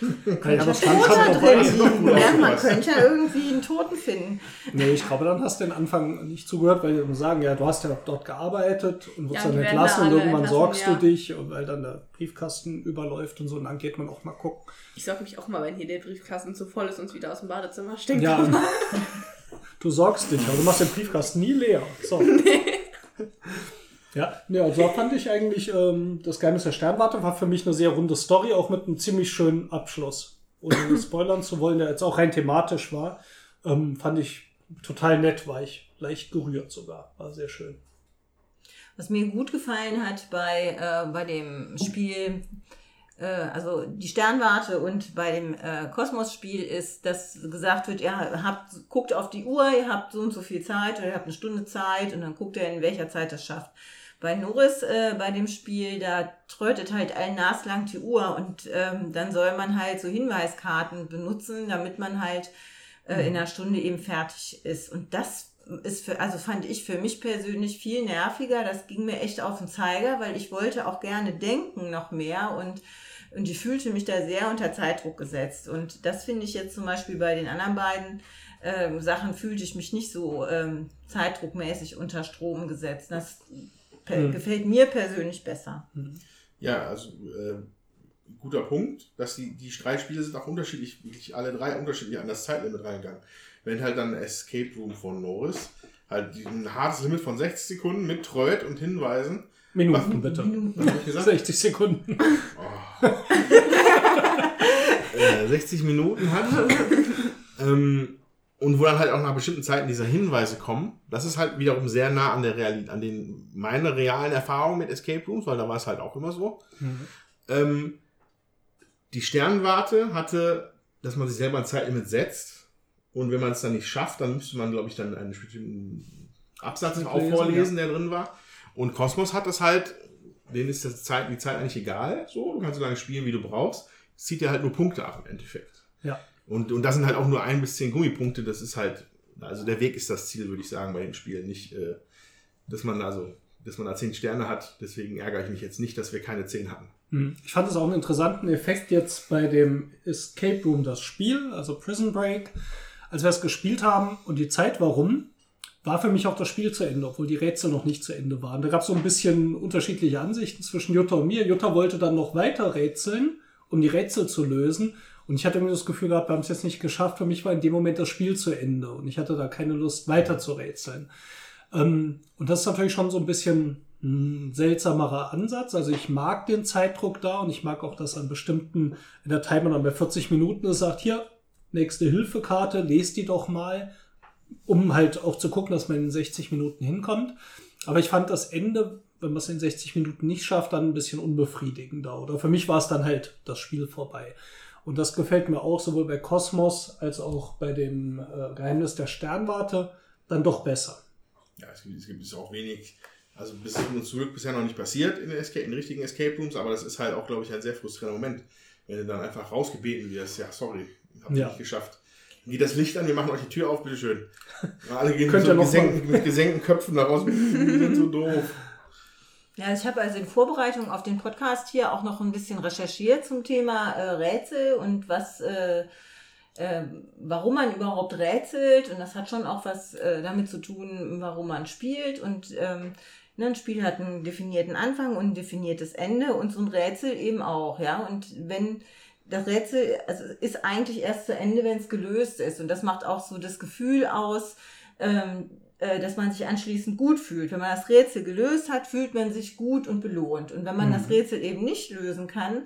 Speaker 4: Ja, was dabei?
Speaker 6: drin liegen. Ja, man könnte ja irgendwie einen Toten finden.
Speaker 4: Nee, ich glaube, dann hast du den Anfang nicht zugehört, weil die immer sagen, ja, du hast ja dort gearbeitet und wirst
Speaker 5: Ja,
Speaker 4: dann entlassen und irgendwann
Speaker 5: entlassen,
Speaker 4: sorgst
Speaker 5: ja.
Speaker 4: du dich, und weil dann der Briefkasten überläuft und so, und dann geht man auch mal gucken.
Speaker 5: ich sorge mich auch mal, wenn hier der Briefkasten zu voll ist und es wieder aus dem Badezimmer stinkt.
Speaker 4: Ja, du sorgst dich, aber du machst den Briefkasten nie leer. So. Ja, nee, also da fand ich eigentlich, ähm, das Geheimnis der Sternwarte war für mich eine sehr runde Story, auch mit einem ziemlich schönen Abschluss. Ohne spoilern zu wollen, der jetzt auch rein thematisch war, ähm, fand ich total nett, war ich leicht gerührt sogar. War sehr schön.
Speaker 6: Was mir gut gefallen hat bei, äh, bei dem Spiel, äh, also die Sternwarte und bei dem äh, Kosmos-Spiel ist, dass gesagt wird, ihr habt, guckt auf die Uhr, ihr habt so und so viel Zeit oder ihr habt eine Stunde Zeit und dann guckt ihr, in welcher Zeit das schafft. Bei Norris, äh, bei dem Spiel, da trötet halt ein Nas lang die Uhr und ähm, dann soll man halt so Hinweiskarten benutzen, damit man halt äh, in einer Stunde eben fertig ist. Und das ist für, also fand ich für mich persönlich viel nerviger. Das ging mir echt auf den Zeiger, weil ich wollte auch gerne denken noch mehr und und ich fühlte mich da sehr unter Zeitdruck gesetzt. Und das finde ich jetzt zum Beispiel bei den anderen beiden ähm, Sachen fühlte ich mich nicht so ähm, zeitdruckmäßig unter Strom gesetzt. Das
Speaker 4: Hm.
Speaker 6: gefällt mir persönlich besser.
Speaker 3: Ja, also äh, guter Punkt, dass die, die drei Spiele sind auch unterschiedlich, wirklich alle drei unterschiedlich an das Zeitlimit reingegangen. Wenn halt dann Escape Room von Norris, halt die- ein hartes Limit von 60 Sekunden mit Treut und Hinweisen.
Speaker 4: Minuten bitte.
Speaker 3: Was ich gesagt?
Speaker 4: 60 Sekunden.
Speaker 3: äh, 60 Minuten hat. ähm, und wo dann halt auch nach bestimmten Zeiten diese Hinweise kommen. Das ist halt wiederum sehr nah an der Realität, an den meine realen Erfahrungen mit Escape Rooms, weil da war es halt auch immer so. Ähm, die Sternwarte hatte, dass man sich selber ein Zeitlimit setzt. Und wenn man es dann nicht schafft, dann müsste man, glaube ich, dann einen bestimmten Absatz auch
Speaker 4: Lesen,
Speaker 3: vorlesen, der drin war. Und Kosmos hat das halt, denen ist das Zeit, die Zeit eigentlich egal. So, du kannst so lange spielen, wie du brauchst. Es zieht dir halt nur Punkte ab im Endeffekt.
Speaker 4: Ja.
Speaker 3: Und, und das sind halt auch nur ein bis zehn Gummipunkte. Das ist halt, also der Weg ist das Ziel, würde ich sagen, bei dem Spiel. Nicht, äh, dass man also, dass man da zehn Sterne hat. Deswegen ärgere ich mich jetzt nicht, dass wir keine zehn hatten.
Speaker 4: Hm. Ich fand es auch einen interessanten Effekt jetzt bei dem Escape Room, das Spiel, also Prison Break. Als wir es gespielt haben und die Zeit war rum, war für mich auch das Spiel zu Ende, obwohl die Rätsel noch nicht zu Ende waren. Da gab es so ein bisschen unterschiedliche Ansichten zwischen Jutta und mir. Jutta wollte dann noch weiter rätseln, um die Rätsel zu lösen. Und ich hatte mir das Gefühl gehabt, wir haben es jetzt nicht geschafft. Für mich war in dem Moment das Spiel zu Ende und ich hatte da keine Lust, weiter zu rätseln. Ähm, und das ist natürlich schon so ein bisschen ein seltsamerer Ansatz. Also ich mag den Zeitdruck da und ich mag auch, dass an bestimmten, wenn der Timer dann bei 40 Minuten ist, sagt, hier, nächste Hilfekarte, lest die doch mal, um halt auch zu gucken, dass man in 60 Minuten hinkommt. Aber ich fand das Ende, wenn man es in 60 Minuten nicht schafft, dann ein bisschen unbefriedigender. Oder für mich war es dann halt das Spiel vorbei. Und das gefällt mir auch sowohl bei Kosmos als auch bei dem äh, Geheimnis der Sternwarte dann doch besser.
Speaker 3: Ja, es gibt, es gibt auch wenig, also bis uns zurück bisher noch nicht passiert in den, Escape, in richtigen Escape Rooms, aber das ist halt auch, glaube ich, ein sehr frustrierender Moment, wenn du dann einfach rausgebeten wirst, ja, sorry, habt ihr
Speaker 4: Ja.
Speaker 3: nicht geschafft. Geht das Licht an, wir machen euch die Tür auf, bitteschön. Alle gehen mit,
Speaker 4: Könnt
Speaker 3: so
Speaker 4: ihr noch
Speaker 3: gesenkten, mit gesenkten Köpfen da raus, wir sind so doof.
Speaker 6: Ja, ich habe also in Vorbereitung auf den Podcast hier auch noch ein bisschen recherchiert zum Thema äh, Rätsel und was, äh, äh, warum man überhaupt rätselt. Und das hat schon auch was äh, damit zu tun, warum man spielt. Und ähm, ne, ein Spiel hat einen definierten Anfang und ein definiertes Ende und so ein Rätsel eben auch, ja. Und wenn das Rätsel also ist eigentlich erst zu Ende, wenn es gelöst ist. Und das macht auch so das Gefühl aus, ähm, äh, dass man sich anschließend gut fühlt. Wenn man das Rätsel gelöst hat, fühlt man sich gut und belohnt. Und wenn man das Rätsel eben nicht lösen kann,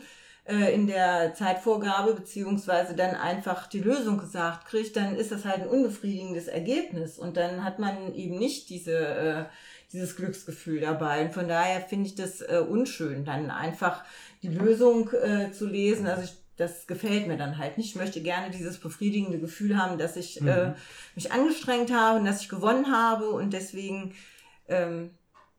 Speaker 6: äh, in der Zeitvorgabe, beziehungsweise dann einfach die Lösung gesagt kriegt, dann ist das halt ein unbefriedigendes Ergebnis. Und dann hat man eben nicht diese, äh, dieses Glücksgefühl dabei. Und von daher finde ich das äh, unschön, dann einfach die Lösung äh, zu lesen. Also ich das gefällt mir dann halt nicht. Ich möchte gerne dieses befriedigende Gefühl haben, dass ich äh, mich angestrengt habe und dass ich gewonnen habe und deswegen ähm,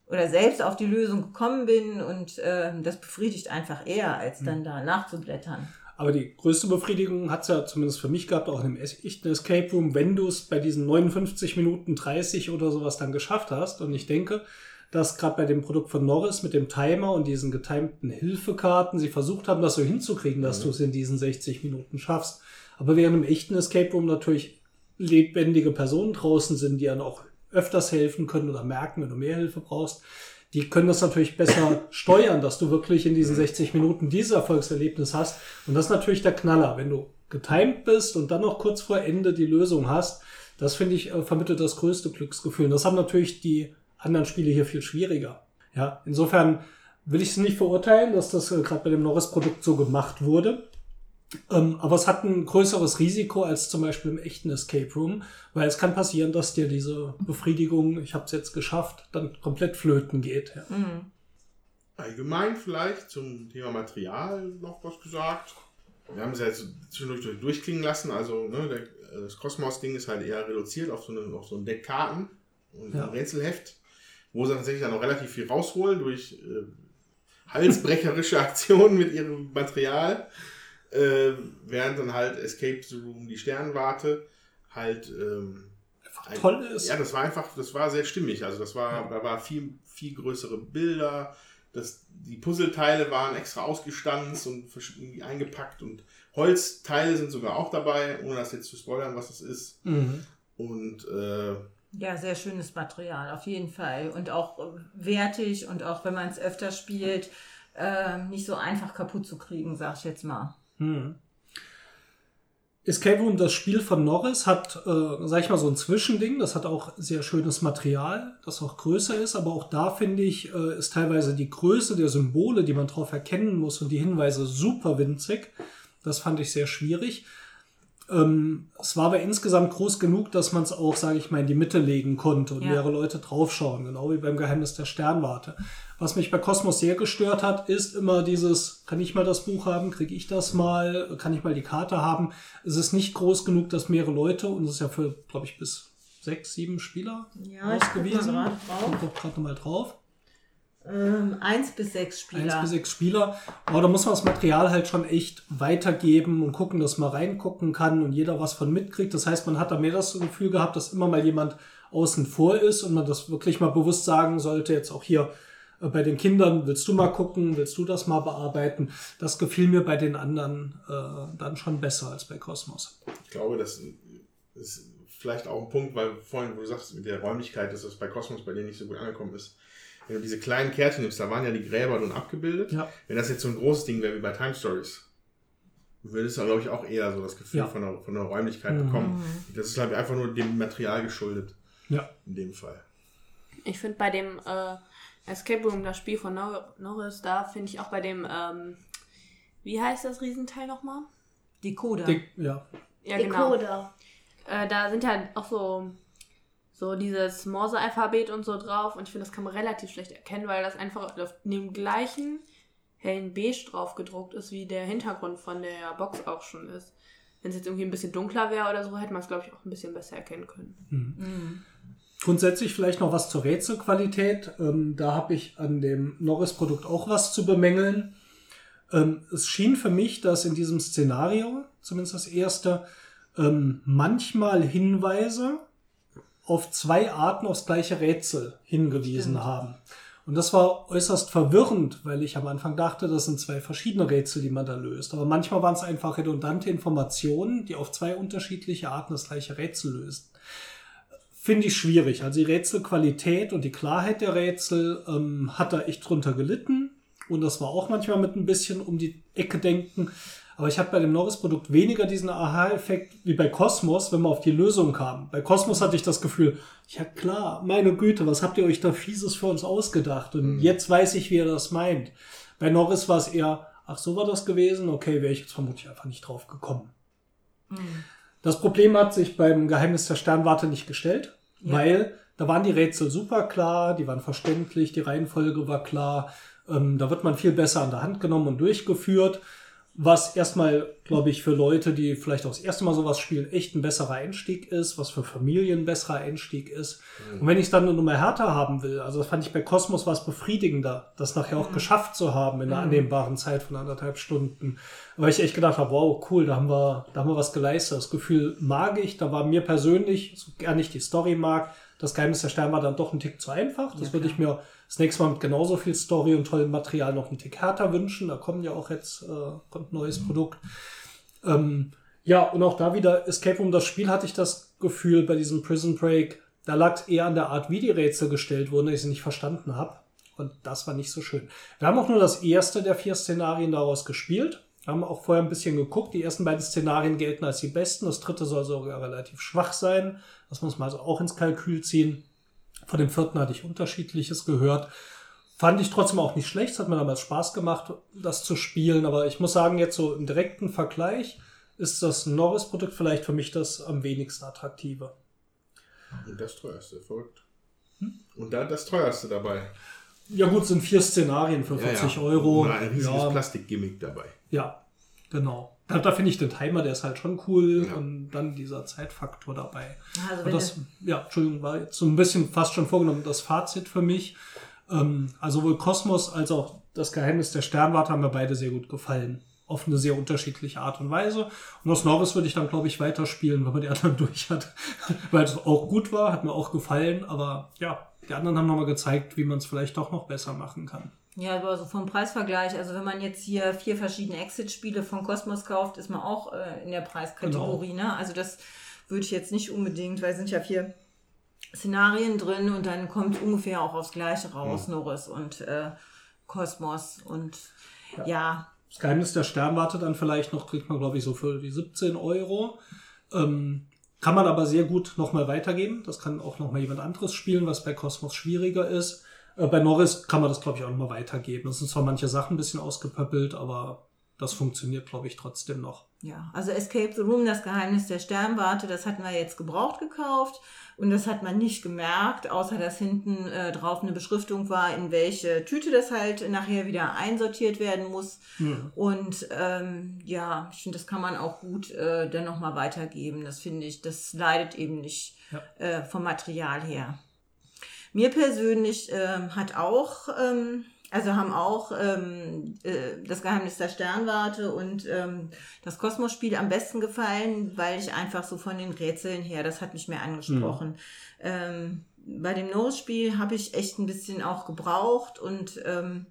Speaker 6: oder selbst auf die Lösung gekommen bin und ähm, das befriedigt einfach eher, als dann da nachzublättern.
Speaker 4: Aber die größte Befriedigung hat es ja zumindest für mich gehabt, auch in einem echten Escape Room, wenn du es bei diesen 59 Minuten 30 oder sowas dann geschafft hast. Und ich denke, dass gerade bei dem Produkt von Norris mit dem Timer und diesen getimten Hilfekarten sie versucht haben, das so hinzukriegen, dass du es in diesen 60 Minuten schaffst. Aber während im echten Escape Room natürlich lebendige Personen draußen sind, die dann auch öfters helfen können oder merken, wenn du mehr Hilfe brauchst, die können das natürlich besser steuern, dass du wirklich in diesen 60 Minuten dieses Erfolgserlebnis hast. Und das ist natürlich der Knaller. Wenn du getimed bist und dann noch kurz vor Ende die Lösung hast, das finde ich äh, vermittelt das größte Glücksgefühl. Und das haben natürlich die anderen Spiele hier viel schwieriger. Ja, insofern will ich es nicht verurteilen, dass das äh, gerade bei dem Norris-Produkt so gemacht wurde. Ähm, aber es hat ein größeres Risiko als zum Beispiel im echten Escape Room, weil es kann passieren, dass dir diese Befriedigung, ich habe es jetzt geschafft, dann komplett flöten geht. Ja.
Speaker 3: Allgemein vielleicht zum Thema Material noch was gesagt. Wir haben es ja jetzt zwischendurch durchklingen lassen. Also ne, der, das Kosmos-Ding ist halt eher reduziert auf so, eine, auf so ein Deck Karten und
Speaker 4: Ja.
Speaker 3: ein Rätselheft, wo sie tatsächlich dann noch relativ viel rausholen durch äh, halsbrecherische Aktionen mit ihrem Material. Äh, während dann halt Escape the Room, die Sternwarte, halt ähm, ein-
Speaker 4: toll ist.
Speaker 3: Ja, das war einfach, das war sehr stimmig. Also das war, da war viel, viel größere Bilder. Das, die Puzzleteile waren extra ausgestanzt und eingepackt und Holzteile sind sogar auch dabei, ohne das jetzt zu spoilern, was das ist.
Speaker 4: Mhm.
Speaker 3: Und äh,
Speaker 6: Ja, sehr schönes Material, auf jeden Fall. Und auch äh, wertig und auch wenn man es öfter spielt, äh, nicht so einfach kaputt zu kriegen, sag ich jetzt mal.
Speaker 4: Hm. Escape Room, das Spiel von Norris, hat, äh, sag ich mal, so ein Zwischending. Das hat auch sehr schönes Material, das auch größer ist. Aber auch da finde ich, äh, ist teilweise die Größe der Symbole, die man drauf erkennen muss und die Hinweise super winzig. Das fand ich sehr schwierig. Ähm, es war aber insgesamt groß genug, dass man es auch, sage ich mal, in die Mitte legen konnte und
Speaker 6: Ja.
Speaker 4: mehrere Leute draufschauen, genau wie beim Geheimnis der Sternwarte. Was mich bei Kosmos sehr gestört hat, ist immer dieses, kann ich mal das Buch haben, kriege ich das mal, kann ich mal die Karte haben. Es ist nicht groß genug, dass mehrere Leute, und es ist ja für, glaube ich, bis sechs, sieben Spieler
Speaker 6: Ja, ich
Speaker 4: ausgewiesen.
Speaker 6: grad drauf.
Speaker 4: Guck doch gerade nochmal drauf.
Speaker 6: Ähm, eins bis sechs Spieler.
Speaker 4: Eins bis sechs Spieler. Aber da muss man das Material halt schon echt weitergeben und gucken, dass man reingucken kann und jeder was von mitkriegt. Das heißt, man hat da mehr das Gefühl gehabt, dass immer mal jemand außen vor ist und man das wirklich mal bewusst sagen sollte, jetzt auch hier äh, bei den Kindern, willst du mal gucken, willst du das mal bearbeiten? Das gefiel mir bei den anderen äh, dann schon besser als bei Kosmos.
Speaker 3: ich glaube, das ist vielleicht auch ein Punkt, weil vorhin, wo du sagst, mit der Räumlichkeit, dass das bei Kosmos bei dir nicht so gut angekommen ist. Wenn du diese kleinen Kärtchen nimmst, da waren ja die Gräber nun abgebildet.
Speaker 4: Ja.
Speaker 3: Wenn das jetzt so ein großes Ding wäre wie bei Time Stories, würdest du, glaube ich, auch eher so das Gefühl
Speaker 4: Ja.
Speaker 3: von, der, von der Räumlichkeit
Speaker 4: Mhm.
Speaker 3: bekommen. Das ist halt einfach nur dem Material geschuldet,
Speaker 4: Ja.
Speaker 3: in dem Fall.
Speaker 5: Ich finde bei dem äh, Escape Room, das Spiel von Nor Norris, da finde ich auch bei dem, ähm, wie heißt das Riesenteil nochmal?
Speaker 6: Decoder.
Speaker 4: Die, ja.
Speaker 5: Ja, genau.
Speaker 2: Decoder.
Speaker 5: Äh, da sind ja auch so, so dieses Morse-Alphabet und so drauf und ich finde, das kann man relativ schlecht erkennen, weil das einfach auf dem gleichen hellen Beige drauf gedruckt ist, wie der Hintergrund von der Box auch schon ist. Wenn es jetzt irgendwie ein bisschen dunkler wäre oder so, hätte man es, glaube ich, auch ein bisschen besser erkennen können.
Speaker 4: Grundsätzlich vielleicht noch was zur Rätselqualität. Ähm, da habe ich an dem Norris-Produkt auch was zu bemängeln. Ähm, es schien für mich, dass in diesem Szenario, zumindest das erste, ähm, manchmal Hinweise auf zwei Arten aufs gleiche Rätsel hingewiesen haben. Und das war äußerst verwirrend, weil ich am Anfang dachte, das sind zwei verschiedene Rätsel, die man da löst. Aber manchmal waren es einfach redundante Informationen, die auf zwei unterschiedliche Arten das gleiche Rätsel lösen. Finde ich schwierig. Also die Rätselqualität und die Klarheit der Rätsel ähm, hat da echt drunter gelitten. Und das war auch manchmal mit ein bisschen um die Ecke denken. Aber ich hatte bei dem Norris-Produkt weniger diesen Aha-Effekt wie bei Cosmos, wenn man auf die Lösung kam. Bei Cosmos hatte ich das Gefühl, ja klar, meine Güte, was habt ihr euch da Fieses für uns ausgedacht? Und jetzt weiß ich, wie ihr das meint. Bei Norris war es eher, ach so war das gewesen, okay, wäre ich jetzt vermutlich einfach nicht drauf gekommen. Das Problem hat sich beim Geheimnis der Sternwarte nicht gestellt, weil da waren die Rätsel super klar, die waren verständlich, die Reihenfolge war klar, ähm, da wird man viel besser an der Hand genommen und durchgeführt, was erstmal, glaube ich, für Leute, die vielleicht auch das erste Mal sowas spielen, echt ein besserer Einstieg ist, was für Familien ein besserer Einstieg ist. Und wenn ich es dann eine Nummer härter haben will, also das fand ich bei Cosmos was befriedigender, das nachher auch geschafft zu haben in einer annehmbaren Zeit von anderthalb Stunden. Weil ich echt gedacht habe, wow, cool, da haben wir, da haben wir was geleistet. Das Gefühl mag ich, da war mir persönlich, so gern ich die Story mag, das Geheimnis der Sterne war dann doch ein Tick zu einfach. Das würde ich mir das nächste Mal mit genauso viel Story und tollem Material noch einen Tick härter wünschen. Da kommen ja auch jetzt, äh, kommt ein neues Produkt. Ähm, ja, und auch da wieder Escape Room, das Spiel hatte ich das Gefühl bei diesem Prison Break, da lag es eher an der Art, wie die Rätsel gestellt wurden, dass ich sie nicht verstanden habe. Und das war nicht so schön. Wir haben auch nur das erste der vier Szenarien daraus gespielt. Wir haben auch vorher ein bisschen geguckt. Die ersten beiden Szenarien gelten als die besten. Das dritte soll sogar relativ schwach sein. Das muss man also auch ins Kalkül ziehen. Von dem vierten hatte ich unterschiedliches gehört. Fand ich trotzdem auch nicht schlecht. Es hat mir damals Spaß gemacht, das zu spielen. Aber ich muss sagen, jetzt so im direkten Vergleich ist das Norris-Produkt vielleicht für mich das am wenigsten attraktive.
Speaker 3: Und das teuerste, verrückt. Und da das teuerste dabei.
Speaker 4: Ja gut, sind vier Szenarien für 40 Euro.
Speaker 3: Und ein riesiges
Speaker 4: ja,
Speaker 3: Plastikgimmick dabei.
Speaker 4: ja, genau. Da, da finde ich den Timer, der ist halt schon cool.
Speaker 3: Ja.
Speaker 4: Und dann dieser Zeitfaktor dabei.
Speaker 6: Also
Speaker 4: Und das, ja, Entschuldigung, war jetzt so ein bisschen fast schon vorgenommen das Fazit für mich. Ähm, also sowohl Kosmos als auch das Geheimnis der Sternwarte haben mir beide sehr gut gefallen. Auf eine sehr unterschiedliche Art und Weise. Und aus Norris würde ich dann, glaube ich, weiterspielen, wenn man die anderen durch hat. Weil es auch gut war, hat mir auch gefallen. Aber ja, die anderen haben nochmal gezeigt, wie man es vielleicht doch noch besser machen kann.
Speaker 6: Ja, aber so vom Preisvergleich, also wenn man jetzt hier vier verschiedene Exit-Spiele von Cosmos kauft, ist man auch äh, in der Preiskategorie, ne? Also das würde ich jetzt nicht unbedingt, weil es sind ja vier Szenarien drin und dann kommt ungefähr auch aufs Gleiche raus, Norris und äh, Kosmos und ja.
Speaker 4: Das Geheimnis der Sternwarte dann vielleicht noch, kriegt man, glaube ich, so für die 17 Euro. Ähm, kann man aber sehr gut nochmal weitergeben. Das kann auch nochmal jemand anderes spielen, was bei Cosmos schwieriger ist. Äh, bei Norris kann man das, glaube ich, auch nochmal weitergeben. Es sind zwar manche Sachen ein bisschen ausgepöppelt, aber das funktioniert, glaube ich, trotzdem noch.
Speaker 6: Ja, also Escape the Room, das Geheimnis der Sternwarte, das hatten wir jetzt gebraucht gekauft und das hat man nicht gemerkt, außer dass hinten äh, drauf eine Beschriftung war, in welche Tüte das halt nachher wieder einsortiert werden muss. Und ähm, ja, ich finde, das kann man auch gut äh, dann nochmal weitergeben. Das finde ich, das leidet eben nicht
Speaker 4: Ja.
Speaker 6: äh, vom Material her. Mir persönlich ähm, hat auch, ähm, also haben auch ähm, äh, das Geheimnis der Sternwarte und ähm, das Kosmos-Spiel am besten gefallen, weil ich einfach so von den Rätseln her, das hat mich mehr angesprochen. Ähm, bei dem Norris-Spiel habe ich echt ein bisschen auch gebraucht und ähm,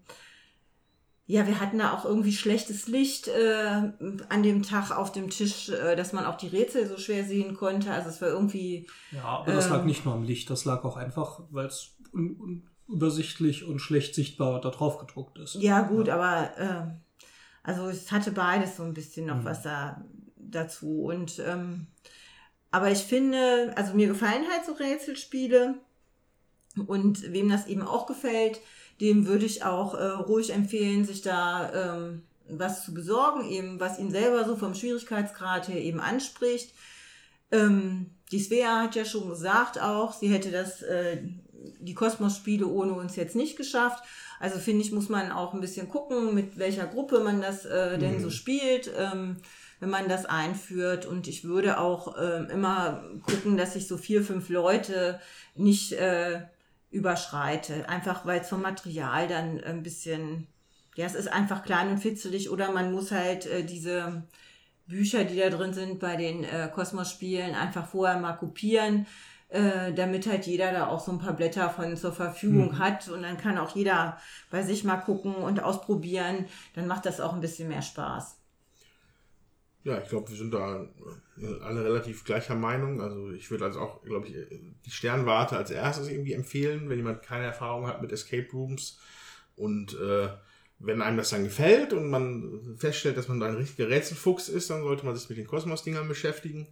Speaker 6: ja, wir hatten da auch irgendwie schlechtes Licht äh, an dem Tag auf dem Tisch, äh, dass man auch die Rätsel so schwer sehen konnte. Also es war irgendwie
Speaker 4: Ja, aber das lag
Speaker 6: Ähm.
Speaker 4: nicht nur am Licht, das lag auch einfach, weil es un unübersichtlich und schlecht sichtbar da drauf gedruckt ist.
Speaker 6: Ja, gut, aber ähm, also es hatte beides so ein bisschen noch was da dazu. Und ähm, aber ich finde, also mir gefallen halt so Rätselspiele. Und wem das eben auch gefällt, dem würde ich auch äh, ruhig empfehlen, sich da ähm, was zu besorgen, eben was ihn selber so vom Schwierigkeitsgrad her eben anspricht. Ähm, die Svea hat ja schon gesagt auch, sie hätte das, äh, die Kosmos-Spiele ohne uns jetzt nicht geschafft. Also finde ich, muss man auch ein bisschen gucken, mit welcher Gruppe man das äh, denn
Speaker 3: Mhm.
Speaker 6: so spielt, ähm, wenn man das einführt. Und ich würde auch ähm, immer gucken, dass ich so vier, fünf Leute nicht äh, überschreite. Einfach weil es vom Material dann ein bisschen, ja, es ist einfach klein und fitzelig oder man muss halt äh, diese Bücher, die da drin sind bei den äh, Kosmos-Spielen, einfach vorher mal kopieren, äh, damit halt jeder da auch so ein paar Blätter von zur Verfügung hat und dann kann auch jeder bei sich mal gucken und ausprobieren. Dann macht das auch ein bisschen mehr Spaß.
Speaker 3: Ja, ich glaube, wir sind da äh, alle relativ gleicher Meinung. Also ich würde also auch, glaube ich, äh, die Sternwarte als erstes irgendwie empfehlen, wenn jemand keine Erfahrung hat mit Escape Rooms. Und äh, wenn einem das dann gefällt und man feststellt, dass man da ein richtiger Rätselfuchs ist, dann sollte man sich mit den Kosmos-Dingern beschäftigen,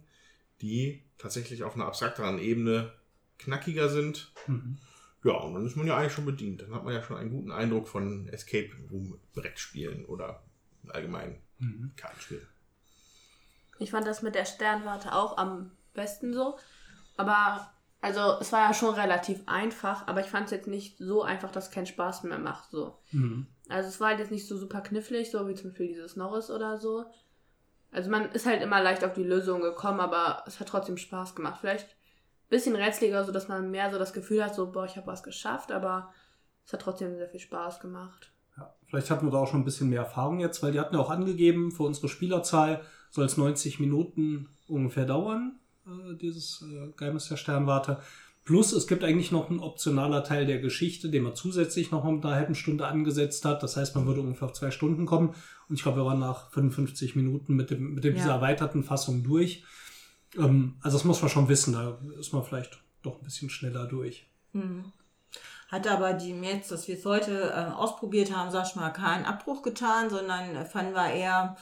Speaker 3: die tatsächlich auf einer abstrakteren Ebene knackiger sind.
Speaker 4: Mhm.
Speaker 3: Ja, und dann ist man ja eigentlich schon bedient. Dann hat man ja schon einen guten Eindruck von Escape Room Brettspielen oder allgemein
Speaker 4: Mhm.
Speaker 3: Kartenspielen.
Speaker 5: Ich fand das mit der Sternwarte auch am besten so. Aber, also, es war ja schon relativ einfach, aber ich fand es jetzt nicht so einfach, dass es keinen Spaß mehr macht. So.
Speaker 4: Mhm.
Speaker 5: Also, es war halt jetzt nicht so super knifflig, so wie zum Beispiel dieses Norris oder so. Also, man ist halt immer leicht auf die Lösung gekommen, aber es hat trotzdem Spaß gemacht. Vielleicht ein bisschen rätseliger, so dass man mehr so das Gefühl hat, so, boah, ich habe was geschafft, aber es hat trotzdem sehr viel Spaß gemacht.
Speaker 4: Ja, vielleicht hatten wir da auch schon ein bisschen mehr Erfahrung jetzt, weil die hatten ja auch angegeben, für unsere Spielerzahl soll es 90 Minuten ungefähr dauern, äh, dieses äh, Geheimnis der Sternwarte. Plus, es gibt eigentlich noch ein optionaler Teil der Geschichte, den man zusätzlich noch mit einer halben Stunde angesetzt hat. Das heißt, man würde ungefähr auf zwei Stunden kommen. Und ich glaube, wir waren nach 55 Minuten mit, dem, mit dem,
Speaker 6: Ja.
Speaker 4: dieser erweiterten Fassung durch. Ähm, also das muss man schon wissen, da ist man vielleicht doch ein bisschen schneller durch.
Speaker 6: Mhm. Hat aber die jetzt, dass wir es heute äh, ausprobiert haben, sag ich mal, keinen Abbruch getan, sondern äh, fanden wir eher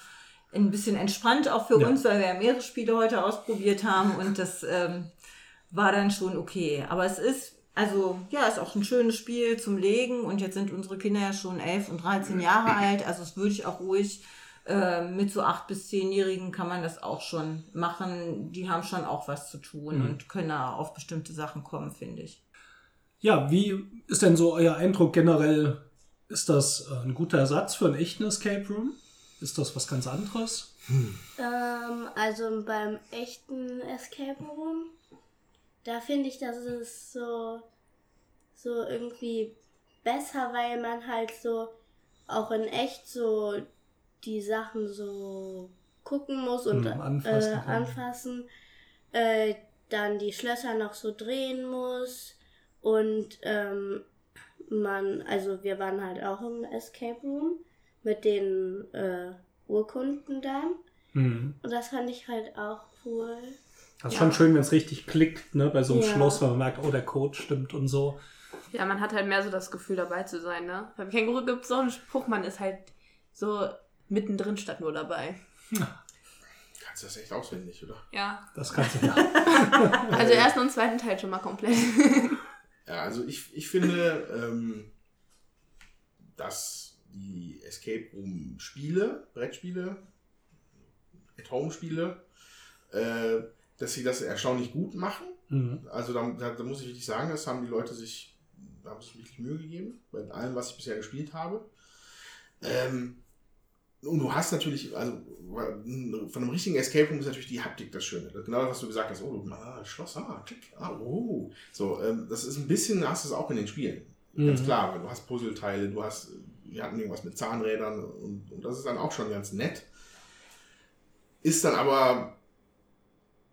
Speaker 6: ein bisschen entspannt auch für
Speaker 4: Ja.
Speaker 6: uns, weil wir ja mehrere Spiele heute ausprobiert haben und das ähm, war dann schon okay. Aber es ist, also ja, ist auch ein schönes Spiel zum Legen und jetzt sind unsere Kinder ja schon 11 und 13 Jahre alt, also das würde ich auch ruhig äh, mit so 8- bis 10-Jährigen kann man das auch schon machen. Die haben schon auch was zu tun
Speaker 4: Mhm.
Speaker 6: und können da auf bestimmte Sachen kommen, finde ich.
Speaker 4: Ja, wie ist denn so euer Eindruck generell? Ist das äh, ein guter Ersatz für einen echten Escape Room? Ist das was ganz anderes?
Speaker 2: Ähm, also beim echten Escape Room, da finde ich, dass es so, so irgendwie besser, weil man halt so auch in echt so die Sachen so gucken muss und
Speaker 4: Hm, anfassen
Speaker 2: äh, anfassen, äh, dann die Schlösser noch so drehen muss und ähm, man, also wir waren halt auch im Escape Room mit den äh, Urkunden dann.
Speaker 4: Mhm.
Speaker 2: Und das fand ich halt auch cool.
Speaker 4: Das ist
Speaker 2: Ja.
Speaker 4: schon schön, wenn es richtig klickt, ne? Bei so einem
Speaker 2: Ja.
Speaker 4: Schloss, wenn man merkt, oh, der Code stimmt und so.
Speaker 5: Ja, man hat halt mehr so das Gefühl, dabei zu sein, ne? Beim Känguru gibt es so einen Spruch, man ist halt so mittendrin statt nur dabei.
Speaker 3: Kannst du das echt auswendig, oder?
Speaker 5: Ja.
Speaker 4: Das kannst du ja.
Speaker 5: Also ersten und zweiten Teil schon mal komplett.
Speaker 3: Ja, also ich, ich finde, ähm, dass die Escape Room Spiele, Brettspiele, At-Home-Spiele, äh, dass sie das erstaunlich gut machen.
Speaker 4: Mhm.
Speaker 3: Also da, da, da muss ich wirklich sagen, das haben die Leute sich, da haben sich wirklich Mühe gegeben, bei allem, was ich bisher gespielt habe. Ähm, und du hast natürlich, also von einem richtigen Escape Room ist natürlich die Haptik das Schöne. Genau das, was du gesagt hast. Oh, du, ah, Schloss, ah, klick, ah, oh. So, ähm, das ist ein bisschen, hast du es auch in den Spielen. Ganz
Speaker 4: Mhm.
Speaker 3: klar, weil du hast Puzzleteile, du hast, wir hatten irgendwas mit Zahnrädern und, und das ist dann auch schon ganz nett. Ist dann aber,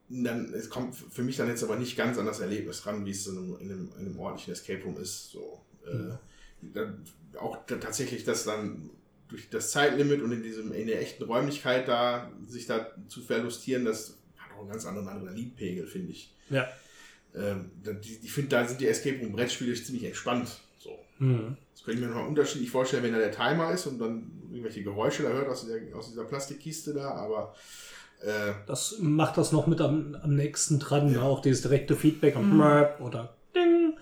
Speaker 3: dann, es kommt für mich dann jetzt aber nicht ganz an das Erlebnis ran, wie es in einem, in einem, in einem ordentlichen Escape Room ist. So, äh, dann, auch tatsächlich das dann durch das Zeitlimit und in diesem in der echten Räumlichkeit da sich da zu verlustieren, das hat auch einen ganz anderen Adrenalinpegel, finde ich.
Speaker 4: Ja.
Speaker 3: Ähm, die, ich finde, da sind die Escape Room Brettspiele ziemlich entspannt. So.
Speaker 4: Mhm.
Speaker 3: Das könnte ich mir noch unterschiedlich vorstellen, wenn da der Timer ist und dann irgendwelche Geräusche da hört aus, der, aus dieser Plastikkiste da, aber äh,
Speaker 4: Das macht das noch mit am, am nächsten dran,
Speaker 3: Ja.
Speaker 4: ne? auch dieses direkte Feedback am Mörp oder Ding.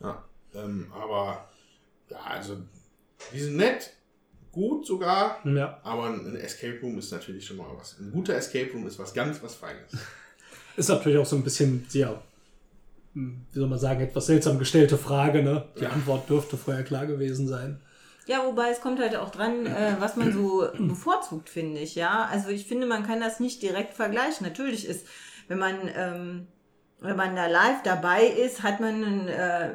Speaker 3: ja, ähm, aber ja, also die sind nett, gut sogar,
Speaker 4: Ja.
Speaker 3: aber ein Escape Room ist natürlich schon mal was. Ein guter Escape Room ist was ganz was Feines.
Speaker 4: Ist natürlich auch so ein bisschen, ja, hm, wie soll man sagen, etwas seltsam gestellte Frage, ne? Die. Antwort dürfte vorher klar gewesen sein.
Speaker 6: Ja, wobei es kommt halt auch dran, äh, was man so bevorzugt, finde ich. Ja, also ich finde, man kann das nicht direkt vergleichen. Natürlich ist, wenn man ähm, wenn man da live dabei ist, hat man ein äh,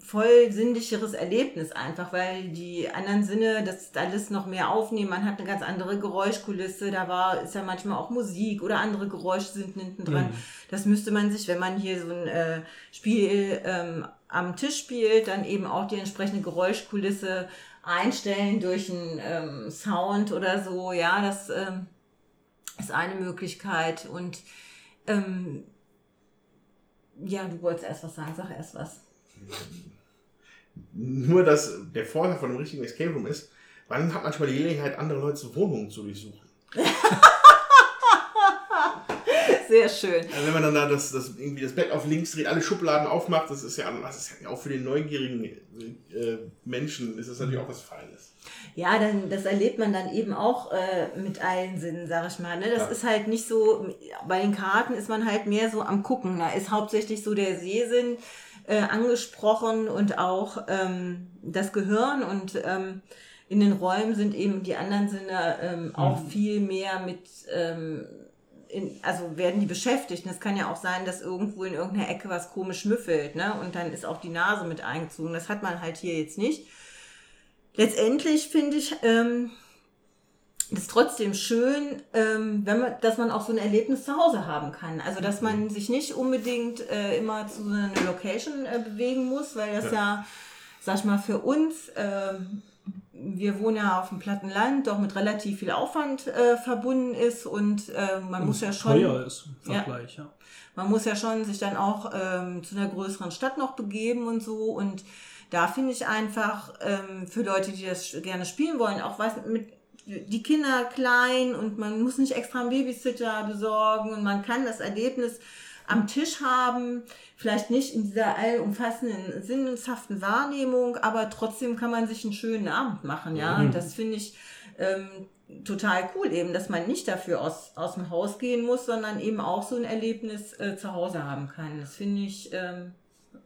Speaker 6: voll sinnlicheres Erlebnis einfach, weil die anderen Sinne das alles noch mehr aufnehmen. Man hat eine ganz andere Geräuschkulisse. Da war ist ja manchmal auch Musik oder andere Geräusche sind hinten dran.
Speaker 4: Mhm.
Speaker 6: Das müsste man sich, wenn man hier so ein äh, Spiel ähm, am Tisch spielt, dann eben auch die entsprechende Geräuschkulisse einstellen durch einen ähm, Sound oder so. Ja, das ähm, ist eine Möglichkeit. Und ähm, ja, du wolltest erst was sagen, sag erst was.
Speaker 3: Nur, dass der Vorteil von einem richtigen Escape Room ist, man hat manchmal die Gelegenheit, andere Leute Wohnungen zu durchsuchen.
Speaker 6: Sehr schön.
Speaker 3: Also wenn man dann da das, das, irgendwie das Bett auf links dreht, alle Schubladen aufmacht, das ist ja, das ist ja auch für den neugierigen äh, Menschen ist das natürlich auch was Feines.
Speaker 6: Ja, dann, das erlebt man dann eben auch äh, mit allen Sinnen, sag ich mal. Ne? Das
Speaker 3: Ja.
Speaker 6: ist halt nicht so, bei den Karten ist man halt mehr so am Gucken. Da ist hauptsächlich so der Sehsinn äh, angesprochen und auch ähm, das Gehirn und ähm, in den Räumen sind eben die anderen Sinne ähm, auch viel mehr mit, ähm, in, also werden die beschäftigt. Und es kann ja auch sein, dass irgendwo in irgendeiner Ecke was komisch müffelt, ne? Und dann ist auch die Nase mit eingezogen. Das hat man halt hier jetzt nicht. Letztendlich finde ich, ähm, ist trotzdem schön, ähm, wenn man, dass man auch so ein Erlebnis zu Hause haben kann. Also dass man sich nicht unbedingt äh, immer zu so einer Location äh, bewegen muss, weil das ja, sag ich mal, für uns, ähm, wir wohnen ja auf dem platten Land, doch mit relativ viel Aufwand äh, verbunden ist und äh, man muss ja schon
Speaker 4: teuer ist im
Speaker 6: Ja.
Speaker 4: Vergleich, ja.
Speaker 6: man muss ja schon sich dann auch ähm, zu einer größeren Stadt noch begeben und so. Und da finde ich einfach ähm, für Leute, die das gerne spielen wollen, auch was mit die Kinder klein und man muss nicht extra einen Babysitter besorgen und man kann das Erlebnis am Tisch haben, vielleicht nicht in dieser allumfassenden sinnhaften Wahrnehmung, aber trotzdem kann man sich einen schönen Abend machen, ja. Und das finde ich ähm, total cool eben, dass man nicht dafür aus, aus dem Haus gehen muss, sondern eben auch so ein Erlebnis äh, zu Hause haben kann. Das finde ich ähm,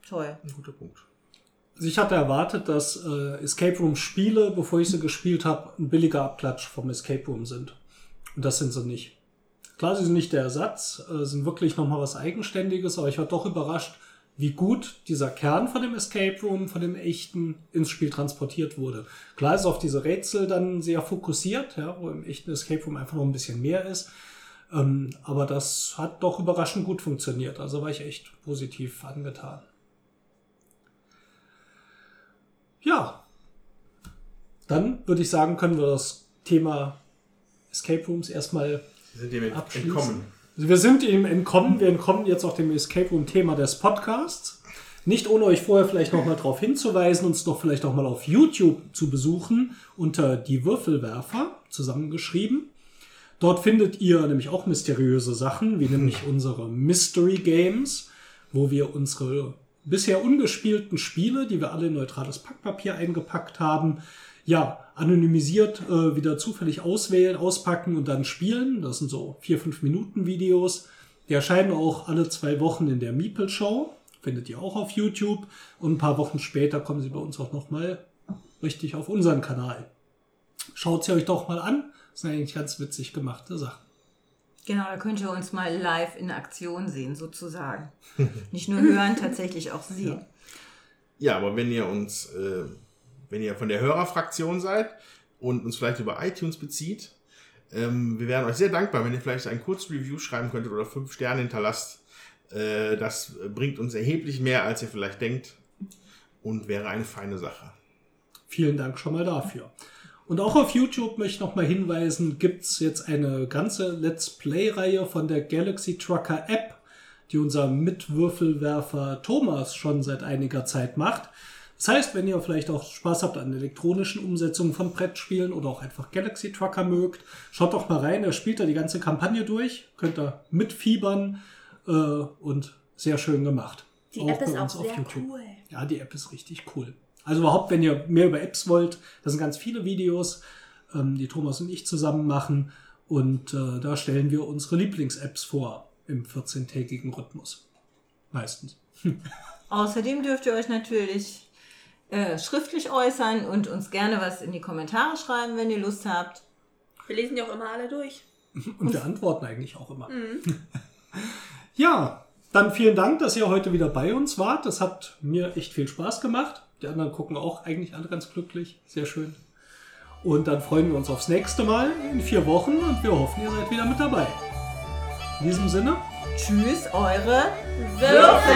Speaker 6: toll.
Speaker 3: Ein guter Punkt.
Speaker 4: Ich hatte erwartet, dass äh, Escape Room Spiele, bevor ich sie gespielt habe, ein billiger Abklatsch vom Escape Room sind. Und das sind sie nicht. Klar, sie sind nicht der Ersatz, äh, sind wirklich nochmal was Eigenständiges, aber ich war doch überrascht, wie gut dieser Kern von dem Escape Room, von dem echten, ins Spiel transportiert wurde. Klar ist auf diese Rätsel dann sehr fokussiert, ja, wo im echten Escape Room einfach noch ein bisschen mehr ist. Ähm, aber das hat doch überraschend gut funktioniert. Also war ich echt positiv angetan. Ja. Dann würde ich sagen, können wir das Thema Escape Rooms erstmal
Speaker 3: sind dem
Speaker 4: Abschließen.
Speaker 3: entkommen.
Speaker 4: also wir sind ihm entkommen. Wir entkommen jetzt auch dem Escape Room-Thema des Podcasts. Nicht ohne euch vorher vielleicht nochmal darauf hinzuweisen, uns doch vielleicht auch mal auf YouTube zu besuchen unter die Würfelwerfer zusammengeschrieben. Dort findet ihr nämlich auch mysteriöse Sachen, wie nämlich unsere Mystery Games, wo wir unsere bisher ungespielten Spiele, die wir alle in neutrales Packpapier eingepackt haben, ja, anonymisiert äh, wieder zufällig auswählen, auspacken und dann spielen. Das sind so vier, fünf Minuten Videos. Die erscheinen auch alle zwei Wochen in der Meeple Show. Findet ihr auch auf YouTube. Und ein paar Wochen später kommen sie bei uns auch nochmal richtig auf unseren Kanal. Schaut sie euch doch mal an. Das sind eigentlich ganz witzig gemachte Sachen.
Speaker 6: Genau, da könnt ihr uns mal live in Aktion sehen, sozusagen. Nicht nur hören, tatsächlich auch sehen.
Speaker 3: Ja, aber wenn ihr uns, äh, wenn ihr von der Hörerfraktion seid und uns vielleicht über iTunes bezieht, ähm, wir wären euch sehr dankbar, wenn ihr vielleicht ein kurzes Review schreiben könntet oder fünf Sterne hinterlasst. Äh, das bringt uns erheblich mehr, als ihr vielleicht denkt und wäre eine feine Sache.
Speaker 4: Vielen Dank schon mal dafür. Und auch auf YouTube möchte ich noch mal hinweisen, gibt's jetzt eine ganze Let's Play-Reihe von der Galaxy Trucker App, die unser Mitwürfelwerfer Thomas schon seit einiger Zeit macht. Das heißt, wenn ihr vielleicht auch Spaß habt an elektronischen Umsetzungen von Brettspielen oder auch einfach Galaxy Trucker mögt, schaut doch mal rein. Er spielt da die ganze Kampagne durch, könnt ihr mitfiebern äh, und sehr schön gemacht.
Speaker 2: Die App ist
Speaker 4: bei
Speaker 2: auch
Speaker 4: uns auf
Speaker 2: sehr
Speaker 4: YouTube.
Speaker 2: cool.
Speaker 4: Ja, die App ist richtig cool. Also überhaupt, wenn ihr mehr über Apps wollt, da sind ganz viele Videos, ähm, die Thomas und ich zusammen machen. Und äh, da stellen wir unsere Lieblings-Apps vor im 14-tägigen Rhythmus. Meistens.
Speaker 6: Außerdem dürft ihr euch natürlich äh, schriftlich äußern und uns gerne was in die Kommentare schreiben, wenn ihr Lust habt.
Speaker 5: Wir lesen die auch immer alle durch.
Speaker 4: Und wir antworten eigentlich auch immer. Ja, dann vielen Dank, dass ihr heute wieder bei uns wart. Das hat mir echt viel Spaß gemacht. Die anderen gucken auch eigentlich alle ganz glücklich. Sehr schön. Und dann freuen wir uns aufs nächste Mal in vier Wochen und wir hoffen, ihr seid wieder mit dabei. In diesem Sinne.
Speaker 6: Tschüss, eure Würfelwerfer!